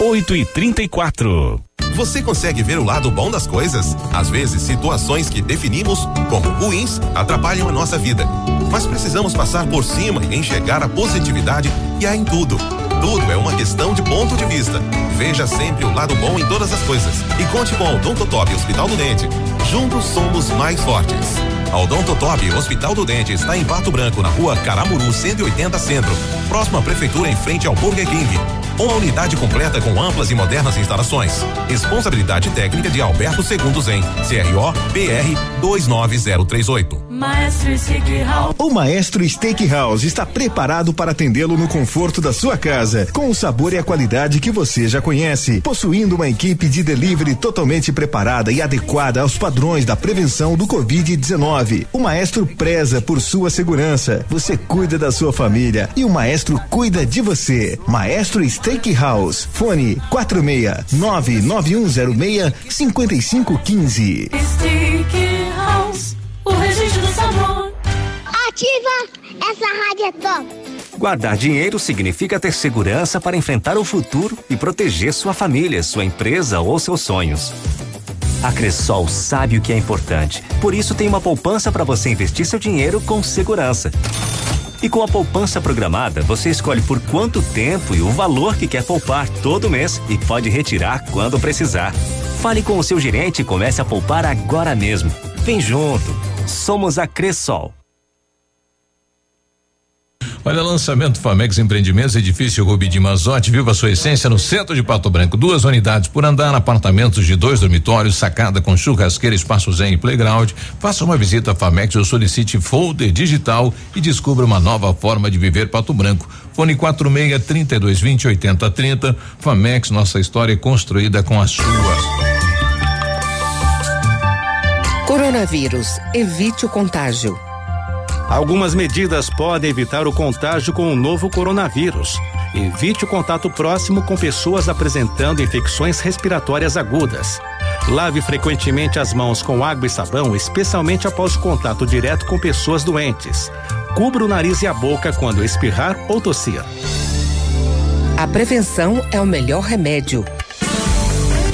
[SPEAKER 39] 8 e 34
[SPEAKER 40] Você consegue ver o lado bom das coisas? Às vezes, situações que definimos como ruins atrapalham a nossa vida. Mas precisamos passar por cima e enxergar a positividade que há em tudo. Tudo é uma questão de ponto de vista. Veja sempre o lado bom em todas as coisas. E conte com o Odontotop Hospital do Dente. Juntos somos mais fortes. A Odontotop Hospital do Dente está em Pato Branco, na rua Caramuru 180 Centro. Próxima prefeitura em frente ao Burger King. Uma unidade completa com amplas e modernas instalações. Responsabilidade técnica de Alberto Segundo Zen. CRO PR 29038.
[SPEAKER 9] Maestro Steakhouse.
[SPEAKER 10] O Maestro Steakhouse está preparado para atendê-lo no conforto da sua casa, com o sabor e a qualidade que você já conhece, possuindo uma equipe de delivery totalmente preparada e adequada aos padrões da prevenção do Covid-19. O Maestro preza por sua segurança. Você cuida da sua família e o Maestro cuida de você. Maestro Steakhouse. Fone 46 99106 5515.
[SPEAKER 9] Steakhouse, o registro do sabor.
[SPEAKER 26] Ativa! Essa rádio é top!
[SPEAKER 41] Guardar dinheiro significa ter segurança para enfrentar o futuro e proteger sua família, sua empresa ou seus sonhos. A Cressol sabe o que é importante, por isso tem uma poupança para você investir seu dinheiro com segurança. E com a poupança programada, você escolhe por quanto tempo e o valor que quer poupar todo mês e pode retirar quando precisar. Fale com o seu gerente e comece a poupar agora mesmo. Vem junto. Somos a Cressol.
[SPEAKER 1] Olha, lançamento Famex Empreendimentos, edifício Rubi de Mazote, viva sua essência no centro de Pato Branco. Duas unidades por andar, apartamentos de dois dormitórios, sacada com churrasqueira, espaço zen e playground. Faça uma visita à Famex ou solicite folder digital e descubra uma nova forma de viver Pato Branco. Fone 46 32 20 80 30. Famex, nossa história é construída com a sua.
[SPEAKER 42] Coronavírus. Evite o contágio.
[SPEAKER 43] Algumas medidas podem evitar o contágio com o novo coronavírus. Evite o contato próximo com pessoas apresentando infecções respiratórias agudas. Lave frequentemente as mãos com água e sabão, especialmente após o contato direto com pessoas doentes. Cubra o nariz e a boca quando espirrar ou tossir.
[SPEAKER 42] A prevenção é o melhor remédio.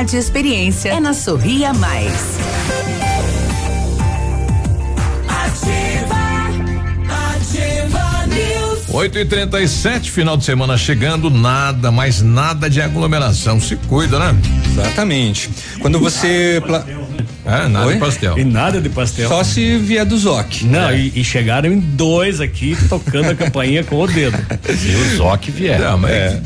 [SPEAKER 22] e experiência. É na Sorria Mais.
[SPEAKER 9] Ativa News.
[SPEAKER 1] 8 e 37 final de semana chegando, nada, mais nada de aglomeração. Se cuida, né?
[SPEAKER 4] Exatamente. Quando você. Pla...
[SPEAKER 1] É, nada
[SPEAKER 4] Oi?
[SPEAKER 1] de pastel.
[SPEAKER 3] E nada de pastel.
[SPEAKER 4] Só se vier do Zoc.
[SPEAKER 3] Não, e, e chegaram em dois aqui tocando a campainha com o dedo.
[SPEAKER 2] Se o Zoc vier.
[SPEAKER 1] Não, mas
[SPEAKER 4] É.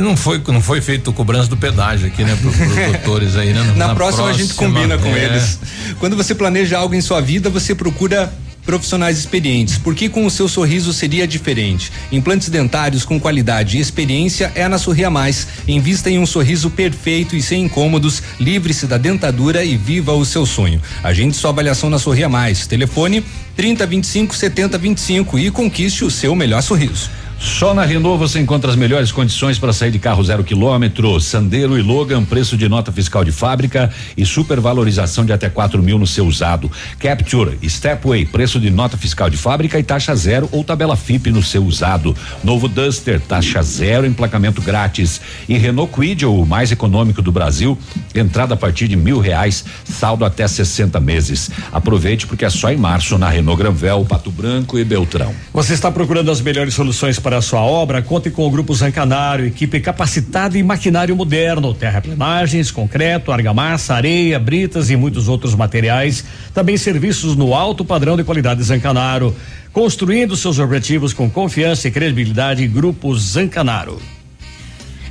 [SPEAKER 1] não foi não foi feito cobrança do pedágio aqui, né, pro, pros doutores aí, né?
[SPEAKER 4] Na, próxima, a gente combina com
[SPEAKER 1] é.
[SPEAKER 4] eles. Quando você planeja algo em sua vida, você procura profissionais experientes, porque com o seu sorriso seria diferente. Implantes dentários com qualidade e experiência é na Sorria Mais. Invista em um sorriso perfeito e sem incômodos, livre-se da dentadura e viva o seu sonho. Agende sua avaliação na Sorria Mais. Telefone 30 25 70 25 e conquiste o seu melhor sorriso.
[SPEAKER 2] Só na Renault você encontra as melhores condições para sair de carro zero quilômetro, Sandero e Logan, preço de nota fiscal de fábrica e supervalorização de até quatro mil no seu usado. Capture, Stepway, preço de nota fiscal de fábrica e taxa zero ou tabela FIP no seu usado. Novo Duster, taxa zero, emplacamento grátis. E Renault Quid, o mais econômico do Brasil, entrada a partir de mil reais, saldo até 60 meses. Aproveite porque é só em março na Renault Granvel, Pato Branco e Beltrão.
[SPEAKER 3] Você está procurando as melhores soluções para a sua obra? Conte com o Grupo Zancanário, equipe capacitada em maquinário moderno, terraplanagens, concreto, argamassa, areia, britas e muitos outros materiais. Também serviços no alto padrão de qualidade Zancanaro. Construindo seus objetivos com confiança e credibilidade, Grupo Zancanaro.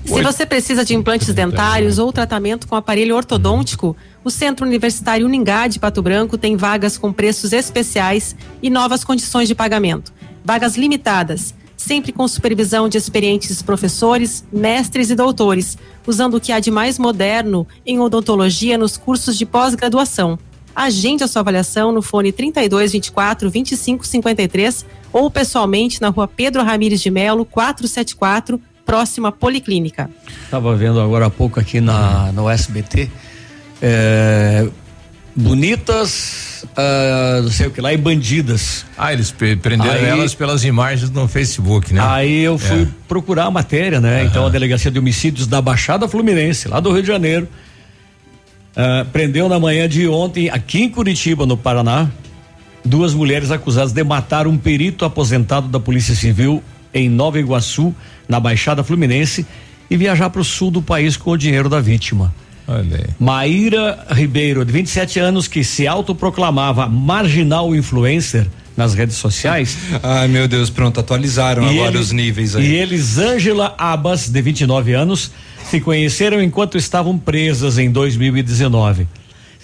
[SPEAKER 5] Se você precisa de implantes dentários ou tratamento com aparelho ortodôntico, o Centro Universitário Uningá de Pato Branco tem vagas com preços especiais e novas condições de pagamento. Vagas limitadas, sempre com supervisão de experientes professores, mestres e doutores, usando o que há de mais moderno em odontologia nos cursos de pós-graduação. Agende a sua avaliação no fone 32 24 25 53 ou pessoalmente na rua Pedro Ramires de Melo, 474, próxima Policlínica.
[SPEAKER 3] Estava vendo agora há pouco aqui na, no SBT. é, bonitas, ah, não sei o que lá, e bandidas.
[SPEAKER 1] Ah, eles prenderam
[SPEAKER 3] Aí-
[SPEAKER 1] elas pelas imagens no Facebook, né?
[SPEAKER 3] Aí eu fui
[SPEAKER 1] É.
[SPEAKER 3] procurar a matéria, né? Então a delegacia de homicídios da Baixada Fluminense, lá do Rio de Janeiro, ah, prendeu na manhã de ontem, aqui em Curitiba, no Paraná, duas mulheres acusadas de matar um perito aposentado da Polícia Civil em Nova Iguaçu, na Baixada Fluminense, e viajar para o sul do país com o dinheiro da vítima.
[SPEAKER 1] Olha aí.
[SPEAKER 3] Maíra Ribeiro, de 27 anos, que se autoproclamava marginal influencer nas redes sociais.
[SPEAKER 4] Ai, meu Deus, pronto, atualizaram
[SPEAKER 3] E
[SPEAKER 4] agora
[SPEAKER 3] ele-
[SPEAKER 4] os níveis aí.
[SPEAKER 3] E Elisângela Abas, de 29 anos, se conheceram enquanto estavam presas em 2019.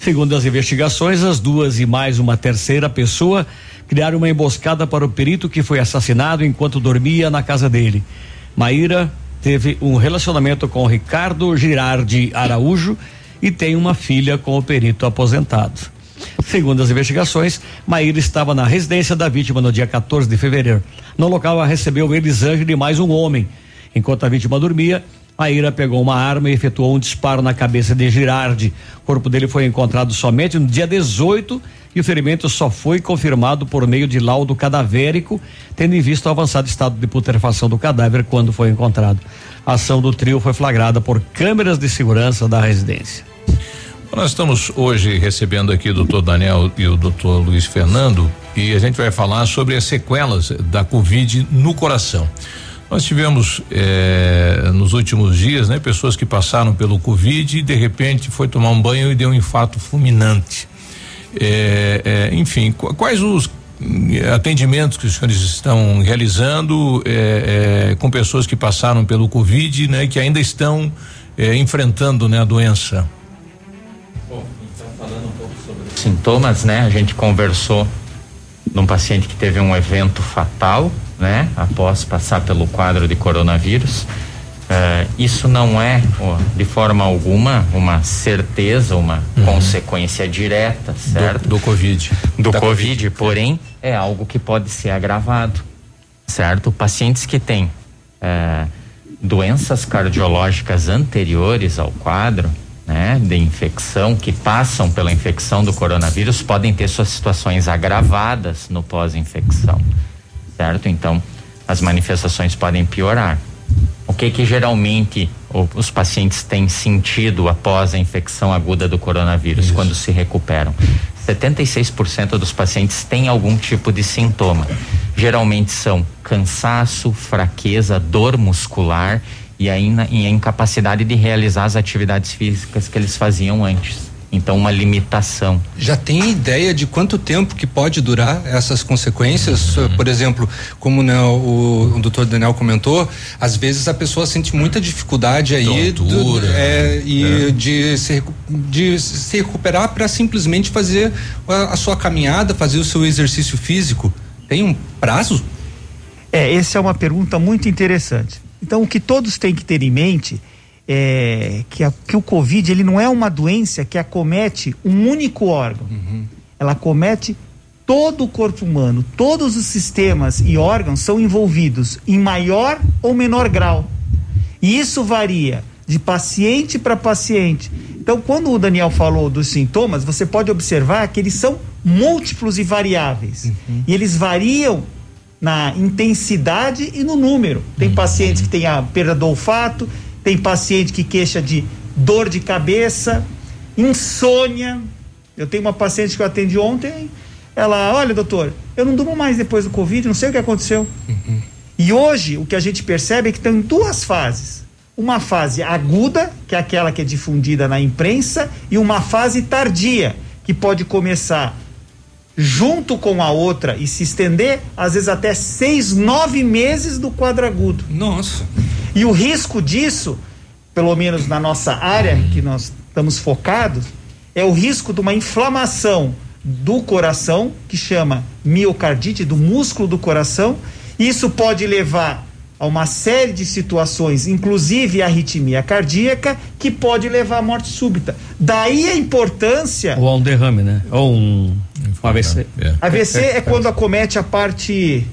[SPEAKER 3] Segundo as investigações, as duas e mais uma terceira pessoa criaram uma emboscada para o perito que foi assassinado enquanto dormia na casa dele. Maíra teve um relacionamento com Ricardo Girardi Araújo e tem uma filha com o perito aposentado. Segundo as investigações, Maíra estava na residência da vítima no dia 14 de fevereiro. No local, ela recebeu Elisângela e mais um homem. Enquanto a vítima dormia, Maíra pegou uma arma e efetuou um disparo na cabeça de Girardi. O corpo dele foi encontrado somente no dia 18 e o ferimento só foi confirmado por meio de laudo cadavérico, tendo em vista o avançado estado de putrefação do cadáver quando foi encontrado. A ação do trio foi flagrada por câmeras de segurança da residência.
[SPEAKER 1] Nós estamos hoje recebendo aqui o doutor Daniel e o doutor Luiz Fernando e a gente vai falar sobre as sequelas da Covid no coração. Nós tivemos eh, nos últimos dias, né, pessoas que passaram pelo Covid e de repente foi tomar um banho e deu um infarto fulminante. Eh, eh, enfim, qu- quais os hum, atendimentos que os senhores estão realizando eh, eh, com pessoas que passaram pelo Covid, né, que ainda estão eh, enfrentando, né, a doença?
[SPEAKER 37] sintomas, né? A gente conversou num paciente que teve um evento fatal, né? Após passar pelo quadro de coronavírus. Eh, isso não é, de forma alguma, uma certeza, uma consequência direta, certo?
[SPEAKER 4] Uhum. Do, do Covid.
[SPEAKER 37] do
[SPEAKER 4] Da
[SPEAKER 37] COVID, porém é algo que pode ser agravado, certo? Pacientes que têm eh, doenças cardiológicas anteriores ao quadro, né, de infecção, que passam pela infecção do coronavírus, podem ter suas situações agravadas no pós-infecção, certo? Então, as manifestações podem piorar. O que que geralmente os pacientes têm sentido após a infecção aguda do coronavírus quando se recuperam? 76% dos pacientes têm algum tipo de sintoma. Geralmente são cansaço, fraqueza, dor muscular e a, ina- e a incapacidade de realizar as atividades físicas que eles faziam antes. Então, uma limitação.
[SPEAKER 4] Já tem ideia de quanto tempo que pode durar essas consequências?
[SPEAKER 37] Uhum.
[SPEAKER 4] Por exemplo, como né, o, o doutor Daniel comentou, às vezes a pessoa sente muita dificuldade aí do-
[SPEAKER 1] Tontura.
[SPEAKER 4] é, e
[SPEAKER 1] É.
[SPEAKER 4] de, se, de se recuperar para simplesmente fazer a, a sua caminhada, fazer o seu exercício físico. Tem um prazo?
[SPEAKER 36] É, essa é uma pergunta muito interessante. Então, o que todos têm que ter em mente é que, a- que o Covid ele não é uma doença que acomete um único órgão. Ela acomete todo o corpo humano. Todos os sistemas e órgãos são envolvidos em maior ou menor grau. E isso varia de paciente para paciente. Então, quando o Daniel falou dos sintomas, você pode observar que eles são múltiplos e variáveis. E eles variam na intensidade e no número. Tem pacientes que têm a perda do olfato, tem paciente que queixa de dor de cabeça, insônia. Eu tenho uma paciente que eu atendi ontem, ela, olha, doutor, eu não durmo mais depois do Covid, não sei o que aconteceu. E hoje o que a gente percebe é que tem duas fases. Uma fase aguda, que é aquela que é difundida na imprensa, e uma fase tardia, que pode começar junto com a outra e se estender, às vezes até seis, nove meses do quadro agudo.
[SPEAKER 4] Nossa.
[SPEAKER 36] E o risco disso, pelo menos na nossa área que nós estamos focados, é o risco de uma inflamação do coração, que chama miocardite, do músculo do coração. Isso pode levar a uma série de situações, inclusive arritmia cardíaca, que pode levar à morte súbita. Daí a importância.
[SPEAKER 3] Ou um derrame, né? Ou um, um AVC.
[SPEAKER 36] AVC é quando acomete a parte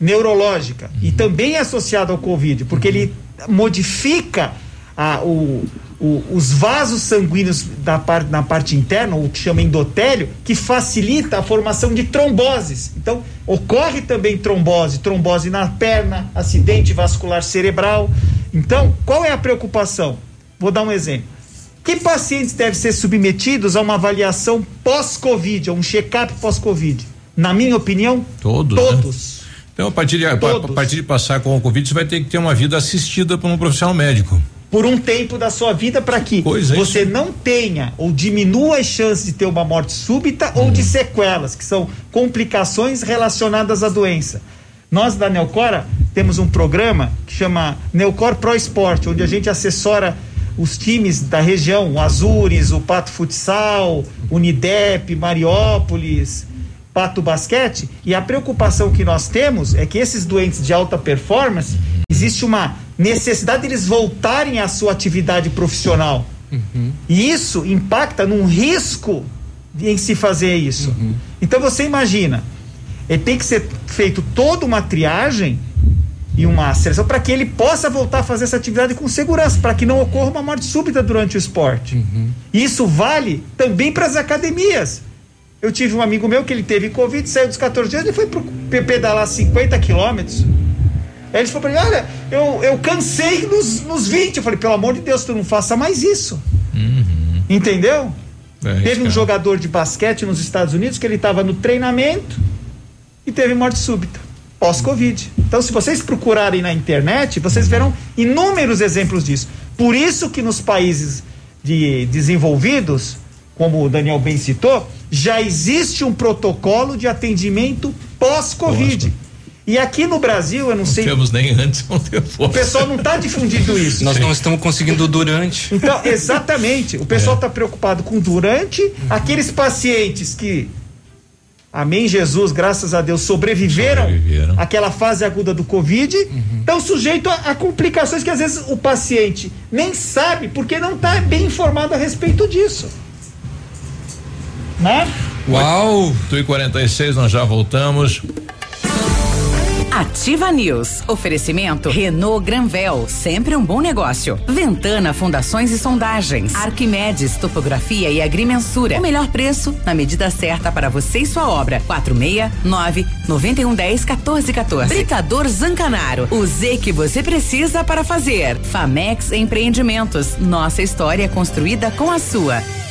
[SPEAKER 36] neurológica e também é associado ao Covid, porque ele modifica a- o- o- os vasos sanguíneos da par- na parte interna, o que chama endotélio, que facilita a formação de tromboses. Então, ocorre também trombose, trombose na perna, acidente vascular cerebral. Então, qual é a preocupação? Vou dar um exemplo. Que pacientes devem ser submetidos a uma avaliação pós-Covid, a um check-up pós-Covid? Na minha opinião,
[SPEAKER 1] Todos. né? Então, a partir, de, a, a partir de passar com o Covid, você vai ter que ter uma vida assistida por um profissional médico.
[SPEAKER 36] Por um tempo da sua vida para que você não tenha ou diminua as chances de ter uma morte súbita ou de sequelas, que são complicações relacionadas à doença. Nós da Neocora temos um programa que chama Neocor Pro Esporte, onde a gente assessora os times da região, o Azures, o Pato Futsal, Unidep, Mariópolis, Pato Basquete, e a preocupação que nós temos é que esses doentes de alta performance, existe uma necessidade deles voltarem à sua atividade profissional. E isso impacta num risco em se fazer isso. Então você imagina, eh, tem que ser feito toda uma triagem e uma seleção para que ele possa voltar a fazer essa atividade com segurança, para que não ocorra uma morte súbita durante o esporte. Isso vale também para as academias. Eu tive um amigo meu que ele teve Covid, saiu dos 14 dias, ele foi pro pe- pedalar 50 quilômetros. Aí ele falou pra mim: Olha, eu, eu cansei nos, nos 20. Eu falei: Pelo amor de Deus, tu não faça mais isso. Entendeu?
[SPEAKER 1] É,
[SPEAKER 36] teve um jogador de basquete nos Estados Unidos que ele estava no treinamento e teve morte súbita, pós-Covid. Então, se vocês procurarem na internet, vocês verão inúmeros exemplos disso. Por isso que nos países de desenvolvidos, como o Daniel bem citou, já existe um protocolo de atendimento pós-Covid. E aqui no Brasil, eu não sei.
[SPEAKER 1] Não temos nem antes, não temos
[SPEAKER 36] O pessoal não está difundindo isso.
[SPEAKER 4] Nós não estamos conseguindo durante.
[SPEAKER 36] Então, exatamente. O pessoal está preocupado com durante aqueles pacientes que amém Jesus, graças a Deus, sobreviveram,
[SPEAKER 1] Sobreviveram.
[SPEAKER 36] aquela fase aguda do Covid, estão sujeitos a, a complicações que às vezes o paciente nem sabe porque não está bem informado a respeito disso. Né?
[SPEAKER 1] Uau! 8 e 46 nós já voltamos.
[SPEAKER 22] Ativa News. Oferecimento Renault Granvel, sempre um bom negócio. Ventana Fundações e Sondagens. Arquimedes Topografia e Agrimensura. O melhor preço na medida certa para você e sua obra. 469 9110 1414. Britador Zancanaro. O Z que você precisa para fazer. Famex Empreendimentos. Nossa história é construída com a sua.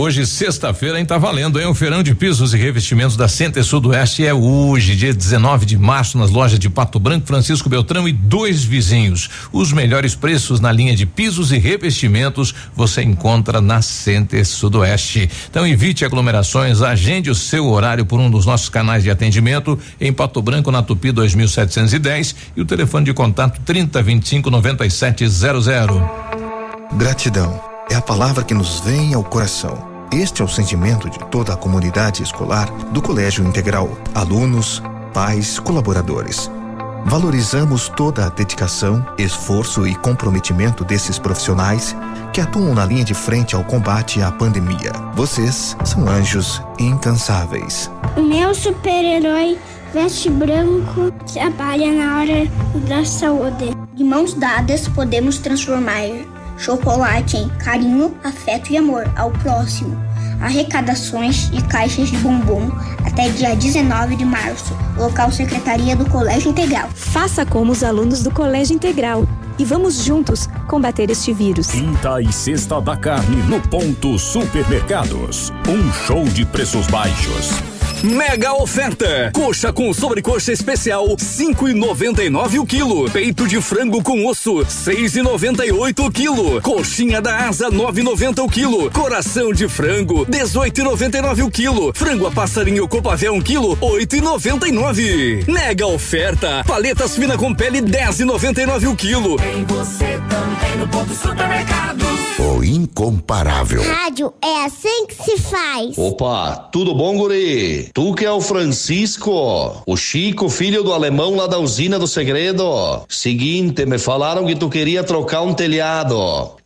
[SPEAKER 1] Hoje, sexta-feira, hein? Tá valendo, hein? O feirão de pisos e revestimentos da Center Sudoeste é hoje, dia 19 de março, nas lojas de Pato Branco, Francisco Beltrão e dois vizinhos. Os melhores preços na linha de pisos e revestimentos você encontra na Center Sudoeste. Então evite aglomerações, agende o seu horário por um dos nossos canais de atendimento em Pato Branco, na Tupi 2710 e o telefone de contato 3025 9700.
[SPEAKER 25] Gratidão é a palavra que nos vem ao coração. Este é o sentimento de toda a comunidade escolar do Colégio Integral, alunos, pais, colaboradores. Valorizamos toda a dedicação, esforço e comprometimento desses profissionais que atuam na linha de frente ao combate à pandemia. Vocês são anjos incansáveis.
[SPEAKER 26] O meu super-herói veste branco trabalha na hora da saúde. De mãos dadas podemos transformar chocolate em carinho, afeto e amor ao próximo. Arrecadações de caixas de bombom até dia 19 de março. Local Secretaria do Colégio Integral.
[SPEAKER 44] Faça como os alunos do Colégio Integral e vamos juntos combater este vírus.
[SPEAKER 17] Quinta e sexta da carne no ponto supermercados. Um show de preços baixos.
[SPEAKER 18] Mega oferta! Coxa com sobrecoxa especial, 5,99 o quilo. Peito de frango com osso, 6,98 o quilo. Coxinha da asa, 9,90 o quilo. Coração de frango, 18,99 o quilo. Frango a passarinho Copavel 1 quilo, 8,99. Mega oferta! Paletas fina com pele, 10,99 o quilo.
[SPEAKER 34] Tem você também no ponto supermercado.
[SPEAKER 45] O incomparável.
[SPEAKER 26] Rádio é assim que se faz.
[SPEAKER 46] Opa, tudo bom, guri? Tu que é o Francisco, o Chico, filho do alemão lá da usina do segredo. Seguinte, me falaram que tu queria trocar um telhado,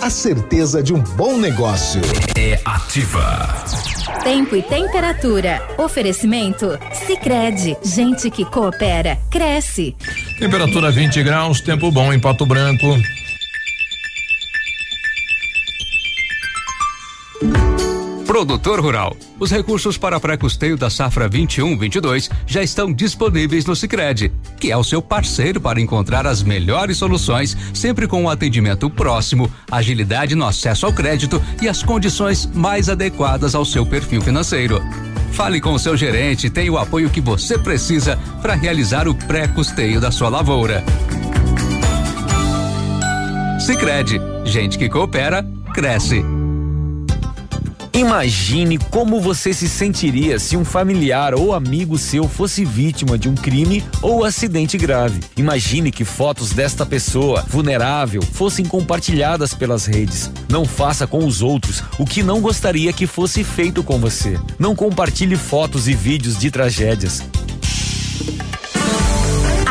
[SPEAKER 10] a certeza de um bom negócio.
[SPEAKER 17] É ativa.
[SPEAKER 24] Tempo e temperatura. Oferecimento? Sicredi Gente que coopera, cresce.
[SPEAKER 1] Temperatura 20 graus, tempo bom em Pato Branco.
[SPEAKER 8] Produtor Rural. Os recursos para pré-custeio da safra 21-22 já estão disponíveis no Sicredi, que é o seu parceiro para encontrar as melhores soluções, sempre com um atendimento próximo, agilidade no acesso ao crédito e as condições mais adequadas ao seu perfil financeiro. Fale com o seu gerente e tenha o apoio que você precisa para realizar o pré-custeio da sua lavoura. Sicredi, gente que coopera, cresce.
[SPEAKER 47] Imagine como você se sentiria se um familiar ou amigo seu fosse vítima de um crime ou acidente grave. Imagine que fotos desta pessoa vulnerável fossem compartilhadas pelas redes. Não faça com os outros o que não gostaria que fosse feito com você. Não compartilhe fotos e vídeos de tragédias.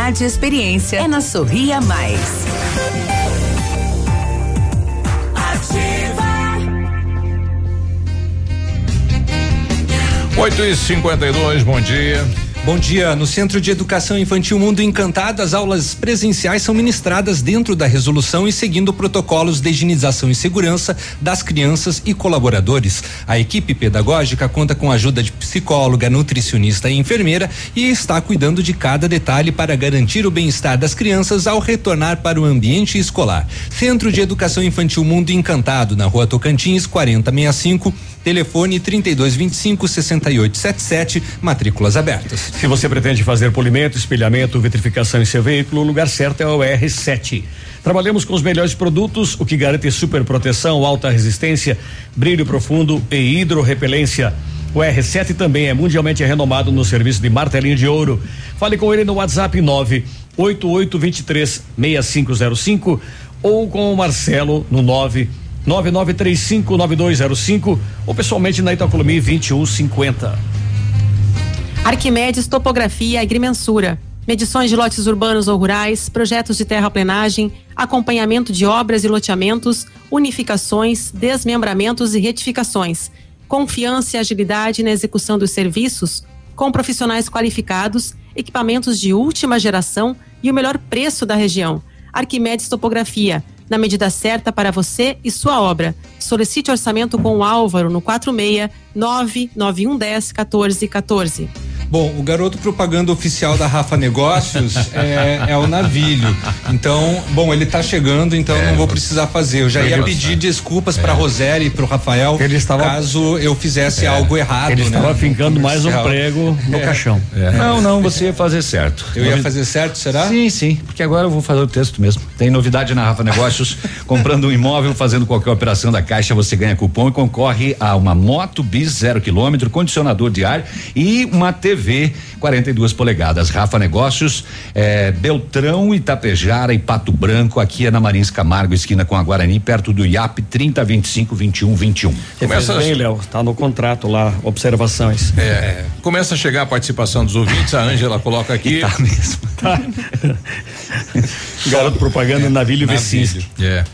[SPEAKER 22] e experiência. É na Sorria Mais.
[SPEAKER 1] Oito e cinquenta e dois, bom dia.
[SPEAKER 4] Bom dia. No Centro de Educação Infantil Mundo Encantado, as aulas presenciais são ministradas dentro da resolução e seguindo protocolos de higienização e segurança das crianças e colaboradores. A equipe pedagógica conta com a ajuda de psicóloga, nutricionista e enfermeira e está cuidando de cada detalhe para garantir o bem-estar das crianças ao retornar para o ambiente escolar. Centro de Educação Infantil Mundo Encantado, na Rua Tocantins, 4065, telefone 3225 6877, matrículas abertas.
[SPEAKER 3] Se você pretende fazer polimento, espelhamento, vitrificação em seu veículo, o lugar certo é o R7. Trabalhamos com os melhores produtos, o que garante super proteção, alta resistência, brilho profundo e hidrorrepelência. O R7 também é mundialmente renomado no serviço de martelinho de ouro. Fale com ele no WhatsApp 98823 6505 ou com o Marcelo no 9 99359205 ou pessoalmente na Itacolomi 2150.
[SPEAKER 5] Arquimedes Topografia e Agrimensura. Medições de lotes urbanos ou rurais, projetos de terraplenagem, acompanhamento de obras e loteamentos, unificações, desmembramentos e retificações. Confiança e agilidade na execução dos serviços, com profissionais qualificados, equipamentos de última geração e o melhor preço da região. Arquimedes Topografia, na medida certa para você e sua obra. Solicite orçamento com o Álvaro no 46 99110 1414.
[SPEAKER 4] Bom, o garoto propaganda oficial da Rafa Negócios é, é, o Navilho. Então, bom, ele tá chegando, então é, não vou precisar fazer. Eu já ia pedir desculpas é. para Roseli e pro Rafael
[SPEAKER 3] ele estava,
[SPEAKER 4] caso eu fizesse é. algo errado.
[SPEAKER 3] Ele
[SPEAKER 4] né?
[SPEAKER 3] estava fincando mais um prego no
[SPEAKER 4] É.
[SPEAKER 3] caixão.
[SPEAKER 48] Não, não, você ia fazer certo.
[SPEAKER 4] Eu ia fazer certo, será?
[SPEAKER 48] Sim, sim, porque agora eu vou fazer o texto mesmo. Tem novidade na Rafa Negócios. Comprando um imóvel, fazendo qualquer operação da Caixa, você ganha cupom e concorre a uma moto bis zero quilômetro, condicionador de ar e uma TV 42 polegadas. Rafa Negócios, eh, Beltrão, Itapejara e Pato Branco. Aqui é na Marins Camargo, esquina com a Guarani, perto do IAP 30 25 21 21.
[SPEAKER 3] Começa bem, Léo, tá no contrato lá, observações.
[SPEAKER 1] É, começa a chegar a participação dos ouvintes, a Ângela coloca aqui.
[SPEAKER 48] Tá mesmo.
[SPEAKER 3] Tá. Garoto propaganda Navilho Vecinski.
[SPEAKER 1] É.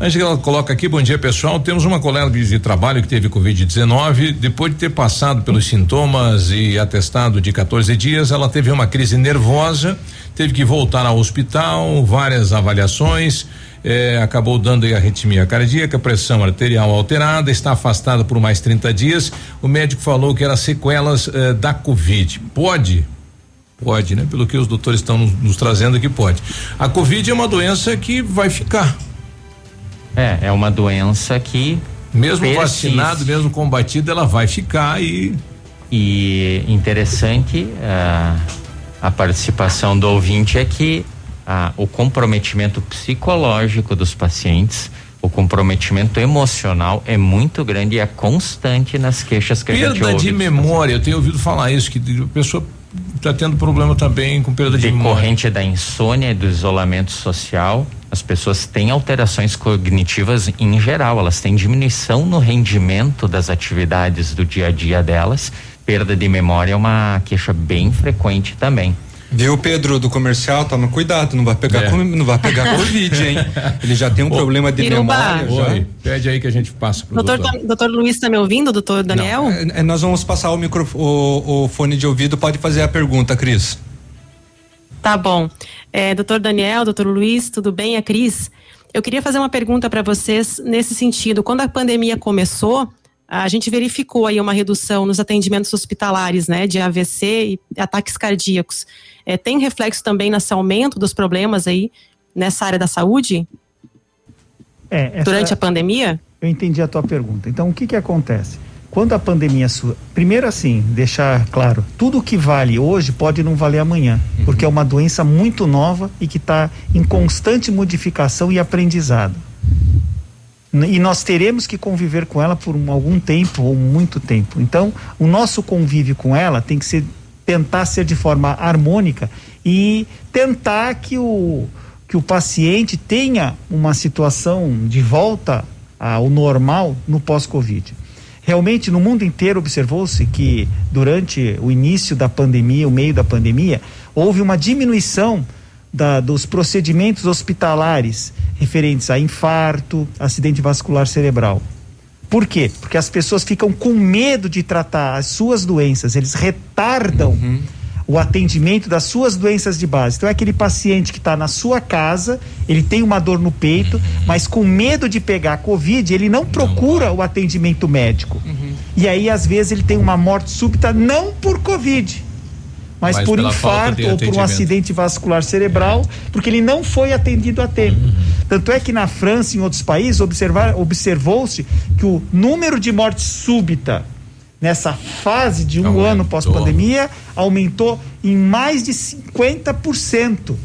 [SPEAKER 1] Angela coloca aqui, bom dia pessoal. Temos uma colega de trabalho que teve Covid-19. Depois de ter passado pelos sintomas e atestado de 14 dias, ela teve uma crise nervosa, teve que voltar ao hospital, várias avaliações. eh, acabou dando arritmia cardíaca, pressão arterial alterada, está afastada por mais 30 dias. O médico falou que era sequelas eh, da Covid. Pode? Pode, né? Pelo que os doutores estão nos, nos trazendo aqui, pode. A Covid é uma doença que vai ficar.
[SPEAKER 37] É, é uma doença que.
[SPEAKER 1] Mesmo
[SPEAKER 37] persiste.
[SPEAKER 1] vacinado, mesmo combatido, ela vai ficar e.
[SPEAKER 37] E interessante ah, a participação do ouvinte é que ah, o comprometimento psicológico dos pacientes, o comprometimento emocional é muito grande e é constante nas queixas que a gente
[SPEAKER 1] Perda
[SPEAKER 37] ouve.
[SPEAKER 1] de memória, eu tenho ouvido falar isso, que a pessoa está tendo problema também com perda de memória.
[SPEAKER 37] decorrente da insônia e do isolamento social, as pessoas têm alterações cognitivas em geral, elas têm diminuição no rendimento das atividades do dia a dia delas. Perda de memória é uma queixa bem frequente também.
[SPEAKER 4] Viu, Pedro, do comercial, toma cuidado, não vai pegar,
[SPEAKER 37] É.
[SPEAKER 4] com- não vai pegar Covid, hein? Ele já tem um problema de memória. já.
[SPEAKER 1] Oi, pede aí que a gente passa pro
[SPEAKER 5] Doutor,
[SPEAKER 1] doutor.
[SPEAKER 5] tá- doutor Luiz está me ouvindo, doutor Daniel?
[SPEAKER 4] É, é, nós vamos passar o, micro, o, o fone de ouvido, pode fazer a pergunta, Cris.
[SPEAKER 5] Tá bom. É, doutor Daniel, doutor Luiz, tudo bem? A Cris. Eu queria fazer uma pergunta para vocês nesse sentido. Quando a pandemia começou, a gente verificou aí uma redução nos atendimentos hospitalares, né, de AVC e ataques cardíacos. É, tem reflexo também nesse aumento dos problemas aí nessa área da saúde
[SPEAKER 36] É, essa-
[SPEAKER 5] durante a pandemia?
[SPEAKER 36] Eu entendi a tua pergunta. Então, o que que acontece? Quando a pandemia sua, primeiro assim, deixar claro, tudo que vale hoje pode não valer amanhã, uhum. porque é uma doença muito nova e que está em constante modificação e aprendizado. E nós teremos que conviver com ela por algum tempo ou muito tempo. Então, o nosso convívio com ela tem que ser tentar ser de forma harmônica e tentar que o que o paciente tenha uma situação de volta ao normal no pós-Covid. Realmente, no mundo inteiro observou-se que durante o início da pandemia, o meio da pandemia, houve uma diminuição da, dos procedimentos hospitalares referentes a infarto, acidente vascular cerebral. Por quê? Porque as pessoas ficam com medo de tratar as suas doenças, eles retardam. Uhum o atendimento das suas doenças de base. Então é aquele paciente que está na sua casa, ele tem uma dor no peito, uhum. mas com medo de pegar Covid, ele não procura não, o atendimento médico. Uhum. E aí, às vezes, ele tem uma morte súbita não por Covid. Mas, mas por infarto ou por um acidente vascular cerebral, porque ele não foi atendido a tempo. Uhum. Tanto é que na França e em outros países observou-se que o número de mortes súbita nessa fase de um aumentou. ano pós-pandemia, aumentou em mais de 50%.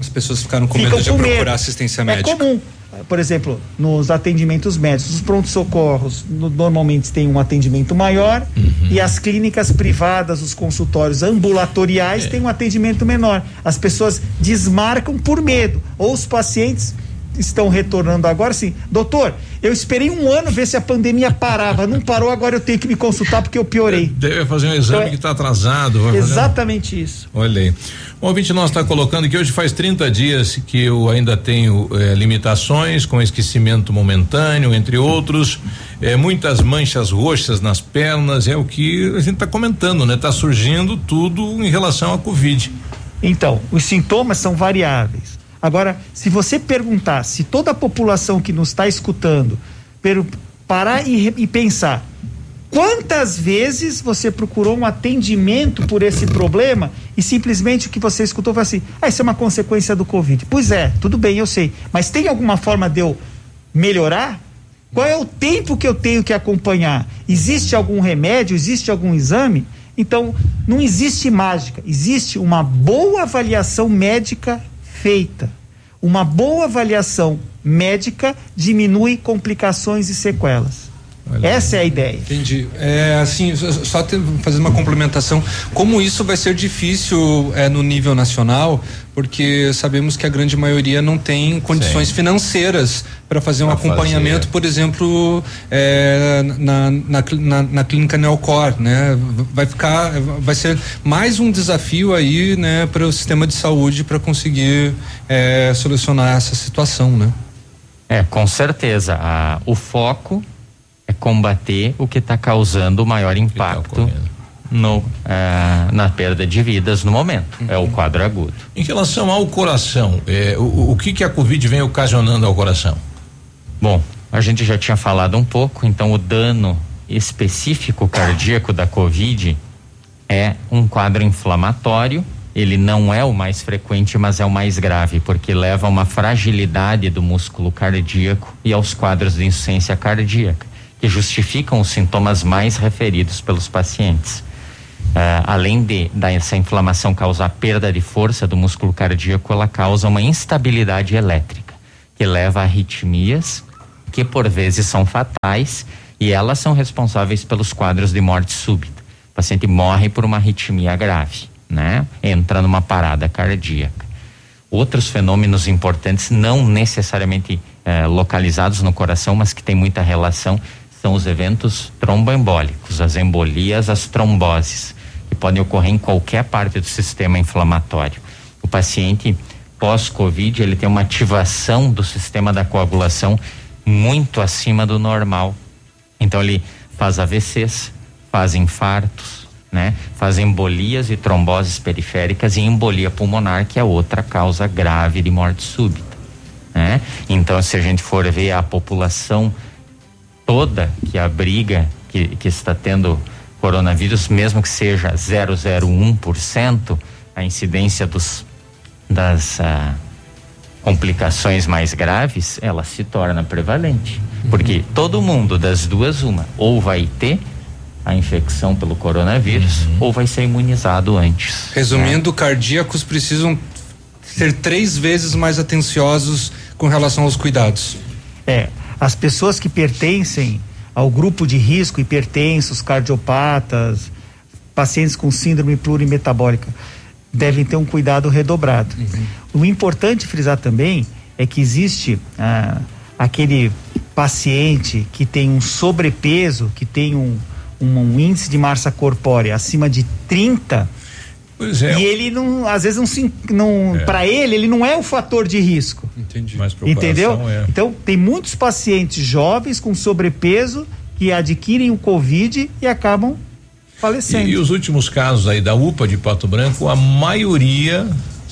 [SPEAKER 4] As pessoas ficaram com Ficam medo de com procurar medo. assistência é médica.
[SPEAKER 36] É comum. Por exemplo, nos atendimentos médicos, os prontos-socorros no, normalmente têm um atendimento maior uhum. e as clínicas privadas, os consultórios ambulatoriais é. têm um atendimento menor. As pessoas desmarcam por medo, ou os pacientes estão retornando agora, assim, doutor, eu esperei um ano ver se a pandemia parava, não parou, agora eu tenho que me consultar porque eu piorei.
[SPEAKER 1] Deve fazer um exame então, que está atrasado.
[SPEAKER 36] Exatamente isso.
[SPEAKER 1] Olha aí. O ouvinte nosso está colocando que hoje faz 30 dias que eu ainda tenho eh, limitações com esquecimento momentâneo, entre outros, eh, muitas manchas roxas nas pernas, é o que a gente está comentando, né? Está surgindo tudo em relação à Covid.
[SPEAKER 36] Então, os sintomas são variáveis. Agora, se você perguntar, se toda a população que nos está escutando parar e, e pensar, quantas vezes você procurou um atendimento por esse problema e simplesmente o que você escutou foi assim: ah, isso é uma consequência do Covid. Pois é, tudo bem, eu sei. Mas tem alguma forma de eu melhorar? Qual é o tempo que eu tenho que acompanhar? Existe algum remédio? Existe algum exame? Então, não existe mágica, existe uma boa avaliação médica feita. Uma boa avaliação médica diminui complicações e sequelas. Olha, Essa é a ideia.
[SPEAKER 4] Entendi. É, assim, só ter, fazer uma complementação. Como isso vai ser difícil é, no nível nacional, porque sabemos que a grande maioria não tem condições Sim. financeiras para fazer um pra acompanhamento, fazer. por exemplo, é, na, na, na, na, clínica Neocor, né? Vai ficar, vai ser mais um desafio aí, né, para o sistema de saúde para conseguir é, solucionar essa situação, né?
[SPEAKER 37] É, com certeza. Ah, o foco é combater o que está causando o maior tá impacto no, uh, na perda de vidas no momento. Uhum. É o quadro agudo.
[SPEAKER 1] Em relação ao coração, é, o, o que, que a Covid vem ocasionando ao coração?
[SPEAKER 37] Bom, a gente já tinha falado um pouco, então o dano específico cardíaco da Covid é um quadro inflamatório. Ele não é o mais frequente, mas é o mais grave, porque leva a uma fragilidade do músculo cardíaco e aos quadros de insuficiência cardíaca que justificam os sintomas mais referidos pelos pacientes. Uh, além de dessa inflamação causar perda de força do músculo cardíaco, ela causa uma instabilidade elétrica, que leva a arritmias, que por vezes são fatais, e elas são responsáveis pelos quadros de morte súbita. O paciente morre por uma arritmia grave, né? Entra numa parada cardíaca. Outros fenômenos importantes, não necessariamente eh, localizados no coração, mas que têm muita relação, são os eventos tromboembólicos, as embolias, as tromboses, que podem ocorrer em qualquer parte do sistema inflamatório. O paciente pós-Covid, ele tem uma ativação do sistema da coagulação muito acima do normal. Então ele faz AVCs, faz infartos, né? Faz embolias e tromboses periféricas e embolia pulmonar, que é outra causa grave de morte súbita, né? Então, se a gente for ver a população toda que abriga que, que está tendo coronavírus, mesmo que seja 001%, a incidência dos, das, ah, complicações mais graves, ela se torna prevalente. Porque todo mundo, das duas, uma, ou vai ter a infecção pelo coronavírus ou vai ser imunizado antes.
[SPEAKER 4] Resumindo, cardíacos precisam ser três vezes mais atenciosos com relação aos cuidados.
[SPEAKER 36] É, as pessoas que pertencem ao grupo de risco, hipertensos, cardiopatas, pacientes com síndrome plurimetabólica, devem ter um cuidado redobrado. O importante frisar também é que existe ah, aquele paciente que tem um sobrepeso, que tem um, um, um índice de massa corpórea acima de 30,
[SPEAKER 1] Pois é.
[SPEAKER 36] e ele não, às vezes não se, não,
[SPEAKER 1] É.
[SPEAKER 36] para ele, ele não é o fator de risco.
[SPEAKER 4] Entendi.
[SPEAKER 1] Preocupação,
[SPEAKER 36] Entendeu?
[SPEAKER 1] é.
[SPEAKER 36] Então, tem muitos pacientes jovens com sobrepeso que adquirem o Covid e acabam falecendo.
[SPEAKER 1] E, e os últimos casos aí da UPA de Pato Branco, a maioria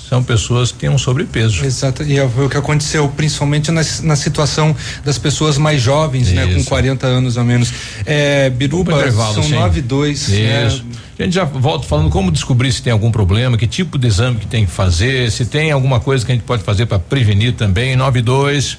[SPEAKER 1] são pessoas que têm um sobrepeso.
[SPEAKER 4] Exato, e é o que aconteceu, principalmente na, na situação das pessoas mais jovens, né, com
[SPEAKER 1] Isso.
[SPEAKER 4] 40 anos ou menos. É, Biruba, são
[SPEAKER 1] sim.
[SPEAKER 4] nove e dois.
[SPEAKER 1] Isso. A gente já volta falando como descobrir se tem algum problema, que tipo de exame que tem que fazer, se tem alguma coisa que a gente pode fazer para prevenir também. 92.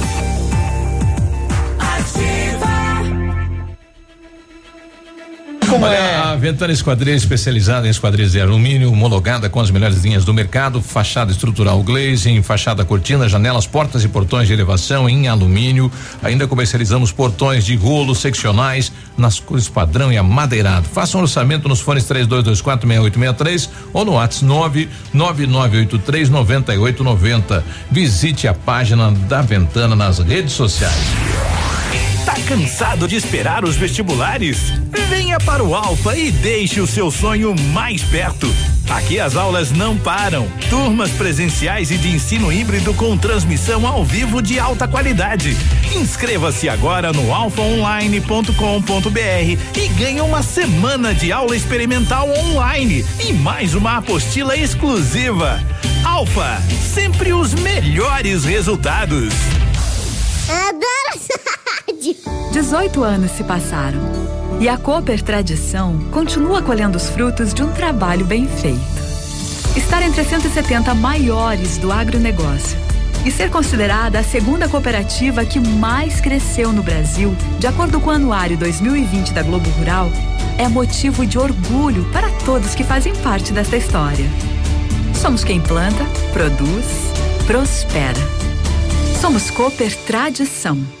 [SPEAKER 1] Como é? A Ventana Esquadria especializada em esquadrias de alumínio, homologada com as melhores linhas do mercado, fachada estrutural glazing, fachada cortina, janelas, portas e portões de elevação em alumínio. Ainda comercializamos portões de rolo seccionais nas cores padrão e amadeirado. Faça um orçamento nos fones 32246863 ou no WhatsApp 999839890. Visite a página da Ventana nas redes sociais.
[SPEAKER 17] Tá cansado de esperar os vestibulares? Venha para o Alfa e deixe o seu sonho mais perto. Aqui as aulas não param. Turmas presenciais e de ensino híbrido com transmissão ao vivo de alta qualidade. Inscreva-se agora no alfaonline.com.br e ganhe uma semana de aula experimental online e mais uma apostila exclusiva. Alfa, sempre os melhores resultados.
[SPEAKER 49] Adoro rádio.
[SPEAKER 50] 18 anos se passaram e a Cooper Tradição continua colhendo os frutos de um trabalho bem feito. Estar entre as 170 maiores do agronegócio e ser considerada a segunda cooperativa que mais cresceu no Brasil, de acordo com o Anuário 2020 da Globo Rural, é motivo de orgulho para todos que fazem parte desta história. Somos quem planta, produz, prospera. Somos Cooper Tradição.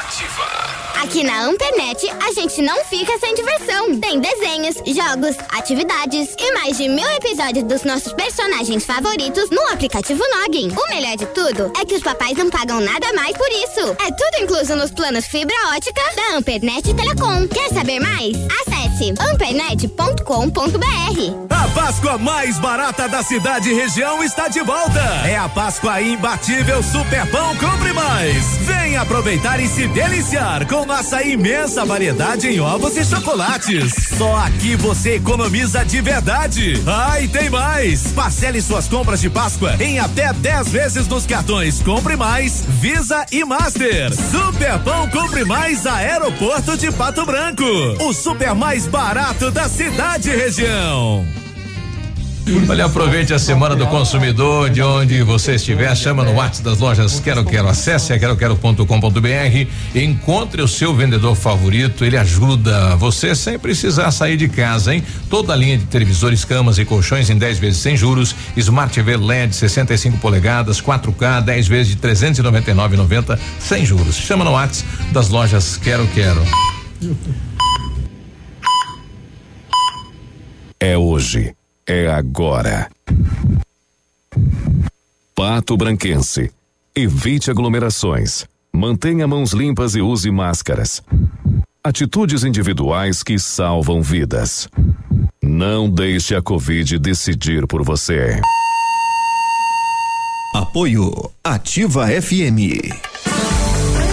[SPEAKER 49] Aqui na Ampernet, a gente não fica sem diversão. Tem desenhos, jogos, atividades e mais de mil episódios dos nossos personagens favoritos no aplicativo Noggin. O melhor de tudo é que os papais não pagam nada mais por isso. É tudo incluso nos planos fibra ótica da Ampernet Telecom. Quer saber mais? Acesse ampernet.com.br.
[SPEAKER 17] A Páscoa mais barata da cidade e região está de volta. É a Páscoa imbatível Super Pão Compre Mais. Vem aproveitar e se deliciar com nossa imensa variedade em ovos e chocolates. Só aqui você economiza de verdade. Ah, e tem mais. Parcele suas compras de Páscoa em até 10 vezes nos cartões Compre Mais, Visa e Master. Super Pão Compre Mais Aeroporto de Pato Branco. O super mais barato da cidade e região.
[SPEAKER 1] Olha, aproveite a semana do consumidor, de onde você estiver, chama no WhatsApp das lojas Quero Quero. Acesse a queroquero.com.br encontre o seu vendedor favorito. Ele ajuda você sem precisar sair de casa, hein? Toda a linha de televisores, camas e colchões em 10 vezes sem juros. Smart TV LED 65 polegadas, 4K, 10 vezes de 399,90 sem juros. Chama no WhatsApp das lojas Quero Quero.
[SPEAKER 17] É hoje. É agora. Pato Branquense. Evite aglomerações. Mantenha mãos limpas e use máscaras. Atitudes individuais que salvam vidas. Não deixe a Covid decidir por você.
[SPEAKER 10] Apoio Ativa FM.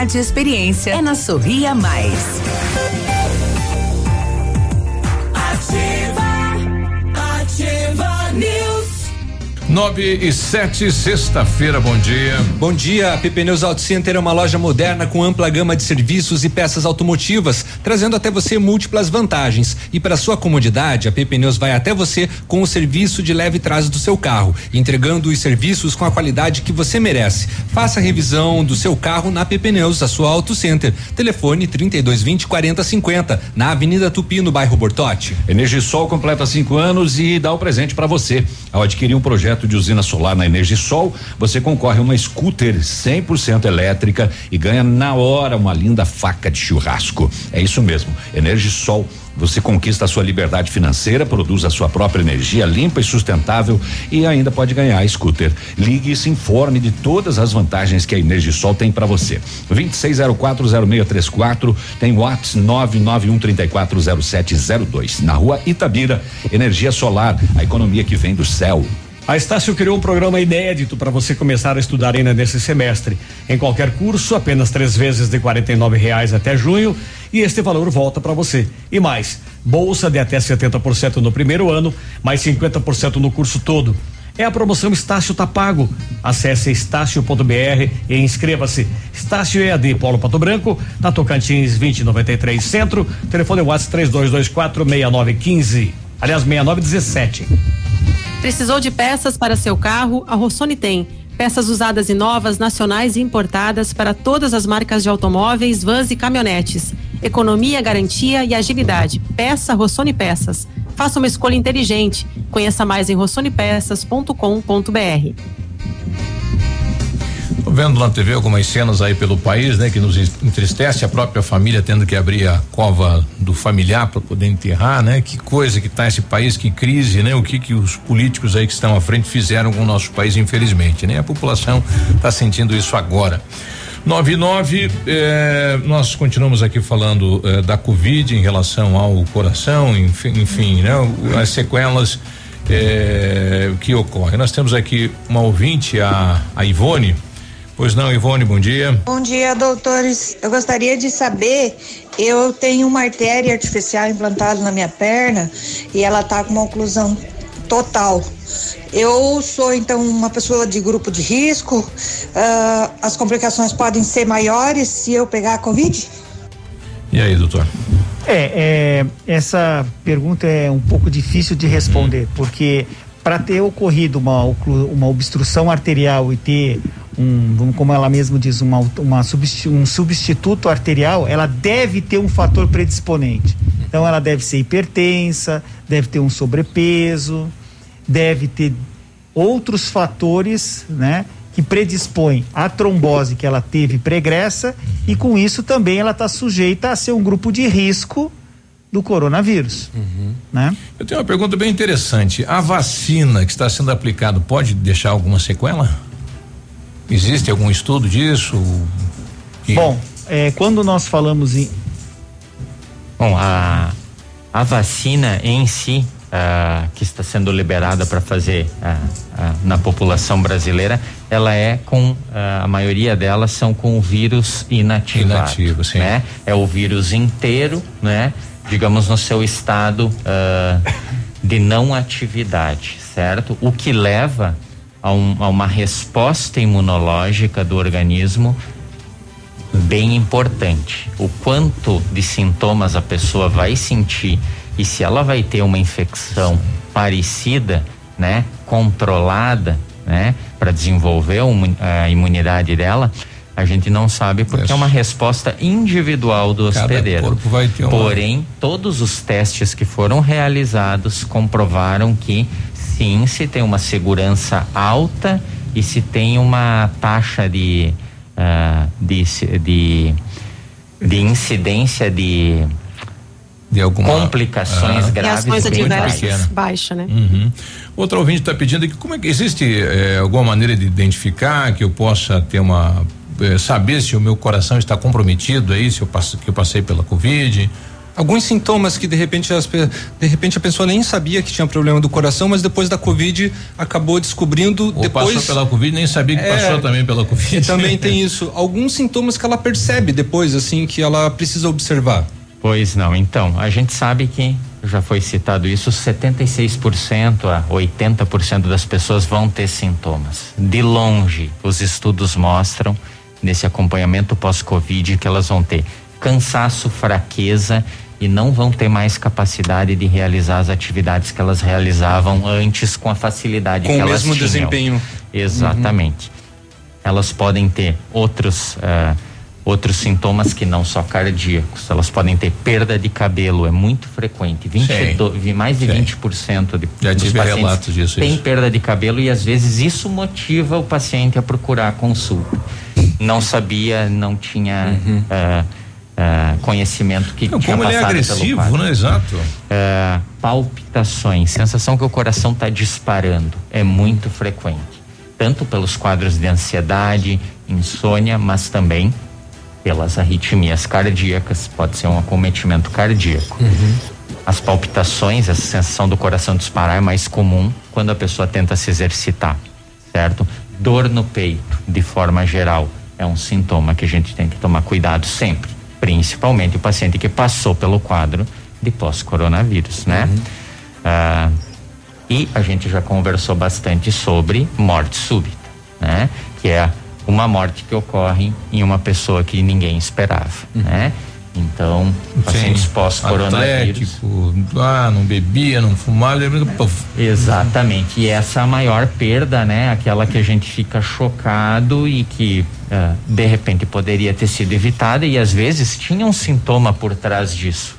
[SPEAKER 22] e experiência. É na Sorria Mais.
[SPEAKER 34] Ativa, ativa News.
[SPEAKER 1] 9 e 7, sexta-feira, bom dia.
[SPEAKER 4] Bom dia, a PP Neus Auto Center é uma loja moderna com ampla gama de serviços e peças automotivas, trazendo até você múltiplas vantagens. E para sua comodidade, a PP Neus vai até você com o serviço de leve trás do seu carro, entregando os serviços com a qualidade que você merece. Faça a revisão do seu carro na PP Neus, a sua Auto Center. Telefone 3220 4050, na Avenida Tupi, no bairro Bortote.
[SPEAKER 2] Energisol completa cinco anos e dá o presente para você. Ao adquirir um projeto de usina solar na Energisol, você concorre a uma scooter 100% elétrica e ganha na hora uma linda faca de churrasco. É isso mesmo. Energisol você conquista a sua liberdade financeira, produz a sua própria energia limpa e sustentável e ainda pode ganhar a scooter. Ligue e se informe de todas as vantagens que a Energisol tem para você. 26040634 tem Whats 991340702 na Rua Itabira. Energia solar, a economia que vem do céu.
[SPEAKER 3] A Estácio criou um programa inédito para você começar a estudar ainda nesse semestre. Em qualquer curso, apenas três vezes de R$ reais até junho e este valor volta para você. E mais, bolsa de até 70% no primeiro ano, mais 50% no curso todo. É a promoção Estácio tá pago. Acesse estácio.br e inscreva-se. Estácio EAD Polo Pato Branco, na Tocantins 2093 Centro, telefone WhatsApp 3224 6915. Aliás, 6917.
[SPEAKER 5] Precisou de peças para seu carro? A Rossoni tem. Peças usadas e novas, nacionais e importadas para todas as marcas de automóveis, vans e caminhonetes. Economia, garantia e agilidade. Peça Rossoni Peças. Faça uma escolha inteligente. Conheça mais em rossonepeças.com.br.
[SPEAKER 1] Vendo na TV algumas cenas aí pelo país, né, que nos entristece a própria família tendo que abrir a cova do familiar para poder enterrar, né? Que coisa que tá esse país, que crise, né? O que que os políticos aí que estão à frente fizeram com o nosso país, infelizmente, né? A população está sentindo isso agora. 99, eh, nós continuamos aqui falando eh, da Covid em relação ao coração, enfim, enfim né? As sequelas eh, que ocorrem. Nós temos aqui uma ouvinte, a, a Ivone. Pois não, Ivone, bom dia.
[SPEAKER 51] Bom dia, doutores. Eu gostaria de saber, eu tenho uma artéria artificial implantada na minha perna e ela tá com uma oclusão total. Eu sou então uma pessoa de grupo de risco. ah, as complicações podem ser maiores se eu pegar a Covid?
[SPEAKER 1] E aí, doutor?
[SPEAKER 36] É, é, essa pergunta é um pouco difícil de responder, porque para ter ocorrido uma, uma obstrução arterial e ter um, como ela mesma diz, uma, uma substi- um substituto arterial, ela deve ter um fator predisponente. Então ela deve ser hipertensa, deve ter um sobrepeso, deve ter outros fatores, né? Que predispõem à trombose que ela teve pregressa e com isso também ela está sujeita a ser um grupo de risco do coronavírus, né?
[SPEAKER 1] Eu tenho uma pergunta bem interessante. A vacina que está sendo aplicada pode deixar alguma sequela? Existe algum estudo disso?
[SPEAKER 36] Bom, é, quando nós falamos em
[SPEAKER 37] Bom, a, a vacina em si, ah, que está sendo liberada para fazer ah, ah, na população brasileira, ela é com a maioria delas são com o vírus inativado.
[SPEAKER 1] Inativo, sim.
[SPEAKER 37] Né? É o vírus inteiro, né? Digamos no seu estado ah, de não atividade, certo? O que leva a, um- a uma resposta imunológica do organismo bem importante. O quanto de sintomas a pessoa vai sentir e se ela vai ter uma infecção parecida, né, controlada, né, para desenvolver a imu- a imunidade dela, a gente não sabe porque é uma resposta individual do
[SPEAKER 1] Cada
[SPEAKER 37] hospedeiro.
[SPEAKER 1] corpo vai ter uma-
[SPEAKER 37] Porém, todos os testes que foram realizados comprovaram que sim, se tem uma segurança alta e se tem uma taxa de ah, de, de de incidência de
[SPEAKER 1] de alguma
[SPEAKER 37] complicações
[SPEAKER 1] Ah.
[SPEAKER 37] graves bem
[SPEAKER 5] adversas baixa, né?
[SPEAKER 1] Uhum. Outro ouvinte está pedindo aqui, como é que existe eh, alguma maneira de identificar que eu possa ter uma eh, saber se o meu coração está comprometido aí, se eu passo, que eu passei pela covid?
[SPEAKER 4] Alguns sintomas que de repente as, de repente a pessoa nem sabia que tinha problema do coração, mas depois da Covid acabou descobrindo
[SPEAKER 1] Ou
[SPEAKER 4] depois
[SPEAKER 1] passou pela covid, nem sabia que
[SPEAKER 4] É,
[SPEAKER 1] passou também pela covid.
[SPEAKER 4] E também tem isso. Alguns sintomas que ela percebe depois, assim, que ela precisa observar.
[SPEAKER 37] Pois não, então, a gente sabe que já foi citado isso, 76% a 80% das pessoas vão ter sintomas. De longe, os estudos mostram nesse acompanhamento pós-Covid que elas vão ter cansaço, fraqueza e não vão ter mais capacidade de realizar as atividades que elas realizavam antes com a facilidade
[SPEAKER 4] Com
[SPEAKER 37] que
[SPEAKER 4] o
[SPEAKER 37] elas
[SPEAKER 4] mesmo
[SPEAKER 37] tinham.
[SPEAKER 4] desempenho.
[SPEAKER 37] Exatamente. elas podem ter outros ah, outros sintomas que não só cardíacos. Elas podem ter perda de cabelo, é muito frequente. 22, vi- mais de 20% de,
[SPEAKER 1] Já
[SPEAKER 37] dos
[SPEAKER 1] tive
[SPEAKER 37] pacientes
[SPEAKER 1] disso,
[SPEAKER 37] Tem
[SPEAKER 1] isso.
[SPEAKER 37] perda de cabelo e às vezes isso motiva o paciente a procurar a consulta. Não sabia, não tinha ah, ah, conhecimento que
[SPEAKER 1] Não,
[SPEAKER 37] tinha
[SPEAKER 1] como ele é agressivo, né? Exato.
[SPEAKER 37] É, palpitações, sensação que o coração está disparando, é muito frequente. Tanto pelos quadros de ansiedade, insônia, mas também pelas arritmias cardíacas, pode ser um acometimento cardíaco. As palpitações, essa sensação do coração disparar é mais comum quando a pessoa tenta se exercitar, certo? Dor no peito, de forma geral, é um sintoma que a gente tem que tomar cuidado sempre, principalmente o paciente que passou pelo quadro de pós-coronavírus, né? Ah, e a gente já conversou bastante sobre morte súbita, né? Que é uma morte que ocorre em uma pessoa que ninguém esperava, né? Então, pacientes pós-coronavírus.
[SPEAKER 1] Ah, não bebia, não fumava,
[SPEAKER 37] Exatamente. E essa é a maior perda, né? Aquela que a gente fica chocado e que ah, de repente poderia ter sido evitada e às vezes tinha um sintoma por trás disso.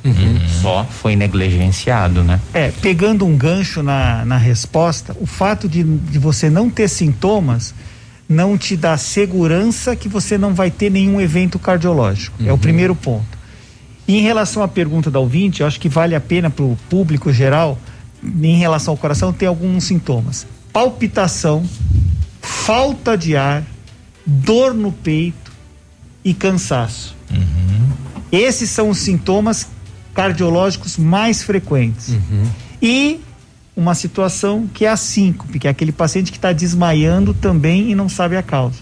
[SPEAKER 37] Só foi negligenciado, né?
[SPEAKER 36] É, pegando um gancho na, na resposta, o fato de, de você não ter sintomas não te dá segurança que você não vai ter nenhum evento cardiológico. É o primeiro ponto. E em relação à pergunta da ouvinte, eu acho que vale a pena para o público geral, em relação ao coração, ter alguns sintomas: palpitação, falta de ar, dor no peito e cansaço. Esses são os sintomas cardiológicos mais frequentes. E uma situação que é a síncope, que é aquele paciente que está desmaiando também e não sabe a causa.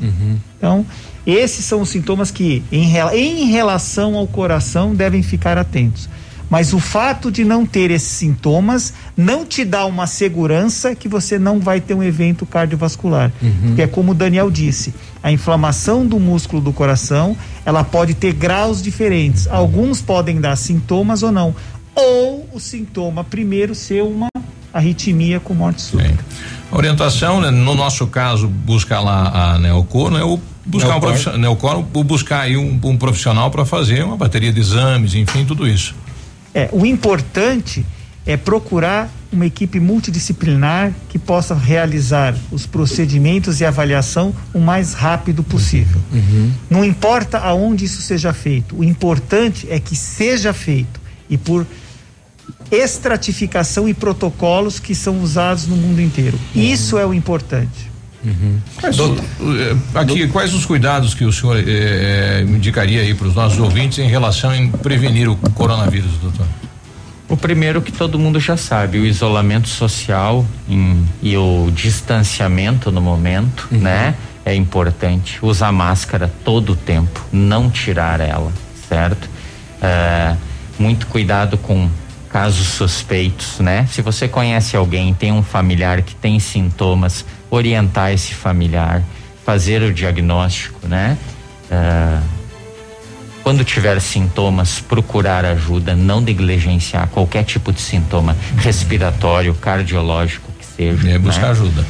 [SPEAKER 36] Então, esses são os sintomas que, em, em relação ao coração, devem ficar atentos. Mas o fato de não ter esses sintomas não te dá uma segurança que você não vai ter um evento cardiovascular. Porque é como o Daniel disse, a inflamação do músculo do coração, ela pode ter graus diferentes. Alguns podem dar sintomas ou não. Ou o sintoma primeiro ser uma arritmia com morte súbita.
[SPEAKER 1] A orientação, né, no nosso caso, buscar lá a Neocor, né, ou buscar um
[SPEAKER 36] Neocor.
[SPEAKER 1] profissional, Neocor, ou buscar aí um, um profissional para fazer uma bateria de exames, enfim, tudo isso.
[SPEAKER 36] É, o importante é procurar uma equipe multidisciplinar que possa realizar os procedimentos e avaliação o mais rápido possível. Não importa aonde isso seja feito, o importante é que seja feito e por estratificação e protocolos que são usados no mundo inteiro. Isso é o importante.
[SPEAKER 1] Quais, o- eh, aqui, quais os cuidados que o senhor eh, eh, indicaria aí para os nossos ouvintes em relação em prevenir o coronavírus, doutor?
[SPEAKER 37] O primeiro que todo mundo já sabe, o isolamento social em- e o distanciamento no momento, né? É importante. Usar máscara todo o tempo, não tirar ela, certo? É, muito cuidado com casos suspeitos, né? Se você conhece alguém, tem um familiar que tem sintomas, orientar esse familiar, fazer o diagnóstico, né? É, quando tiver sintomas, procurar ajuda, não negligenciar qualquer tipo de sintoma respiratório, cardiológico que seja.
[SPEAKER 1] É buscar
[SPEAKER 37] né?
[SPEAKER 1] ajuda.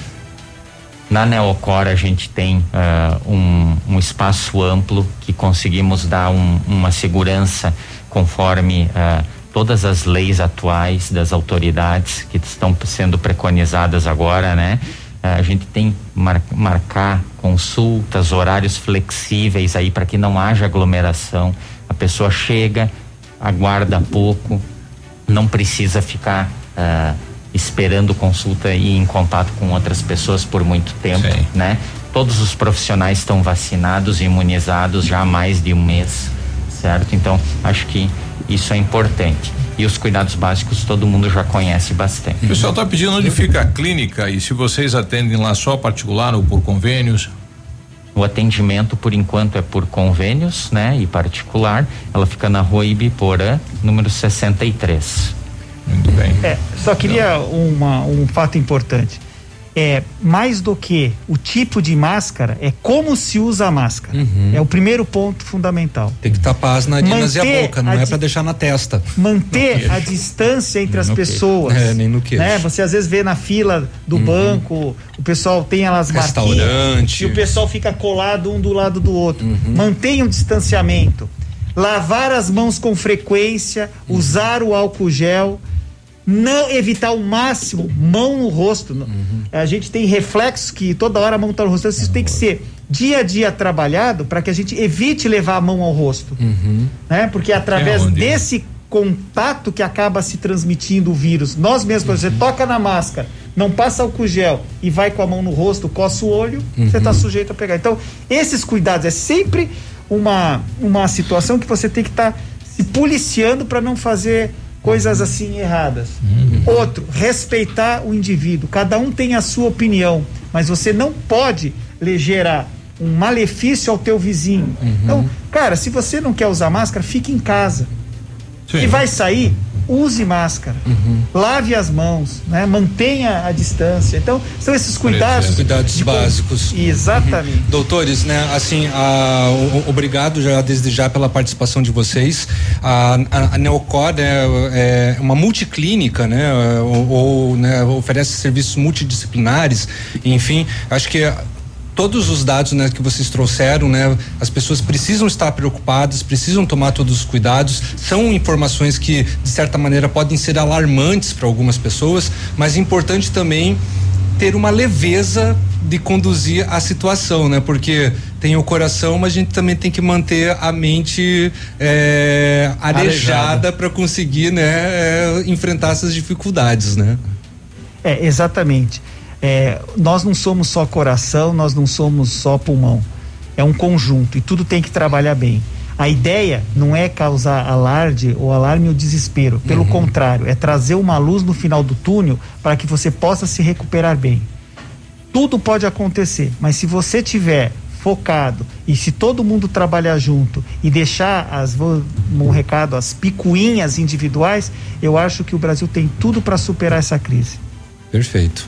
[SPEAKER 37] Na Neocor a gente tem ah, um, um espaço amplo que conseguimos dar um- uma segurança conforme ah, todas as leis atuais das autoridades que estão sendo preconizadas agora, né? Ah, a gente tem mar- marcar consultas, horários flexíveis aí para que não haja aglomeração. A pessoa chega, aguarda pouco, não precisa ficar ah, esperando consulta e em contato com outras pessoas por muito tempo, né? Todos os profissionais estão vacinados e imunizados já há mais de um mês, certo? Então, acho que isso é importante. E os cuidados básicos todo mundo já conhece bastante.
[SPEAKER 1] O pessoal está pedindo onde fica a clínica e se vocês atendem lá só particular ou por convênios.
[SPEAKER 37] O atendimento, por enquanto, é por convênios, né? E particular. Ela fica na rua Ibiporã, número 63.
[SPEAKER 1] Muito bem.
[SPEAKER 36] É, só queria uma, um fato importante. É, mais do que o tipo de máscara, é como se usa a máscara. É o primeiro ponto fundamental.
[SPEAKER 4] Tem que tapar as narinas e a
[SPEAKER 36] Manter
[SPEAKER 4] boca, não
[SPEAKER 36] a
[SPEAKER 4] é para deixar na testa.
[SPEAKER 36] Manter a distância entre as
[SPEAKER 4] no queixo.
[SPEAKER 36] pessoas.
[SPEAKER 4] É, nem no queixo.
[SPEAKER 36] Né? Você às vezes vê na fila do banco, o pessoal tem elas
[SPEAKER 4] Restaurante.
[SPEAKER 36] e o pessoal fica colado um do lado do outro. Mantenha o distanciamento. Lavar as mãos com frequência, usar o álcool gel, não evitar o máximo mão no rosto. Não- A gente tem reflexos que toda hora a mão está no rosto. Isso tem que ser dia a dia trabalhado para que a gente evite levar a mão ao rosto né? Porque é através
[SPEAKER 1] É
[SPEAKER 36] desse contato que acaba se transmitindo o vírus. Nós mesmos, quando você toca na máscara, não passa álcool gel e vai com a mão no rosto, coça o olho, você está sujeito a pegar. Então, esses cuidados é sempre uma, uma situação que você tem que estar se policiando para não fazer coisas assim erradas. Outro, respeitar o indivíduo. Cada um tem a sua opinião, mas você não pode lhe gerar um malefício ao teu vizinho. Então, cara, se você não quer usar máscara, fique em casa. Se vai sair, use máscara. Lave as mãos, né? Mantenha a distância. Então, são esses cuidados.
[SPEAKER 4] Cuidados
[SPEAKER 36] de-
[SPEAKER 4] básicos.
[SPEAKER 36] Exatamente.
[SPEAKER 4] Doutores, né, assim, a- o- o- obrigado já desde já pela participação de vocês. A, a, a Neocor é, é uma multiclínica, né, ou, ou, né, oferece serviços multidisciplinares, enfim, acho que todos os dados né, que vocês trouxeram, né, as pessoas precisam estar preocupadas, precisam tomar todos os cuidados. São informações que, de certa maneira, podem ser alarmantes para algumas pessoas, mas é importante também ter uma leveza de conduzir a situação, né? Porque tem o coração, mas a gente também tem que manter a mente é, arejada para conseguir, né, é, enfrentar essas dificuldades, né?
[SPEAKER 36] É, exatamente. É, nós não somos só coração, nós não somos só pulmão. É um conjunto e tudo tem que trabalhar bem. A ideia não é causar alarde ou alarme ou desespero. Pelo contrário, é trazer uma luz no final do túnel para que você possa se recuperar bem. Tudo pode acontecer, mas se você tiver focado e se todo mundo trabalhar junto e deixar as vou- um recado as picuinhas individuais, eu acho que o Brasil tem tudo para superar essa crise.
[SPEAKER 4] Perfeito.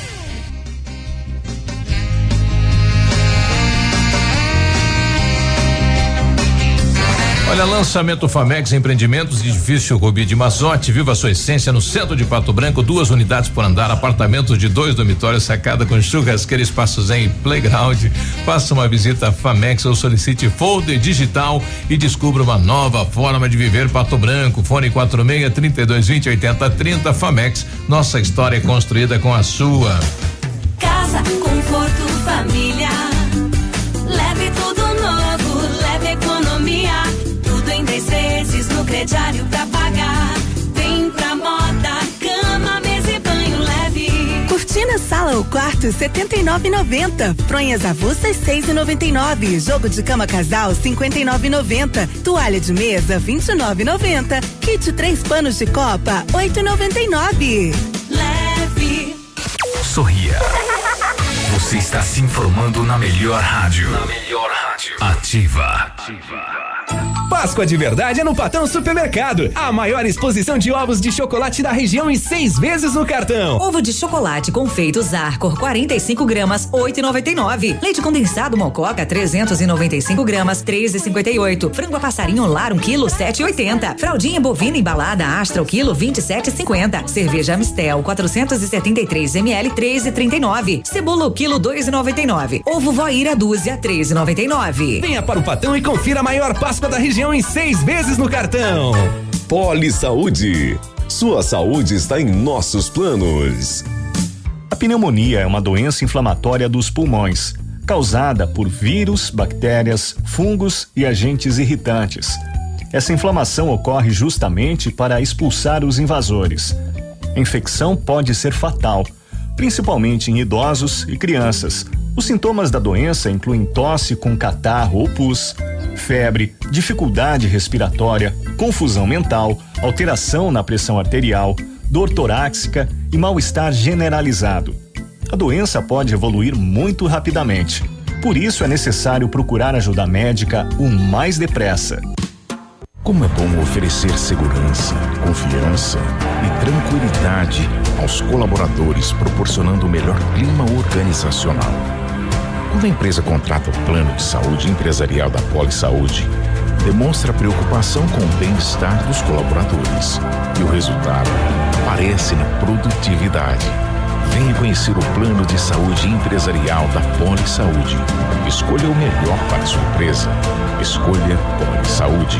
[SPEAKER 1] Olha, lançamento Famex Empreendimentos, edifício Rubi de Mazote, viva sua essência no centro de Pato Branco, duas unidades por andar, apartamentos de dois dormitórios, sacada com churrasqueira, espaços em playground. Faça uma visita a Famex ou solicite folder digital e descubra uma nova forma de viver Pato Branco. Fone 46 32 20 80 30 Famex. Nossa história é construída com a sua.
[SPEAKER 34] Casa, conforto, família. Crediário pra pagar. Vem pra moda, cama, mesa e banho leve.
[SPEAKER 52] Cortina sala ou quarto 79,90. Fronhas avulsas 6,99. Jogo de cama casal 59,90. Toalha de mesa 29,90. Kit três panos de copa 8,99.
[SPEAKER 34] Leve.
[SPEAKER 53] Sorria. Você está se informando na melhor rádio. Na melhor rádio. Ativa.
[SPEAKER 54] Páscoa de verdade é no Patão Supermercado. A maior exposição de ovos de chocolate da região em seis vezes no cartão.
[SPEAKER 55] Ovo de chocolate confeitos Arcor 45 gramas 8,99. Leite condensado Mococa 395 gramas 13,58. Frango a passarinho Lar 1 quilo 7,80. Fraldinha bovina embalada Astra o quilo 27,50. Cerveja Mistel 473 ml 13,39. Cebola o quilo 2,99. Ovo Voira dúzia 13,99.
[SPEAKER 54] Venha para o Patão e confira a maior Páscoa da região em seis vezes no cartão.
[SPEAKER 18] Poli Saúde. Sua saúde está em nossos planos.
[SPEAKER 56] A pneumonia é uma doença inflamatória dos pulmões, causada por vírus, bactérias, fungos e agentes irritantes. Essa inflamação ocorre justamente para expulsar os invasores. A infecção pode ser fatal, principalmente em idosos e crianças. Os sintomas da doença incluem tosse com catarro ou pus, febre, dificuldade respiratória, confusão mental, alteração na pressão arterial, dor torácica e mal-estar generalizado. A doença pode evoluir muito rapidamente. Por isso é necessário procurar ajuda médica o mais depressa.
[SPEAKER 11] Como é bom oferecer segurança, confiança e tranquilidade aos colaboradores, proporcionando o melhor clima organizacional. Quando a empresa contrata o plano de saúde empresarial da Poli Saúde, demonstra preocupação com o bem-estar dos colaboradores e o resultado aparece na produtividade. Venha conhecer o plano de saúde empresarial da Poli Saúde. Escolha o melhor para sua empresa. Escolha Poli Saúde.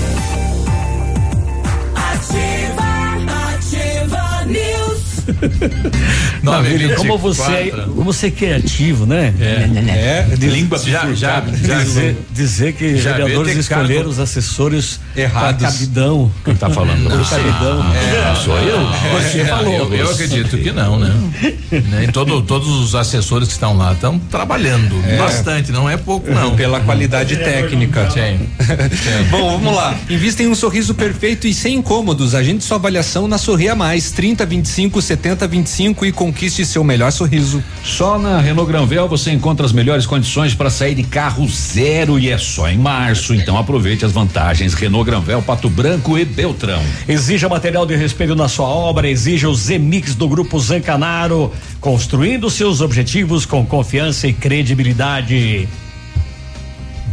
[SPEAKER 3] Vini, como
[SPEAKER 1] 24.
[SPEAKER 3] você, como você é criativo, né?
[SPEAKER 1] É.
[SPEAKER 3] De
[SPEAKER 1] Língua Já- já- já-
[SPEAKER 3] dizer, dizer que
[SPEAKER 1] já
[SPEAKER 3] vereadores escolheram os assessores
[SPEAKER 1] errados.
[SPEAKER 3] cabidão.
[SPEAKER 1] Quem tá falando? Você.
[SPEAKER 3] cabidão.
[SPEAKER 1] É, sou eu.
[SPEAKER 3] Você
[SPEAKER 1] É,
[SPEAKER 3] falou.
[SPEAKER 1] Eu, eu acredito que não, né? Nem todo, todos os assessores que estão lá estão trabalhando
[SPEAKER 4] É.
[SPEAKER 1] bastante, não é pouco não.
[SPEAKER 4] Pela qualidade técnica.
[SPEAKER 1] Sim.
[SPEAKER 4] Bom, vamos lá. Invista em um sorriso perfeito e sem incômodos. Agende sua avaliação na Sorria Mais 30 25 70 25 e conquiste seu melhor sorriso.
[SPEAKER 2] Só na Renault Granvel você encontra as melhores condições para sair de carro zero e é só em março. Então aproveite as vantagens. Renault Granvel, Pato Branco e Beltrão.
[SPEAKER 3] Exija material de respeito na sua obra, exija o Z-Mix do Grupo Zancanaro, construindo seus objetivos com confiança e credibilidade.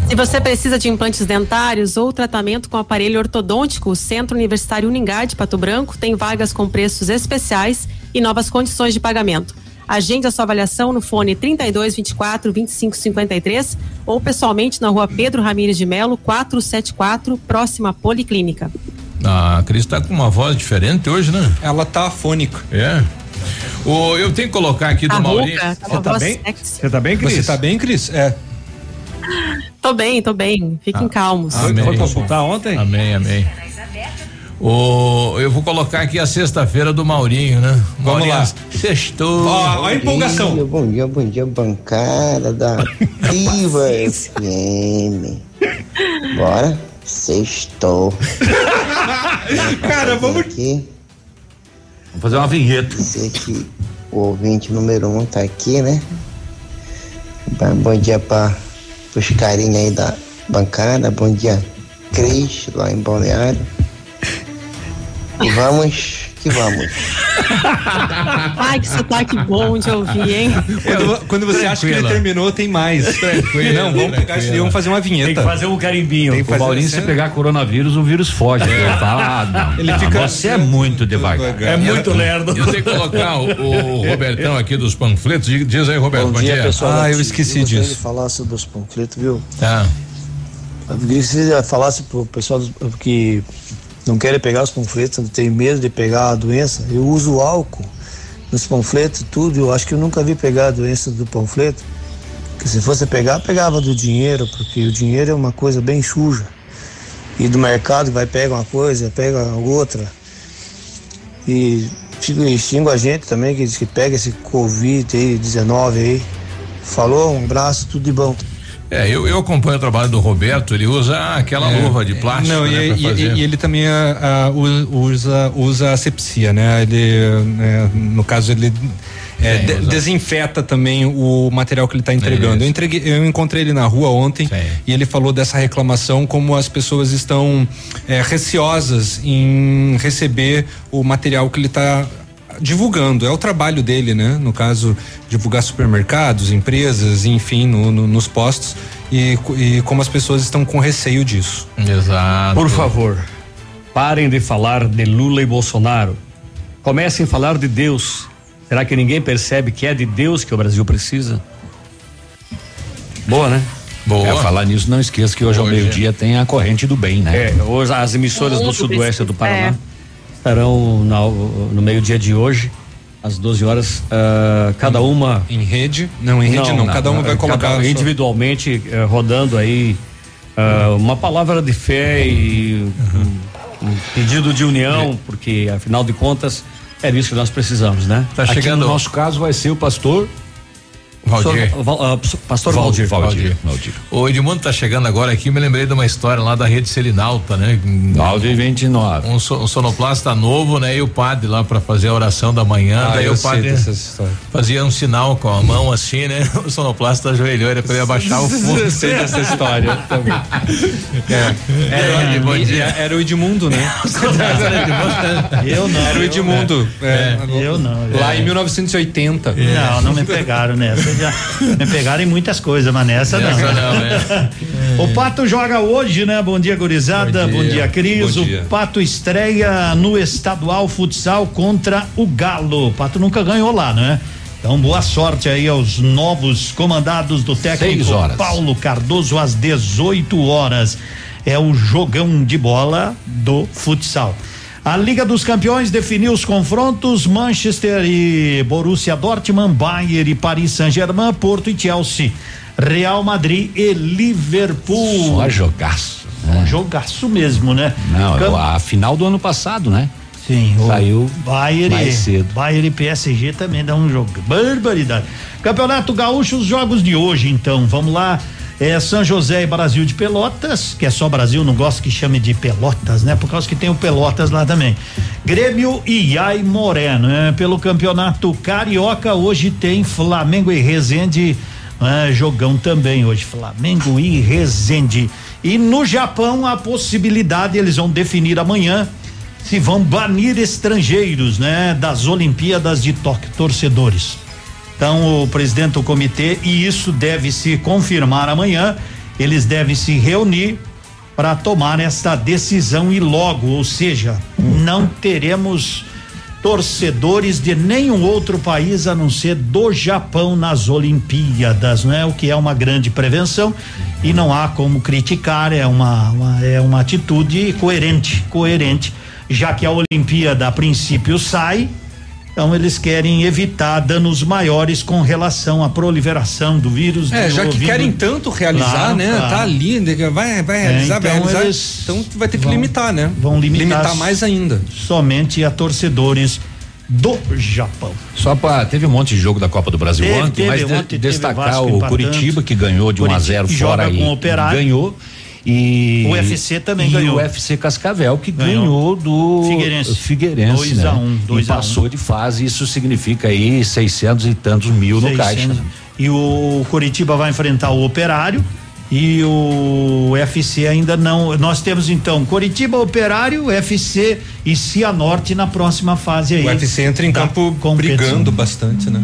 [SPEAKER 5] Se você precisa de implantes dentários ou tratamento com aparelho ortodôntico, o Centro Universitário Uningá de Pato Branco tem vagas com preços especiais e novas condições de pagamento. Agende a sua avaliação no fone 32 24 25 53 ou pessoalmente na rua Pedro Ramires de Melo, 474, próxima à Policlínica.
[SPEAKER 1] A Cris tá com uma voz diferente hoje, né?
[SPEAKER 4] Ela tá afônica.
[SPEAKER 1] É. O, eu tenho que colocar aqui do
[SPEAKER 5] A
[SPEAKER 1] Maurício.
[SPEAKER 5] tá uma voz sexy.
[SPEAKER 3] Você tá bem, Cris?
[SPEAKER 4] Você tá bem, Cris? É.
[SPEAKER 5] Tô bem, tô bem. Fiquem calmos.
[SPEAKER 1] Amém.
[SPEAKER 3] Foi consultar ontem?
[SPEAKER 1] Amém, amém. O, eu vou colocar aqui a sexta-feira do Maurinho, né?
[SPEAKER 4] Vamos
[SPEAKER 1] Maurinho,
[SPEAKER 4] lá.
[SPEAKER 1] Sextou.
[SPEAKER 4] Ó, ó a empolgação.
[SPEAKER 57] Bom dia, bom dia, bom dia, bancada da Ativa FM. Bora, sextou.
[SPEAKER 2] Cara, vamos.
[SPEAKER 57] Aqui.
[SPEAKER 2] Vamos fazer uma vinheta.
[SPEAKER 57] Dizer que o ouvinte número um tá aqui, né? Bom, bom dia para os carinhos aí da bancada. Bom dia, Cris, lá em Balneário. E vamos que vamos.
[SPEAKER 5] Ai, que sotaque bom de ouvir, hein?
[SPEAKER 4] Quando, quando você acha que ele terminou, tem mais.
[SPEAKER 1] Tranquila,
[SPEAKER 4] Não, vamos pegar isso daí, vamos fazer uma vinheta.
[SPEAKER 3] Tem que fazer um carimbinho.
[SPEAKER 4] Tem que
[SPEAKER 2] O
[SPEAKER 4] fazer
[SPEAKER 2] Maurinho,
[SPEAKER 4] assim.
[SPEAKER 2] se pegar coronavírus, o vírus foge. Ele fala, ah, não.
[SPEAKER 4] Ele
[SPEAKER 2] não,
[SPEAKER 4] fica-
[SPEAKER 2] Você é muito devagar.
[SPEAKER 3] É muito lerdo.
[SPEAKER 1] Eu tenho que colocar o, o Robertão aqui dos panfletos. Diz aí, Roberto, bom,
[SPEAKER 57] Bom dia, pessoal.
[SPEAKER 4] Ah, eu esqueci disso.
[SPEAKER 57] de falar sobre os panfletos, viu?
[SPEAKER 1] Tá.
[SPEAKER 57] Eu queria que você falasse pro pessoal dos- que não querem pegar os panfletos, tem medo de pegar a doença. Eu uso álcool nos panfletos, tudo. Eu acho que eu nunca vi pegar a doença do panfleto. Porque se fosse pegar, pegava do dinheiro, porque o dinheiro é uma coisa bem suja. E do mercado vai pega uma coisa, pega outra. E xingo a gente também que diz que pega esse Covid aí, 19 aí. Falou, um abraço, tudo de bom.
[SPEAKER 1] É, eu, eu acompanho o trabalho do Roberto, ele usa aquela
[SPEAKER 4] É.
[SPEAKER 1] luva de plástico.
[SPEAKER 4] Não,
[SPEAKER 1] né,
[SPEAKER 4] e, e- e ele também ah, ah, u- usa, usa asepsia, né? Ele, né, no caso, ele é,
[SPEAKER 1] Sim,
[SPEAKER 4] de- desinfeta também o material que ele está entregando.
[SPEAKER 1] Isso.
[SPEAKER 4] Eu, entreguei- eu encontrei ele na rua ontem e ele falou dessa reclamação, como as pessoas estão é, receosas em receber o material que ele está divulgando, é o trabalho dele, né? No caso, divulgar supermercados, empresas, enfim, no- no- nos postos e, e como as pessoas estão com receio disso.
[SPEAKER 1] Exato.
[SPEAKER 3] Por favor, parem de falar de Lula e Bolsonaro. Comecem a falar de Deus. Será que ninguém percebe que é de Deus que o Brasil precisa? Boa, né?
[SPEAKER 1] Boa.
[SPEAKER 2] É, falar nisso, não esqueça que hoje, ao
[SPEAKER 3] Hoje.
[SPEAKER 2] meio-dia tem a corrente do bem, né?
[SPEAKER 3] É, hoje as emissoras do sudoeste do Paraná
[SPEAKER 5] é.
[SPEAKER 3] Estarão na- no meio-dia de hoje, às 12 horas, ah, cada uma.
[SPEAKER 4] Em rede? Não, em rede não, cada uma vai colocar
[SPEAKER 3] cada-
[SPEAKER 4] a sua-
[SPEAKER 3] individualmente eh, rodando aí ah, uma palavra de fé e um, um pedido de união, porque afinal de contas é isso que nós precisamos, né?
[SPEAKER 1] Tá
[SPEAKER 2] Aqui
[SPEAKER 1] chegando.
[SPEAKER 2] no nosso caso vai ser o pastor
[SPEAKER 1] Valdir.
[SPEAKER 3] Pastor, ah, Pastor
[SPEAKER 1] Val-
[SPEAKER 3] Valdir.
[SPEAKER 1] Valdir.
[SPEAKER 2] Valdir.
[SPEAKER 1] O Edmundo tá chegando agora aqui, me lembrei de uma história lá da rede Selinalta, né?
[SPEAKER 2] 929.
[SPEAKER 1] Um, so- um sonoplasta novo, né? E o padre lá pra fazer a oração da manhã,
[SPEAKER 4] Ah,
[SPEAKER 1] daí
[SPEAKER 4] eu
[SPEAKER 1] o
[SPEAKER 4] sei
[SPEAKER 1] padre fazia um sinal com a mão assim, né? O sonoplasta ajoelhou, era pra ele abaixar o fundo.
[SPEAKER 4] Eu sei dessa história também. É. Era,
[SPEAKER 1] Bom dia.
[SPEAKER 4] era o Edmundo, né?
[SPEAKER 32] Eu não.
[SPEAKER 4] Era o
[SPEAKER 32] eu-
[SPEAKER 4] Edmundo. é.
[SPEAKER 32] Eu não.
[SPEAKER 4] Lá em 1980.
[SPEAKER 32] Não, não me pegaram nessa. Já me pegaram em muitas coisas, mas nessa não.
[SPEAKER 1] Nessa não, né?
[SPEAKER 32] O Pato joga hoje, né? Bom dia, gurizada. Bom
[SPEAKER 4] Bom
[SPEAKER 32] dia,
[SPEAKER 4] dia.
[SPEAKER 32] Cris.
[SPEAKER 4] Bom dia.
[SPEAKER 32] O Pato estreia no estadual futsal contra o Galo. O Pato nunca ganhou lá, né? Então, boa sorte aí aos novos comandados do técnico. Paulo Cardoso às 18 horas. É o jogão de bola do futsal. A Liga dos Campeões definiu os confrontos: Manchester e Borussia Dortmund, Bayern e Paris Saint-Germain, Porto e Chelsea, Real Madrid e Liverpool.
[SPEAKER 2] Só jogaço.
[SPEAKER 32] Um jogaço mesmo, né?
[SPEAKER 2] Não,
[SPEAKER 32] Cam-
[SPEAKER 2] a final do ano passado, né?
[SPEAKER 32] Sim,
[SPEAKER 2] Saiu
[SPEAKER 32] Bayern,
[SPEAKER 2] mais cedo.
[SPEAKER 32] Bayern e PSG também dá um jogo. Barbaridade. Campeonato Gaúcho, os jogos de hoje, então. Vamos lá. É São José e Brasil de Pelotas, que é só Brasil, não gosto que chame de Pelotas, né? Por causa que tem o Pelotas lá também. Grêmio e Aimoré, né? Pelo campeonato carioca, hoje tem Flamengo e Resende. né? jogão também hoje, Flamengo e Resende. E no Japão, a possibilidade, eles vão definir amanhã se vão banir estrangeiros, né, das Olimpíadas de Tóquio, torcedores. Então, o presidente do comitê, e isso deve se confirmar amanhã, eles devem se reunir para tomar esta decisão e logo, ou seja, não teremos torcedores de nenhum outro país a não ser do Japão nas Olimpíadas, não é? O que é uma grande prevenção e não há como criticar, é uma, uma- é uma atitude coerente, coerente, já que a Olimpíada a princípio sai Então eles querem evitar danos maiores com relação à proliferação do vírus.
[SPEAKER 4] É,
[SPEAKER 32] do
[SPEAKER 4] já que querem tanto realizar,
[SPEAKER 32] Claro,
[SPEAKER 4] né?
[SPEAKER 32] claro.
[SPEAKER 4] Tá ali, né, vai, vai
[SPEAKER 32] É,
[SPEAKER 4] realizar, vai
[SPEAKER 32] então
[SPEAKER 4] realizar.
[SPEAKER 32] eles
[SPEAKER 4] Então vai ter que
[SPEAKER 32] vão-
[SPEAKER 4] limitar, né?
[SPEAKER 32] Vão limitar,
[SPEAKER 4] mais ainda.
[SPEAKER 32] Somente a torcedores do Japão.
[SPEAKER 2] Só para teve um monte de jogo da Copa do Brasil
[SPEAKER 32] Teve,
[SPEAKER 2] ontem,
[SPEAKER 32] teve,
[SPEAKER 2] mas
[SPEAKER 32] ontem
[SPEAKER 2] destacar o. Curitiba que ganhou de 1 a
[SPEAKER 32] Curitiba
[SPEAKER 2] 0
[SPEAKER 32] que
[SPEAKER 2] fora
[SPEAKER 32] joga
[SPEAKER 2] aí.
[SPEAKER 32] com o Operário.
[SPEAKER 2] Ganhou. E
[SPEAKER 32] O UFC também
[SPEAKER 2] e
[SPEAKER 32] ganhou.
[SPEAKER 2] o UFC Cascavel que
[SPEAKER 32] Ganhou.
[SPEAKER 2] ganhou, do
[SPEAKER 32] Figueirense.
[SPEAKER 2] Figueirense,
[SPEAKER 32] Dois
[SPEAKER 2] né?
[SPEAKER 32] a um, dois
[SPEAKER 2] e
[SPEAKER 32] a um.
[SPEAKER 2] passou de fase, isso significa aí 600 e tantos mil no
[SPEAKER 32] 600.
[SPEAKER 2] caixa. né?
[SPEAKER 32] E o Curitiba vai enfrentar o Operário e o UFC ainda não. Nós temos então Curitiba, Operário, UFC e Cianorte na próxima fase aí.
[SPEAKER 4] O UFC entra em campo brigando bastante, né?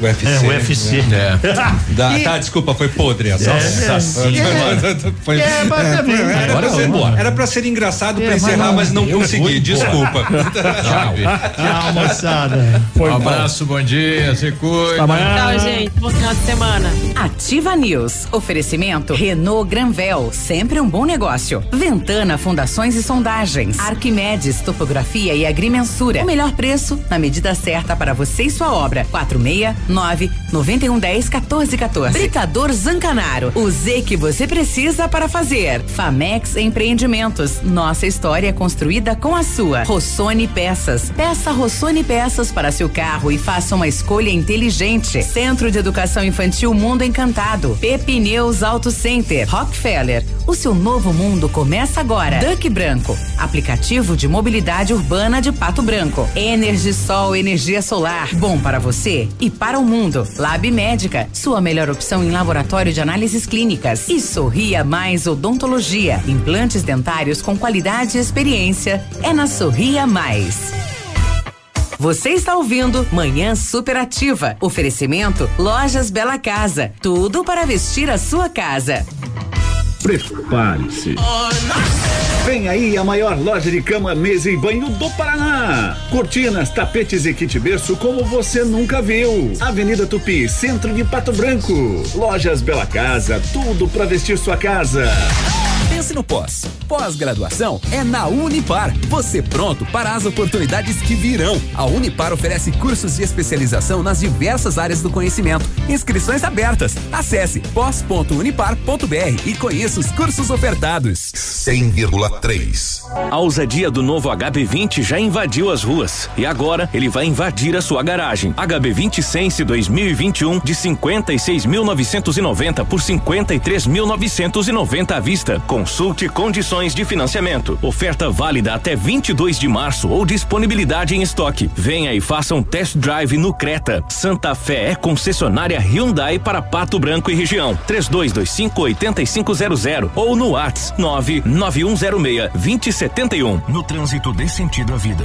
[SPEAKER 4] UFC.
[SPEAKER 32] É, o UFC.
[SPEAKER 4] É. Da-
[SPEAKER 32] E-
[SPEAKER 4] tá, desculpa, foi podre essa.
[SPEAKER 32] É, é.
[SPEAKER 4] foi-
[SPEAKER 32] É, mas
[SPEAKER 4] é,
[SPEAKER 32] também,
[SPEAKER 4] foi- era,
[SPEAKER 32] agora
[SPEAKER 4] pra ser,
[SPEAKER 32] embora.
[SPEAKER 4] era pra ser engraçado
[SPEAKER 32] É,
[SPEAKER 4] pra
[SPEAKER 32] mas
[SPEAKER 4] encerrar,
[SPEAKER 32] não,
[SPEAKER 4] mas não consegui, desculpa.
[SPEAKER 32] Tchau, moçada.
[SPEAKER 1] um abraço, bom dia, se cuida.
[SPEAKER 5] Tchau, gente. Bom final de semana.
[SPEAKER 22] Ativa News. Oferecimento Renault Granvel, sempre um bom negócio. Ventana Fundações e Sondagens. Arquimedes Topografia e Agrimensura. O melhor preço na medida certa para você e sua obra. 469 9110 1414. Britador Zancanaro. O Z que você precisa para fazer. Famex Empreendimentos. Nossa história é construída com a sua. Rossoni Peças. Peça Rossoni Peças para seu carro e faça uma escolha inteligente. Centro de Educação Infantil Mundo Encantado. Pepineus Auto Center. Rockefeller. O seu novo mundo começa agora. Duck Branco. Aplicativo de mobilidade urbana de Pato Branco. Energisol energia solar. Bom para você e para o mundo. Lab Médica. Sua melhor opção em laboratório de análises clínicas. E Sorria Mais Odontologia. Implantes dentários com qualidade e experiência. É na Sorria Mais. Você está ouvindo Manhã Superativa. Oferecimento Lojas Bela Casa. Tudo para vestir a sua casa.
[SPEAKER 58] Prepare-se. Vem aí a maior loja de cama, mesa e banho do Paraná. Cortinas, tapetes e kit berço como você nunca viu. Avenida Tupi, centro de Pato Branco. Lojas Bela Casa, tudo para vestir sua casa.
[SPEAKER 8] Pense no pós. Pós-graduação é na Unipar. Você pronto para as oportunidades que virão. A Unipar oferece cursos de especialização nas diversas áreas do conhecimento. Inscrições abertas. Acesse pós.unipar.br e conheça os cursos ofertados.
[SPEAKER 59] 100,3.
[SPEAKER 17] A ousadia do novo HB20 já invadiu as ruas e agora ele vai invadir a sua garagem. HB20 Sense 2021 de 56.990 por 53.990 à vista. Consulte condições de financiamento. Oferta válida até 22 de março ou disponibilidade em estoque. Venha e faça um test drive no Creta. Santa Fé é concessionária Hyundai para Pato Branco e região. 3225 8500 ou no Whats 99106 2071. No trânsito dê sentido à vida.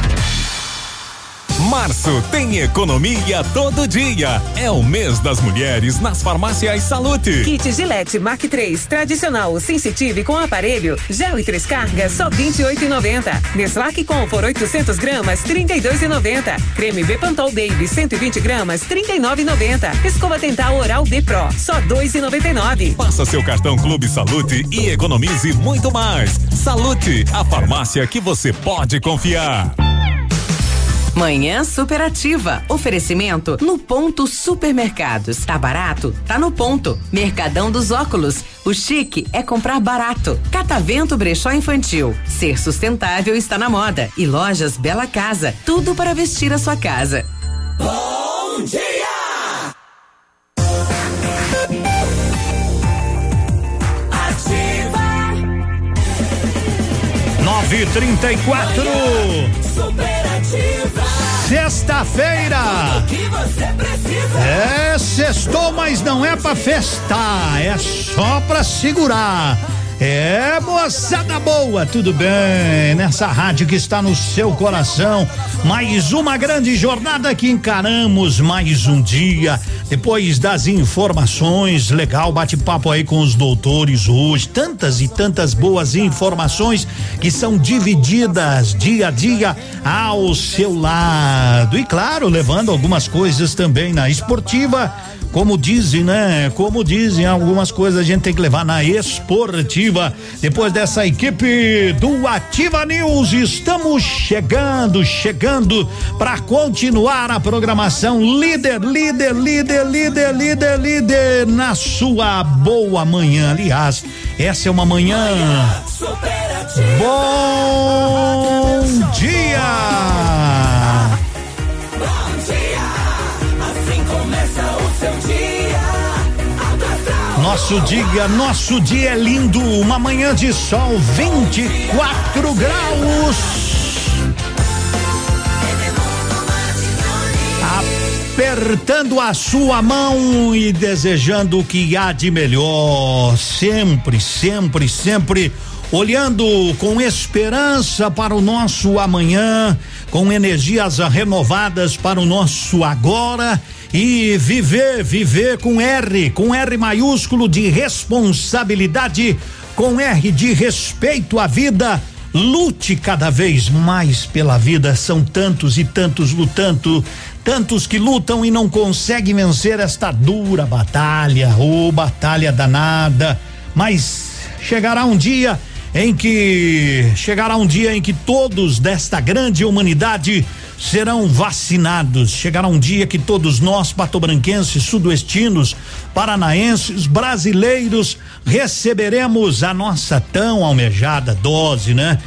[SPEAKER 60] Março tem economia todo dia. É o mês das mulheres nas farmácias Salute.
[SPEAKER 61] Kit Gillette Mark 3 tradicional sensitive com aparelho, gel e três cargas só 28,90. Neslac Comfort 800 gramas 32,90. Creme Bepantol Baby 120 gramas 39,90. Escova dental Oral B Pro só 2,99.
[SPEAKER 60] Passa seu cartão Clube Salute e economize muito mais. Salute, a farmácia que você pode confiar.
[SPEAKER 22] Manhã Superativa. Oferecimento no Ponto Supermercados. Tá barato? Tá no ponto. Mercadão dos Óculos. O chique é comprar barato. Catavento Brechó Infantil. Ser sustentável está na moda. E lojas Bela Casa. Tudo para vestir a sua casa.
[SPEAKER 34] Bom dia! Ativa!
[SPEAKER 32] 934
[SPEAKER 34] Superativa!
[SPEAKER 32] Sexta-feira! É, sextou, mas não é pra festar, é só pra segurar. É, moçada boa, tudo bem? Nessa rádio que está no seu coração, mais uma grande jornada que encaramos, mais um dia. Depois das informações, legal bate-papo aí com os doutores hoje. Tantas e tantas boas informações que são divididas dia a dia ao seu lado. E claro, levando algumas coisas também na esportiva como dizem, né? Como dizem, algumas coisas a gente tem que levar na esportiva. Depois dessa equipe do Ativa News, estamos chegando, chegando para continuar a programação líder, líder, líder, líder, líder, líder na sua boa manhã. Aliás, essa é uma manhã. Bom dia! Nosso dia, nosso dia é lindo, uma manhã de sol, 24 graus. Apertando a sua mão e desejando o que há de melhor, sempre, sempre, sempre olhando com esperança para o nosso amanhã, com energias renovadas para o nosso agora e viver, viver com R, com R maiúsculo de responsabilidade, com R de respeito à vida. Lute cada vez mais pela vida. São tantos e tantos lutando, tantos que lutam e não conseguem vencer esta dura batalha, ou oh, batalha danada. Mas chegará um dia em que chegará um dia em que todos desta grande humanidade serão vacinados. Chegará um dia que todos nós, patobranquenses, sudoestinos, paranaenses, brasileiros, receberemos a nossa tão almejada dose, né?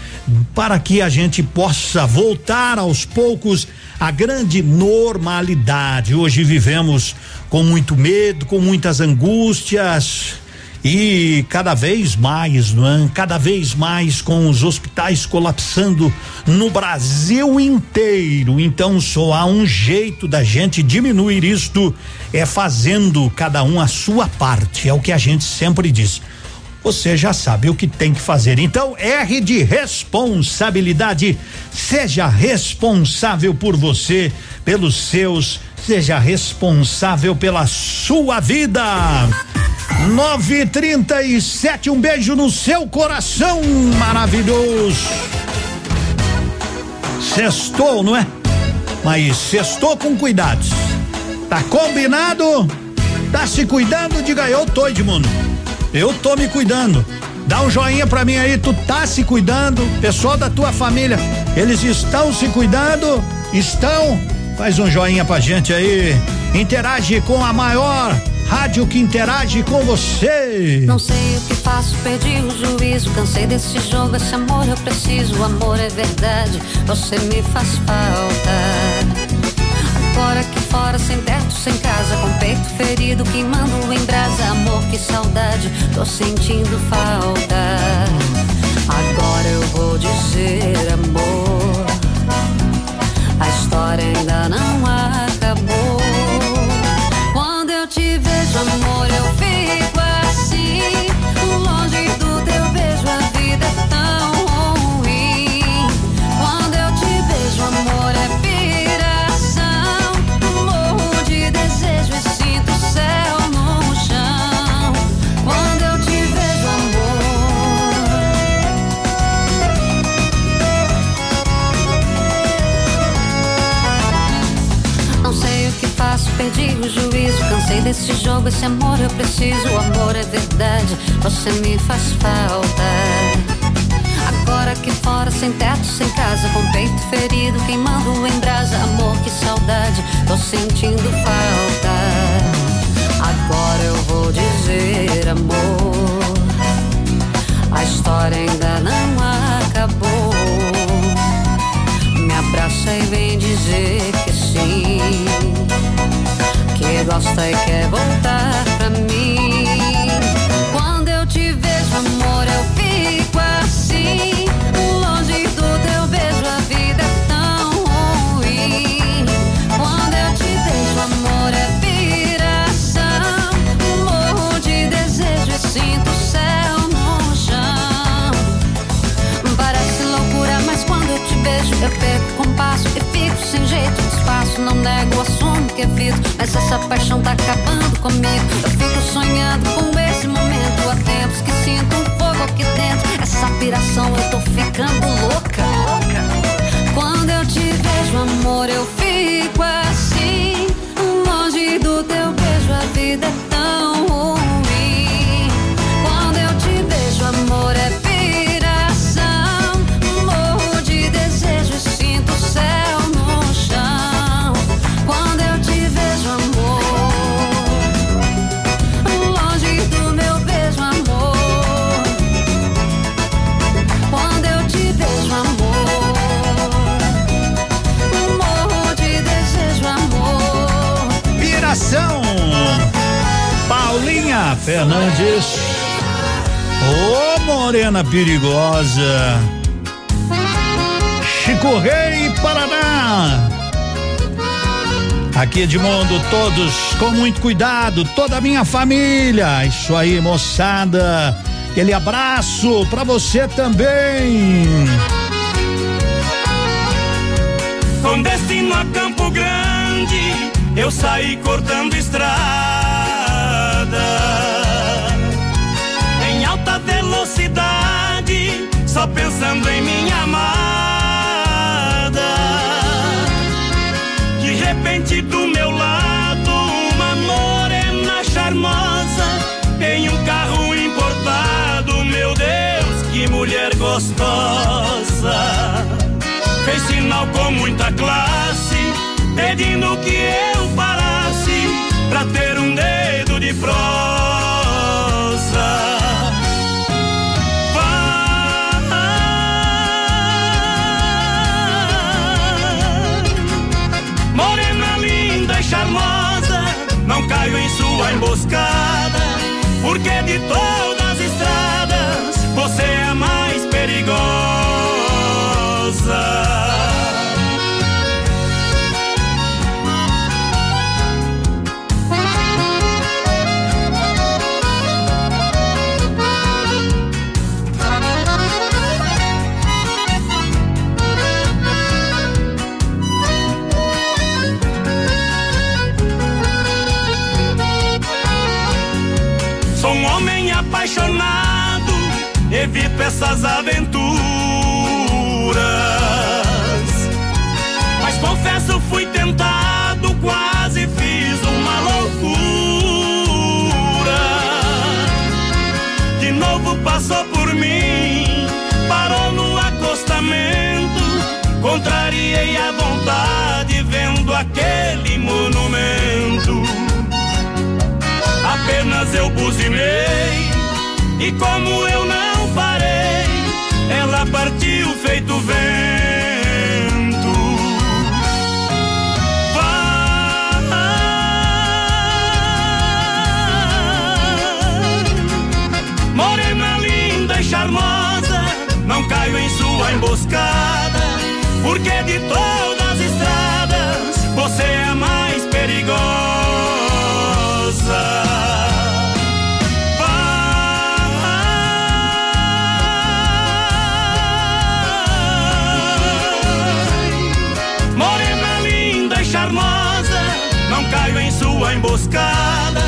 [SPEAKER 32] Para que a gente possa voltar aos poucos à grande normalidade. Hoje vivemos com muito medo, com muitas angústias, e cada vez mais, não é? Cada vez mais com os hospitais colapsando no Brasil inteiro. Então só há um jeito da gente diminuir isto é fazendo cada um a sua parte. É o que a gente sempre diz. Você já sabe o que tem que fazer. Então, R de responsabilidade. Seja responsável por você, pelos seus, seja responsável pela sua vida. 937, um beijo no seu coração maravilhoso. Sextou, não é? Mas sextou com cuidados. Tá combinado? Tá se cuidando? Diga eu tô, Edmundo. Eu tô me cuidando. Dá um joinha pra mim aí, tu tá se cuidando? Pessoal da tua família, eles estão se cuidando? Estão? Faz um joinha pra gente aí. Interage com a maior rádio que interage com você.
[SPEAKER 62] Não sei o que faço, perdi o juízo. Cansei desse jogo, esse amor eu preciso. O amor é verdade, você me faz falta. Agora aqui fora, sem teto, sem casa, com peito ferido, queimando em brasa. Amor, que saudade, tô sentindo falta. Agora eu vou dizer, amor, a história ainda não acabou. Cansei desse jogo, esse amor eu preciso. O amor é verdade, você me faz falta. Agora aqui fora, sem teto, sem casa, com peito ferido, queimando em brasa. Amor, que saudade, tô sentindo falta. Agora eu vou dizer, amor, a história ainda não acabou. Me abraça e vem dizer gosta e quer voltar pra mim. Quando eu te vejo, amor, eu fico assim. Longe do teu beijo, a vida é tão ruim. Quando eu te vejo, amor, é viração. Morro de desejo e sinto o céu no chão. Parece loucura, mas quando eu te vejo, eu perco o compasso e fico sem jeito, espaço, não nego a sua que evito, mas essa paixão tá acabando comigo. Eu fico sonhando com esse momento. Há tempos que sinto um fogo aqui dentro. Essa piração eu
[SPEAKER 32] tô ficando Fernandes. Ô morena perigosa. Chico Rei Paraná. Aqui Edmundo, todos com muito cuidado, toda a minha família. Isso aí, moçada. Aquele abraço pra você também.
[SPEAKER 34] Com destino a Campo Grande, eu saí cortando estrada. Com muita classe, pedindo que eu parasse pra ter um dedo de prosa. Morena linda e charmosa, não caio em sua emboscada, porque de todas as estradas você é a mais perigosa. Essas aventuras. Mas confesso, fui tentado, quase fiz uma loucura. De novo passou por mim, parou no acostamento. Contrariei a vontade, vendo aquele monumento. Apenas eu buzinei e como eu não ela partiu feito vento. Vai. Morena linda e charmosa, não caio em sua emboscada, porque de todas as estradas você é a mais perigosa. Sua emboscada,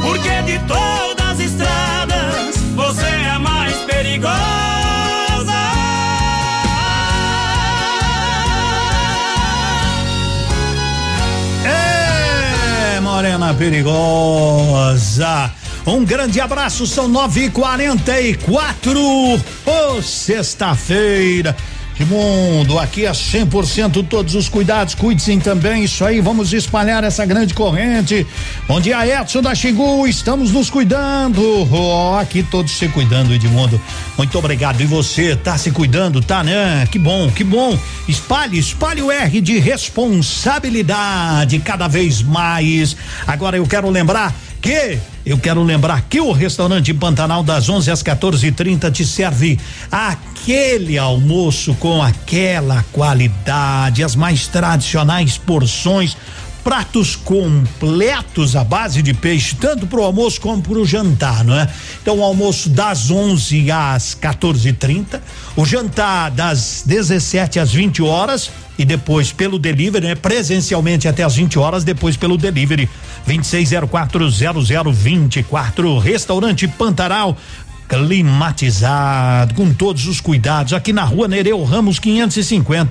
[SPEAKER 34] porque de todas as estradas você é a mais perigosa.
[SPEAKER 32] É, morena perigosa. Um grande abraço, são nove e quarenta e quatro. Ô, sexta-feira. De mundo, aqui é 100% todos os cuidados, cuide-se também, isso aí, vamos espalhar essa grande corrente. Bom dia, Edson da Xingu, estamos nos cuidando. Ó, aqui todos se cuidando, Edmundo. Muito obrigado. E você, tá se cuidando, tá, né? Que bom, que bom. Espalhe, espalhe o R de responsabilidade cada vez mais. Agora eu quero lembrar que eu quero lembrar que o restaurante Pantanal das 11 às 14:30 te serve aquele almoço com aquela qualidade, as mais tradicionais porções pratos completos à base de peixe, tanto para o almoço como para o jantar, não é? Então, o almoço das 11 às 14h30, o jantar das 17 às 20 horas e depois pelo delivery, né? Presencialmente até às 20 horas, depois pelo delivery 26040024. Restaurante Pantaral climatizado, com todos os cuidados, aqui na rua Nereu Ramos 550.